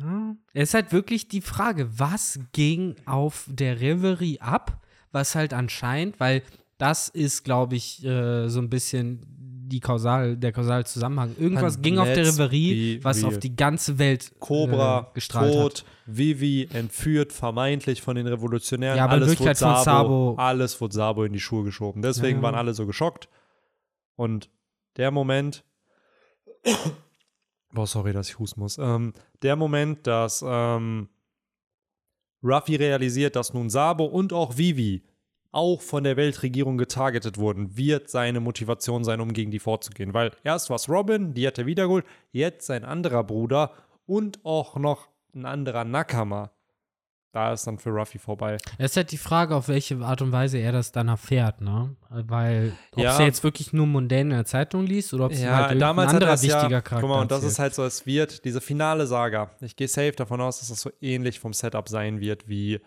Ja. Es ist halt wirklich die Frage, was ging auf der Reverie ab, was halt anscheinend, weil das ist, glaube ich, äh, so ein bisschen die Kausal, der kausale Zusammenhang. Irgendwas And ging auf der Reverie, was auf die ganze Welt Cobra äh, gestrahlt hat. tot, Vivi entführt, vermeintlich von den Revolutionären. Ja, aber alles wurde von Sabo. Alles wurde Sabo in die Schuhe geschoben. Deswegen Ja. waren alle so geschockt. Und der Moment, oh, sorry, dass ich husten muss. Ähm, der Moment, dass ähm, Ruffy realisiert, dass nun Sabo und auch Vivi auch von der Weltregierung getargetet wurden, wird seine Motivation sein, um gegen die vorzugehen. Weil erst war es Robin, die hat er wiedergeholt, jetzt sein anderer Bruder und auch noch ein anderer Nakama. Da ist dann für Ruffy vorbei. Es ist halt die Frage, auf welche Art und Weise er das dann erfährt, ne? Weil, ob Ja. es jetzt wirklich nur mundän in der Zeitung liest oder ob es halt irgendein damals hat anderer er wichtiger ja, Charakter Guck mal, und das erzählt. ist halt so, es wird diese finale Saga. Ich gehe safe davon aus, dass das so ähnlich vom Setup sein wird wie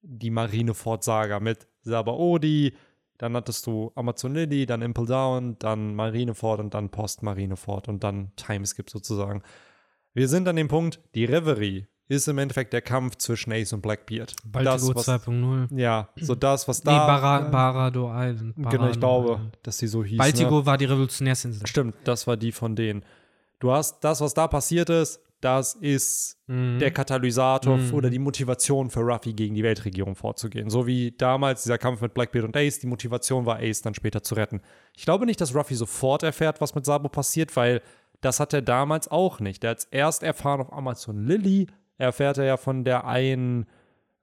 die Marineford-Saga mit Sabaody. Dann hattest du Amazon Lily, dann Impel Down, dann Marineford und dann Post-Marineford und dann Timeskip sozusagen. Wir sind an dem Punkt, die Reverie ist im Endeffekt der Kampf zwischen Ace und Blackbeard. Baltigo das, was, 2.0. Ja, so das, was Nee, da. Bara, Barado Island. genau, ich Barado glaube, Island. dass sie so hieß. ne? Baltigo war die Revolutionärsinsel. Stimmt, das war die von denen. Du hast das, was da passiert ist, das ist Mhm. der Katalysator Mhm. oder die Motivation für Ruffy gegen die Weltregierung vorzugehen. So wie damals dieser Kampf mit Blackbeard und Ace, die Motivation war, Ace dann später zu retten. Ich glaube nicht, dass Ruffy sofort erfährt, was mit Sabo passiert, weil das hat er damals auch nicht. Der hat es erst erfahren auf Amazon Lily, erfährt er ja von der einen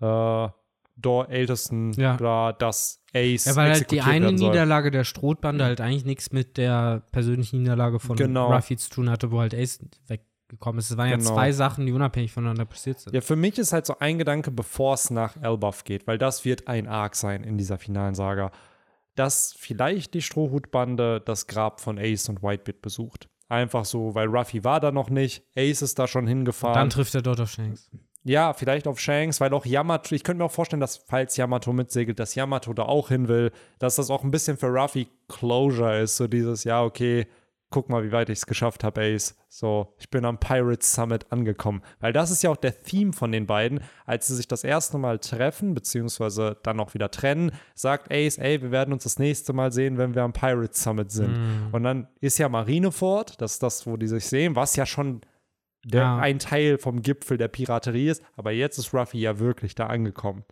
äh, dort ältesten, Ja. da, dass Ace Ja, weil halt die eine. Niederlage der Strohbande halt eigentlich nichts mit der persönlichen Niederlage von Genau. Ruffy zu tun hatte, wo halt Ace weg gekommen ist. Es waren ja Genau. zwei Sachen, die unabhängig voneinander passiert sind. Ja, für mich ist halt so ein Gedanke, bevor es nach Elbaf geht, weil das wird ein Arc sein in dieser finalen Saga, dass vielleicht die Strohhutbande das Grab von Ace und Whitebeard besucht. Einfach so, weil Ruffy war da noch nicht, Ace ist da schon hingefahren. Dann trifft er dort auf Shanks. Ja, vielleicht auf Shanks, weil auch Yamato, ich könnte mir auch vorstellen, dass falls Yamato mitsegelt, dass Yamato da auch hin will, dass das auch ein bisschen für Ruffy Closure ist, so dieses, ja, okay, guck mal, wie weit ich es geschafft habe, Ace. So, ich bin am Pirates Summit angekommen. Weil das ist ja auch der Theme von den beiden. Als sie sich das erste Mal treffen, beziehungsweise dann auch wieder trennen, sagt Ace, ey, wir werden uns das nächste Mal sehen, wenn wir am Pirates Summit sind. Und dann ist ja Marineford, das ist das, wo die sich sehen, was ja schon der, Ja. ein Teil vom Gipfel der Piraterie ist. Aber jetzt ist Ruffy ja wirklich da angekommen.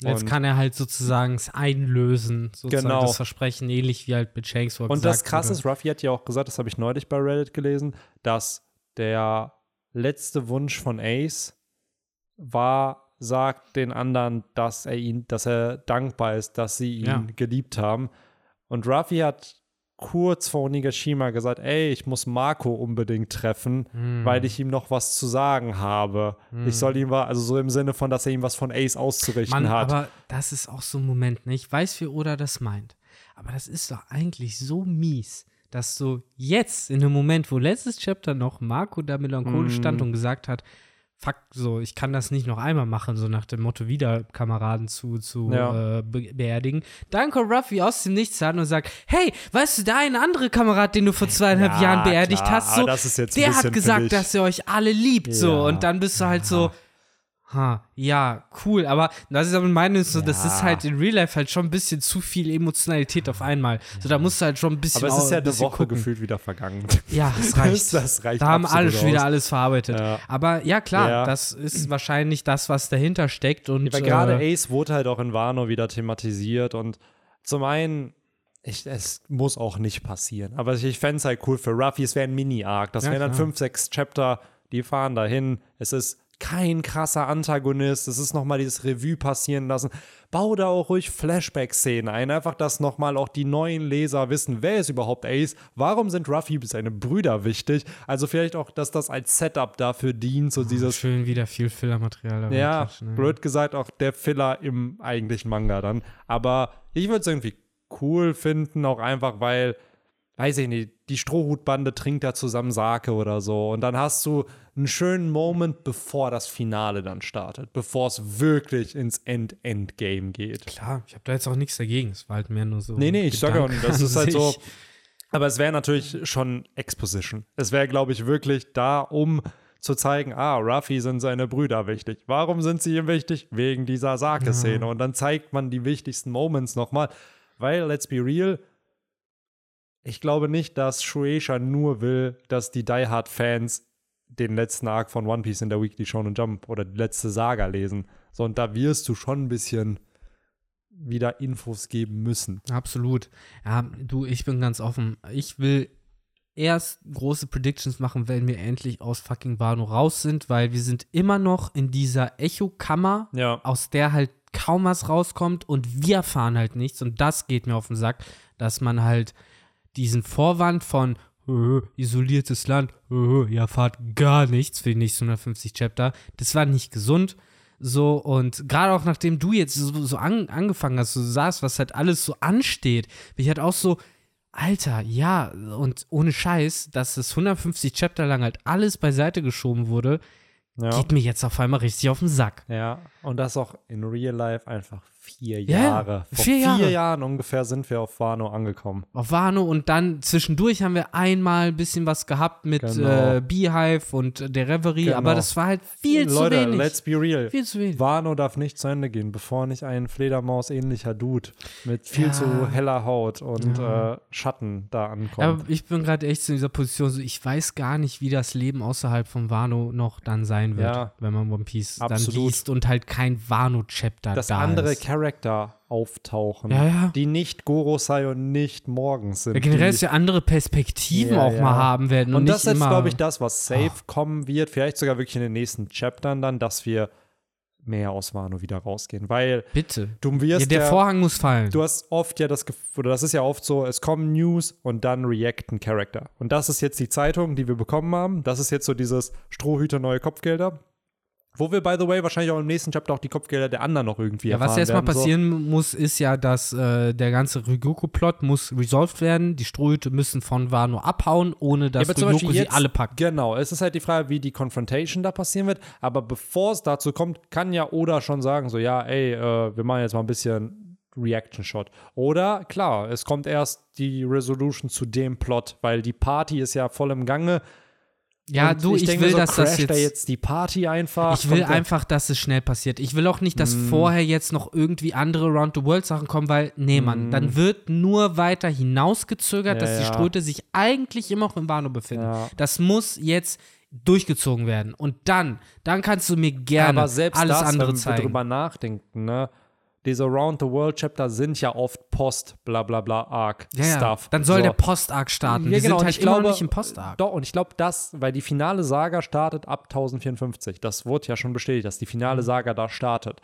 Jetzt Und- kann er halt sozusagen es einlösen, sozusagen Genau. das Versprechen, ähnlich wie halt mit er Und das Krasse ist, Ruffy hat ja auch gesagt, das habe ich neulich bei Reddit gelesen, dass der letzte Wunsch von Ace war, sagt den anderen, dass er ihn, dass er dankbar ist, dass sie ihn Ja. geliebt haben. Und Ruffy hat kurz vor Onigashima gesagt, ey, ich muss Marco unbedingt treffen, Hm. weil ich ihm noch was zu sagen habe. Ich soll ihm was, also so im Sinne von, dass er ihm was von Ace auszurichten Mann, hat. aber das ist auch so ein Moment, ne? Ich weiß, wie Oda das meint. Aber das ist doch eigentlich so mies, dass so jetzt, in dem Moment, wo letztes Chapter noch Marco da melancholisch Mhm. stand und gesagt hat, fuck, so, ich kann das nicht noch einmal machen, so nach dem Motto, wieder Kameraden zu, zu Ja. äh, be beerdigen. Dann kommt Ruffy aus dem Nichts an und sagt, hey, weißt du, der eine andere Kamerad, den du vor zweieinhalb Ja, Jahren beerdigt klar, hast, so, ein der hat gesagt, dass er euch alle liebt, so, Ja. und dann bist du halt so, Ha, ja, cool, aber das ist aber meine, so, das Ja. ist halt in Real Life halt schon ein bisschen zu viel Emotionalität auf einmal. So, da musst du halt schon ein bisschen aber es ist ja ein eine Woche gucken. gefühlt wieder vergangen. Ja, das reicht. Das reicht da haben alle schon wieder alles verarbeitet. Ja. Aber ja, klar, Ja. das ist wahrscheinlich das, was dahinter steckt. Und Weil gerade äh, Ace wurde halt auch in Wano wieder thematisiert und zum einen, ich, es muss auch nicht passieren, aber ich, ich fände es halt cool für Ruffy, es wäre ein Mini-Arc, das wären dann fünf, sechs Chapter, die fahren dahin, es ist kein krasser Antagonist, es ist nochmal dieses Revue passieren lassen. Bau da auch ruhig Flashback-Szenen ein, einfach, dass nochmal auch die neuen Leser wissen, wer ist überhaupt Ace, warum sind Ruffy seine Brüder wichtig, also vielleicht auch, dass das als Setup dafür dient, so dieses schön wieder viel Fillermaterial. ja, ne? blöd gesagt, auch der Filler im eigentlichen Manga dann. Aber ich würde es irgendwie cool finden, auch einfach, weil, weiß ich nicht, die Strohhutbande trinkt da zusammen Sake oder so. Und dann hast du einen schönen Moment, bevor das Finale dann startet, bevor es wirklich ins End-Endgame geht. Klar, ich habe da jetzt auch nichts dagegen. Es war halt mehr nur so. Nee, nee, ich sage auch nicht, das ist halt so. Aber es wäre natürlich schon Exposition. Es wäre, glaube ich, wirklich da, um zu zeigen, ah, Ruffy sind seine Brüder wichtig. Warum sind sie ihm wichtig? Wegen dieser Sake-Szene. Und dann zeigt man die wichtigsten Moments nochmal. Weil, let's be real, ich glaube nicht, dass Shueisha nur will, dass die Die Hard-Fans den letzten Arc von One Piece in der Weekly Shonen Jump oder die letzte Saga lesen. So, und da wirst du schon ein bisschen wieder Infos geben müssen. Absolut. Ja, du, ich bin ganz offen. Ich will erst große Predictions machen, wenn wir endlich aus fucking Wano raus sind, weil wir sind immer noch in dieser Echo-Kammer, Ja. aus der halt kaum was rauskommt und wir erfahren halt nichts und das geht mir auf den Sack, dass man halt diesen Vorwand von äh, isoliertes Land, äh, ihr erfahrt gar nichts für die nächsten 150 Chapter, das war nicht gesund. So, und gerade auch nachdem du jetzt so, so an, angefangen hast, du sagst, was halt alles so ansteht, bin ich halt auch so, Alter, ja, und ohne Scheiß, dass das 150 Chapter lang halt alles beiseite geschoben wurde, Ja. geht mir jetzt auf einmal richtig auf den Sack. Ja, und das auch in real life einfach vier Ja, Jahre. Vor vier Jahre. Jahren ungefähr sind wir auf Wano angekommen. Auf Wano und dann zwischendurch haben wir einmal ein bisschen was gehabt mit Genau. äh, Beehive und der Reverie, Genau. aber das war halt viel Leute, zu wenig. let's be real. viel zu wenig. Wano darf nicht zu Ende gehen, bevor nicht ein Fledermaus-ähnlicher Dude mit viel Ja. zu heller Haut und Ja. äh, Schatten da ankommt. Aber ich bin gerade echt in dieser Position, so ich weiß gar nicht, wie das Leben außerhalb von Wano noch dann sein wird, Ja. wenn man One Piece dann Absolut. liest und halt kein Wano-Chapter da andere ist. Charakter auftauchen, Ja, ja. die nicht Gorosei und nicht morgens sind. Ja, generell, dass wir andere Perspektiven Ja, auch ja. mal haben werden. Und, und das ist, glaube ich, das, was safe kommen wird. Vielleicht sogar wirklich in den nächsten Chaptern dann, dass wir mehr aus Wano wieder rausgehen, weil Bitte. du Ja, wirst der ja, Vorhang muss fallen. du hast oft ja das Gefühl, oder das ist ja oft so, es kommen News und dann react ein Charakter. Und das ist jetzt die Zeitung, die wir bekommen haben. Das ist jetzt so dieses Strohhüter neue Kopfgelder. Wo wir, by the way, wahrscheinlich auch im nächsten Chapter auch die Kopfgelder der anderen noch irgendwie Ja, was erstmal werden, so. passieren muss, ist ja, dass äh, der ganze Rygoku-Plot muss resolved werden. Die Strohhüte müssen von Wano abhauen, ohne dass Ja, Rygoku sie alle packt. Genau, es ist halt die Frage, wie die Confrontation da passieren wird. Aber bevor es dazu kommt, kann ja Oda schon sagen, so, ja, ey, äh, wir machen jetzt mal ein bisschen Reaction-Shot. Oder, klar, es kommt erst die Resolution zu dem Plot, weil die Party ist ja voll im Gange. Ja, Und du, ich, denke will, so, dass das jetzt. er jetzt die Party einfach. ich will einfach, dass es schnell passiert. Ich will auch nicht, dass Mm. vorher jetzt noch irgendwie andere Round-the-World-Sachen kommen, weil, nee, Mann, dann wird nur weiter hinausgezögert, Mm. Ja, dass die ja. Strohhüte sich eigentlich immer noch im Wano befinden. Ja. Das muss jetzt durchgezogen werden. Und dann, dann kannst du mir gerne Aber selbst alles das, andere wenn wir zeigen. drüber nachdenken, ne? Diese Round-the-World-Chapter sind ja oft Post, bla bla bla, Arc, Ja, ja. Stuff. Dann soll So. der Post-Arc starten. Ja, Wir genau, sind halt ich glaube, nicht im Post-Arc. Doch, und ich glaube, das, weil die finale Saga startet ab 1054. Das wurde ja schon bestätigt, dass die Mhm. finale Saga da startet.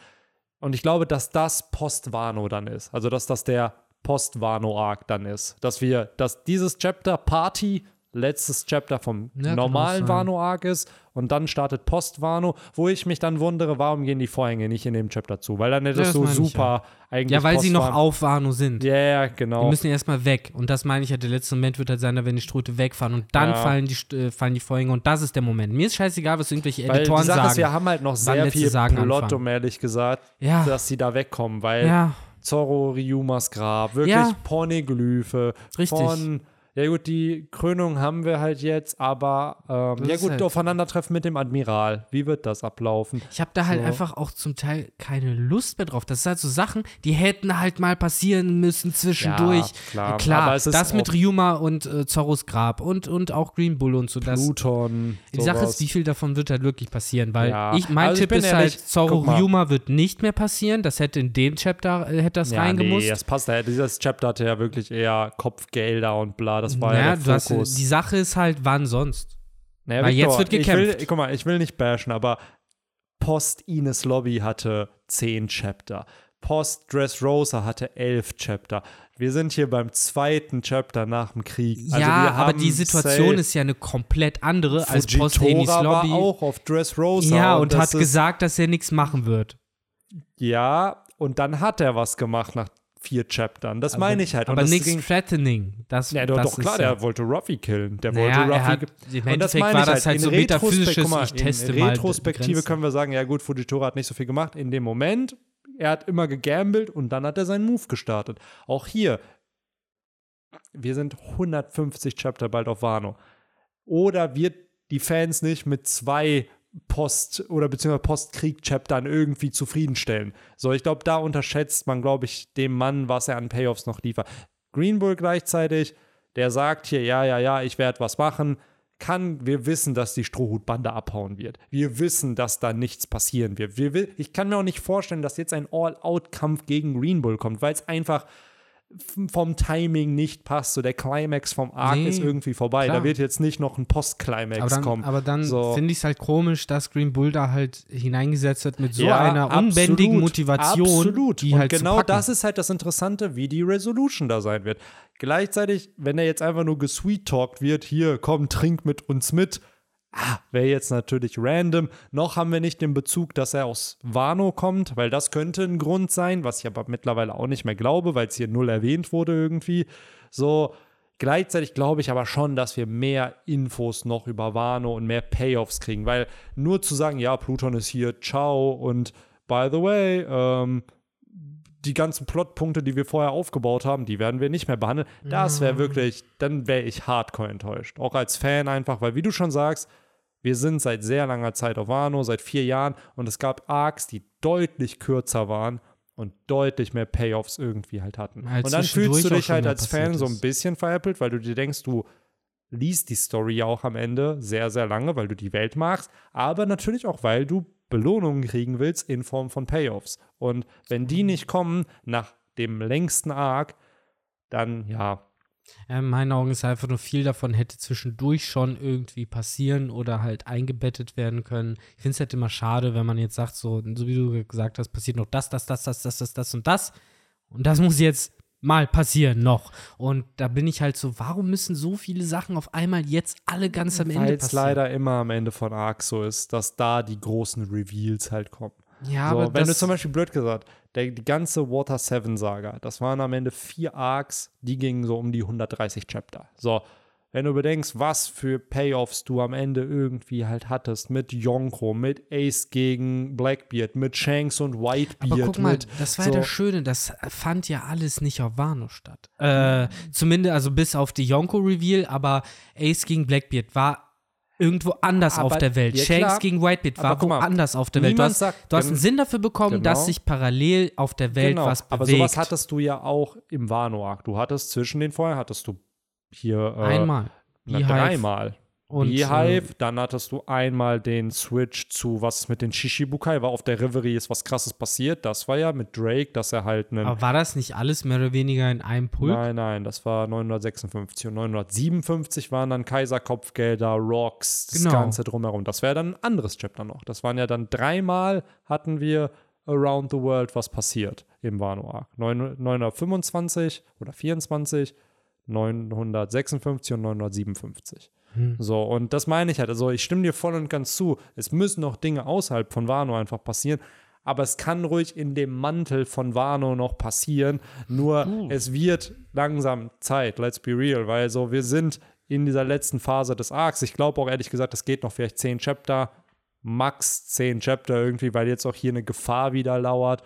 Und ich glaube, dass das Post-Wano dann ist. Also, dass das der Post-Wano-Arc dann ist. Dass wir, dass dieses Chapter Party letztes Chapter vom Ja, kann normalen sein. Wano-Arc ist und dann startet Post-Wano, wo ich mich dann wundere, warum gehen die Vorhänge nicht in dem Chapter zu? Weil dann hättest das du meine ich, super eigentlich. Ja, weil sie noch auf Wano sind. Ja, ja, Die genau. müssen ja erstmal weg. Und das meine ich ja, der letzte Moment wird halt sein, wenn die Ströte wegfahren. Und dann Ja. fallen, die, äh, fallen die Vorhänge. Und das ist der Moment. Mir ist scheißegal, was irgendwelche Weil Editoren die Sache sagen. ist, wir haben halt noch sehr viel Sagen Plot, anfangen. um ehrlich gesagt, Ja. dass sie da wegkommen, weil ja, Zorro Ryumas Grab, wirklich Ja. Pornoglyphe Richtig. von ja gut, die Krönung haben wir halt jetzt, aber ähm, ja gut, halt- Aufeinandertreffen mit dem Admiral. Wie wird das ablaufen? ich habe da halt So. einfach auch zum Teil keine Lust mehr drauf. Das sind halt so Sachen, die hätten halt mal passieren müssen zwischendurch. Ja, klar. Klar, Aber es ist das mit Ryuma und äh, Zorros Grab und, und auch Green Bull und so. Das, Pluton. Die Sache ist, wie viel davon wird halt wirklich passieren, weil Ja. ich, mein Also ich Tipp bin ist ehrlich, halt, Zorro. Ryuma wird nicht mehr passieren. Das hätte in dem Chapter, äh, hätte das ja, reingemusst. nee, das passt. Dieses Chapter hatte ja wirklich eher Kopfgelder und bla. Das war ja, naja, der du hast, Fokus. die Sache ist halt, wann sonst? Naja, Weil jetzt Victor, wird Ich will, gekämpft. guck mal, ich will nicht bashen, aber Post Ines Lobby hatte zehn Chapter. Post Dressrosa hatte elf Chapter. Wir sind hier beim zweiten Chapter nach dem Krieg. Also ja, wir aber die Situation ist ja eine komplett andere als Post Fujitora Amy's war Lobby. auch auf Dressrosa. ja, und, das hat gesagt, dass er nichts machen wird. Ja, und dann hat er was gemacht nach vier Chaptern. Das meine ich halt. Und Aber das nichts ging- threatening. Das, Ja, doch, das doch klar, ist ja, der wollte Ruffy killen. Der Naja, wollte Ruffy. hat- im und das meine war ich halt. halt in so metaphysisches, mal, ich teste in mal Retrospektive Grenzen. können wir sagen, ja gut, Fujitora hat nicht so viel gemacht in dem Moment. Er hat immer gegambelt und dann hat er seinen Move gestartet. Auch hier, wir sind 150 Chapter bald auf Wano. Oder wird die Fans nicht mit zwei Post- oder beziehungsweise Postkrieg-Chaptern irgendwie zufriedenstellen. So, ich glaube, da unterschätzt man, glaube ich, dem Mann, was er an Payoffs noch liefert. Green Bull gleichzeitig, der sagt hier, ja, ja, ja, ich werde was machen. Kann, wir wissen, dass die Strohhutbande abhauen wird. Wir wissen, dass da nichts passieren wird. Wir, ich kann mir auch nicht vorstellen, dass jetzt ein All-Out-Kampf gegen Green Bull kommt, weil es einfach vom Timing nicht passt. So der Climax vom Arc Nee, ist irgendwie vorbei. klar. Da wird jetzt nicht noch ein Post-Climax kommen. aber dann So. finde ich es halt komisch, dass Green Bull da halt hineingesetzt wird mit so Ja, einer unbändigen absolut, Motivation, Absolut. die und halt genau das ist halt das Interessante, wie die Resolution da sein wird. Gleichzeitig, wenn er jetzt einfach nur gesweet-talkt wird, hier, komm, trink mit uns mit, ah, wäre jetzt natürlich random. Noch haben wir nicht den Bezug, dass er aus Wano kommt, weil das könnte ein Grund sein, was ich aber mittlerweile auch nicht mehr glaube, weil es hier null erwähnt wurde irgendwie. So, Gleichzeitig glaube ich aber schon, dass wir mehr Infos noch über Wano und mehr Payoffs kriegen, weil nur zu sagen, ja, Pluton ist hier, ciao und by the way, ähm, die ganzen Plotpunkte, die wir vorher aufgebaut haben, die werden wir nicht mehr behandeln. Das wäre wirklich, dann wäre ich hardcore enttäuscht. Auch als Fan einfach, weil wie du schon sagst, wir sind seit sehr langer Zeit auf Wano, seit vier Jahren und es gab Arcs, die deutlich kürzer waren und deutlich mehr Payoffs irgendwie halt hatten. Weil und dann fühlst du dich halt als Fan passiert so ein ist. bisschen veräppelt, weil du dir denkst, du liest die Story ja auch am Ende sehr, sehr lange, weil du die Welt magst, aber natürlich auch, weil du Belohnungen kriegen willst in Form von Payoffs. Und wenn die nicht kommen nach dem längsten Arc, dann Ja, in meinen Augen ist einfach nur viel davon hätte zwischendurch schon irgendwie passieren oder halt eingebettet werden können. Ich finde es halt immer schade, wenn man jetzt sagt, so, so wie du gesagt hast, passiert noch das, das, das, das, das, das, das und das. Und das muss jetzt mal passieren noch. Und da bin ich halt so, warum müssen so viele Sachen auf einmal jetzt alle ganz am Ende Weil es passieren? leider immer am Ende von Arc so ist, dass da die großen Reveals halt kommen. Ja, so, aber wenn du zum Beispiel blöd gesagt, der, die ganze Water 7 Saga, das waren am Ende vier Arcs, die gingen so um die 130 Chapter. So, wenn du bedenkst, was für Payoffs du am Ende irgendwie halt hattest, mit Yonko, mit Ace gegen Blackbeard, mit Shanks und Whitebeard, aber guck mal, mit das war so, ja das Schöne, das fand ja alles nicht auf Wano statt. Äh, zumindest, also bis auf die Yonko-Reveal, aber Ace gegen Blackbeard war irgendwo anders Aber- auf der Welt. ja, Shanks gend Whitebeard war woanders auf der Welt. Du hast, sagt- du hast einen Sinn dafür bekommen, genau. dass sich parallel auf der Welt genau, was bewegt. aber sowas hattest du ja auch im Wano-Arc. Du hattest zwischen den vorher hattest du hier äh, Einmal. na, dreimal. Und, Beehive, dann hattest du einmal den Switch zu was ist mit den Shishibukai, war auf der Reverie ist was krasses passiert. Das war ja mit Drake, dass er halt einen. Aber war das nicht alles mehr oder weniger in einem Pulk? Nein, nein, das war 956 und 957 waren dann Kaiserkopfgelder, Rocks, das Genau. Ganze drumherum. Das wäre dann ein anderes Chapter noch. Das waren ja dann dreimal hatten wir Around the World was passiert im Wano Arc. 9 925 oder 24, 956 und 957. Hm. So, und das meine ich halt. Also, ich stimme dir voll und ganz zu. Es müssen noch Dinge außerhalb von Wano einfach passieren. Aber es kann ruhig in dem Mantel von Wano noch passieren. Nur es wird langsam Zeit, let's be real, weil so wir sind in dieser letzten Phase des Arcs. Ich glaube auch ehrlich gesagt, es geht noch vielleicht zehn Chapter, max zehn Chapter irgendwie, weil jetzt auch hier eine Gefahr wieder lauert.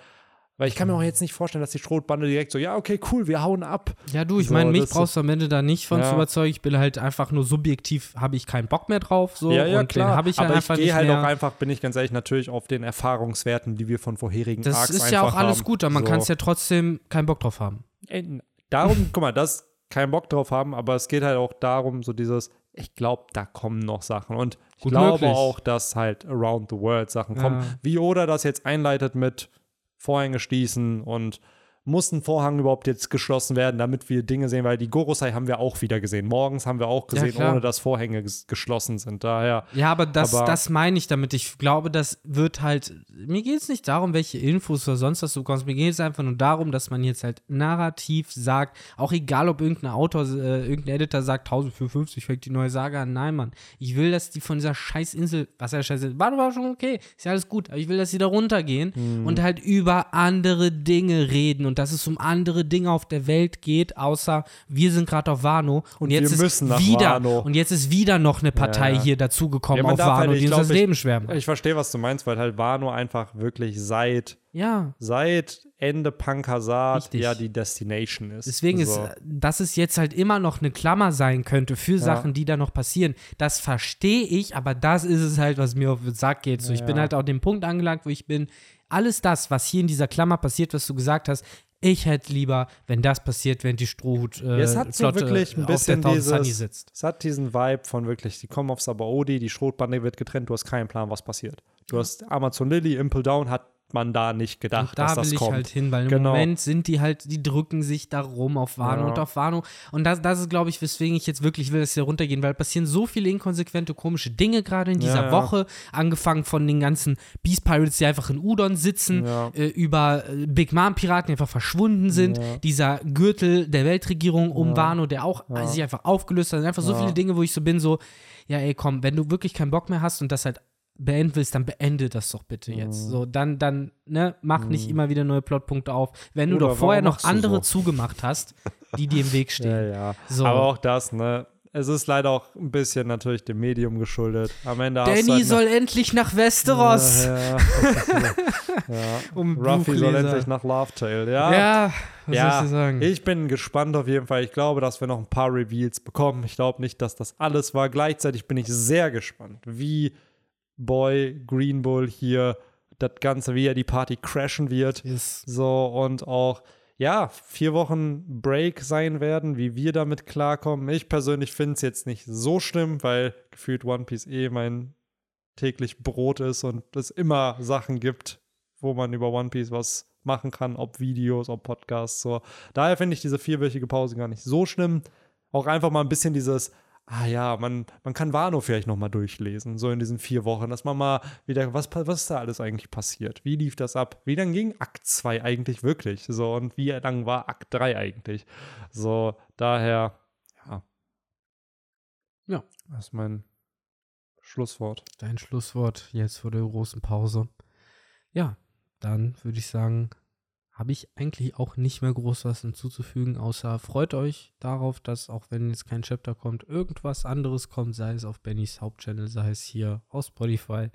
Weil ich kann mir auch jetzt nicht vorstellen, dass die Schrotbande direkt so, ja, okay, cool, wir hauen ab. Ja, du, ich So, meine, mich das- brauchst du am Ende da nicht von Ja. zu überzeugen. Ich bin halt einfach nur subjektiv, habe ich keinen Bock mehr drauf. So, ja, ja, und klar. den habe ich halt Aber ich einfach gehe halt mehr. auch einfach, bin ich ganz ehrlich, natürlich auf den Erfahrungswerten, die wir von vorherigen das Arcs ist ja auch alles haben. gut, aber man So. kann es ja trotzdem keinen Bock drauf haben. Ey, Darum, guck mal, das keinen Bock drauf haben, aber es geht halt auch darum, so dieses, ich glaube, da kommen noch Sachen. Und ich Gut glaube möglich. auch, dass halt Around the World Sachen Ja. kommen. Wie Oda das jetzt einleitet mit Vorhänge schließen und muss ein Vorhang überhaupt jetzt geschlossen werden, damit wir Dinge sehen, weil die Gorosei haben wir auch wieder gesehen. Morgens haben wir auch Ja, gesehen, klar. ohne dass Vorhänge ges geschlossen sind. Daher, Ja, aber das, Aber- das meine ich damit. Ich glaube, das wird halt. Mir geht es nicht darum, welche Infos oder sonst was du bekommst. Mir geht es einfach nur darum, dass man jetzt halt narrativ sagt, auch egal, ob irgendein Autor, äh, irgendein Editor sagt, 1054 fängt die neue Saga an. Nein, Mann. Ich will, dass die von dieser Scheißinsel, was ja Scheiße, war war schon okay, ist ja alles gut, aber ich will, dass sie da runtergehen Mhm. und halt über andere Dinge reden und dass es um andere Dinge auf der Welt geht, außer wir sind gerade auf Wano und, Und jetzt ist wieder Wano. und jetzt ist wieder noch eine Partei Ja, ja. hier dazugekommen Ja, auf Wano, halt- ich die uns das ich- Leben schwer macht. ich verstehe, was du meinst, weil halt Wano einfach wirklich seit, Ja, seit Ende Pankasat ja die Destination ist. deswegen ist, so. äh, dass es jetzt halt immer noch eine Klammer sein könnte für Sachen, die da noch passieren, das verstehe ich, aber das ist es halt, was mir auf den Sack geht. So, ich bin Ja. halt auch dem Punkt angelangt, wo ich bin, alles das, was hier in dieser Klammer passiert, was du gesagt hast, ich hätte lieber, wenn das passiert, wenn die Strohhut äh, Ja, es hat so wirklich ein bisschen dieses, sitzt. es hat diesen Vibe von wirklich, die kommen auf Sabaody, die Schrotbande wird getrennt, du hast keinen Plan, was passiert. Du hast Amazon Lily, Impel Down, hat man da nicht gedacht, Und da dass das will ich kommt. halt hin, weil im Genau. Moment sind die halt, die drücken sich da rum auf Wano Ja. und auf Wano. Und das, das ist, glaube ich, weswegen ich jetzt wirklich will, dass sie runtergehen, weil passieren so viele inkonsequente, komische Dinge gerade in dieser Ja, ja. Woche. Angefangen von den ganzen Beast Pirates, die einfach in Udon sitzen, äh, über äh, Big Mom Piraten, die einfach verschwunden sind, dieser Gürtel der Weltregierung um. Wano, der auch sich einfach aufgelöst hat. Einfach so viele Dinge, wo ich so bin, so, ja, ey, komm, wenn du wirklich keinen Bock mehr hast und das halt beenden willst, dann beende das doch bitte jetzt. Mhm. So, dann, dann, ne, mach nicht immer wieder neue Plotpunkte auf. Wenn du Oder doch vorher noch du andere so? zugemacht hast, die dir im Weg Ja, stehen. ja. So. Aber auch das, ne? Es ist leider auch ein bisschen natürlich dem Medium geschuldet. Am Ende du Danny halt soll endlich nach Westeros. Ja, ja. ja. Um Ruffy soll endlich nach Love Tale, ja. Ja, was ja, sollst du sagen? ich bin gespannt auf jeden Fall. Ich glaube, dass wir noch ein paar Reveals bekommen. Ich glaube nicht, dass das alles war. Gleichzeitig bin ich sehr gespannt, wie Boy Green Bull hier das Ganze, wie er die Party crashen wird. Yes. So und auch, ja, vier Wochen Break sein werden, wie wir damit klarkommen. Ich persönlich finde es jetzt nicht so schlimm, weil gefühlt One Piece eh mein täglich Brot ist und es immer Sachen gibt, wo man über One Piece was machen kann, ob Videos, ob Podcasts. So. Daher finde ich diese vierwöchige Pause gar nicht so schlimm. auch einfach mal ein bisschen dieses, ah ja, man, man kann Wano vielleicht noch mal durchlesen, so in diesen vier Wochen, dass man mal wieder, was, was ist da alles eigentlich passiert? Wie lief das ab? Wie lang ging Akt 2 eigentlich wirklich? So, und wie lang war Akt 3 eigentlich? So, daher, ja. Ja. Das ist mein Schlusswort. Dein Schlusswort jetzt vor der großen Pause. Ja, dann würde ich sagen, habe ich eigentlich auch nicht mehr groß was hinzuzufügen, außer freut euch darauf, dass auch wenn jetzt kein Chapter kommt, irgendwas anderes kommt, sei es auf Bennys Hauptchannel, sei es hier auf Spotify.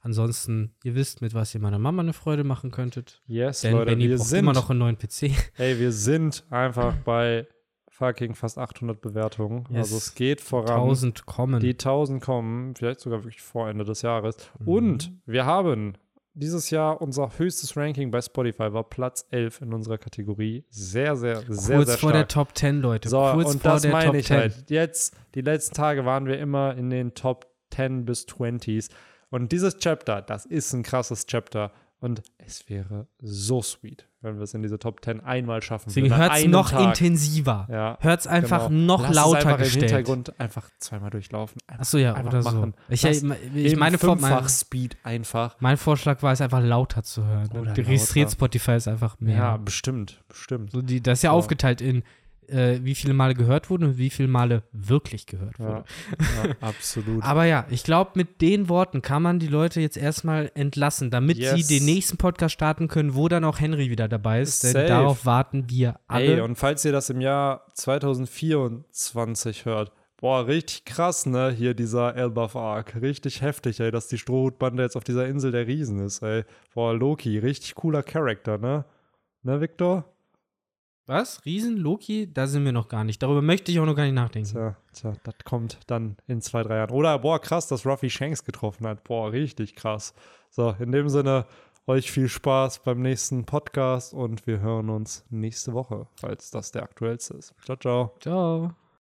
Ansonsten, ihr wisst, mit was ihr meiner Mama eine Freude machen könntet. Yes, Denn Leute, Benny wir braucht sind, immer noch einen neuen PC. ey, wir sind einfach bei fucking fast 800 Bewertungen. Yes. Also es geht voran. 1000 kommen. Die 1000 kommen, vielleicht sogar wirklich vor Ende des Jahres. Mhm. Und wir haben dieses Jahr unser höchstes Ranking bei Spotify war Platz 11 in unserer Kategorie. Sehr, sehr, sehr, Kurz sehr vor der. Top 10, Leute. So, Kurz und vor das der meine Top ich 10. halt. Jetzt, die letzten Tage waren wir immer in den Top 10 bis 20s. Und dieses Chapter, das ist ein krasses Chapter. Und es wäre so sweet, wenn wir es in diese Top 10 einmal schaffen Deswegen würden. an hört es noch Tag. intensiver. Ja, Hört es einfach genau. noch Lass lauter es einfach gestellt. im Hintergrund einfach zweimal durchlaufen. Einfach, Achso, ja, einfach oder so. machen. Ich, ich, ich meine, Vor- mein, Fünffach-Speed einfach. mein Vorschlag war es einfach lauter zu hören. Oder registriert. Spotify ist einfach mehr. Ja, bestimmt, bestimmt. So die, das ist ja So. aufgeteilt in äh, wie viele Male gehört wurde und wie viele Male wirklich gehört Ja, wurde. ja absolut. Aber ja, ich glaube, mit den Worten kann man die Leute jetzt erstmal entlassen, damit Yes. sie den nächsten Podcast starten können, wo dann auch Henry wieder dabei ist. Denn Safe. darauf warten wir alle. Ey, und falls ihr das im Jahr 2024 hört, boah, richtig krass, ne, hier dieser Elbaf Arc. Richtig heftig, ey, dass die Strohhutbande jetzt auf dieser Insel der Riesen ist, ey. Boah, Loki, richtig cooler Charakter, ne? Ne, Victor? Was? Riesen, Loki? Da sind wir noch gar nicht. Darüber möchte ich auch noch gar nicht nachdenken. Tja, tja, das kommt dann in zwei, drei Jahren. Oder, boah, krass, dass Ruffy Shanks getroffen hat. Boah, richtig krass. So, in dem Sinne, euch viel Spaß beim nächsten Podcast und wir hören uns nächste Woche, falls das der aktuellste ist. Ciao, ciao. Ciao.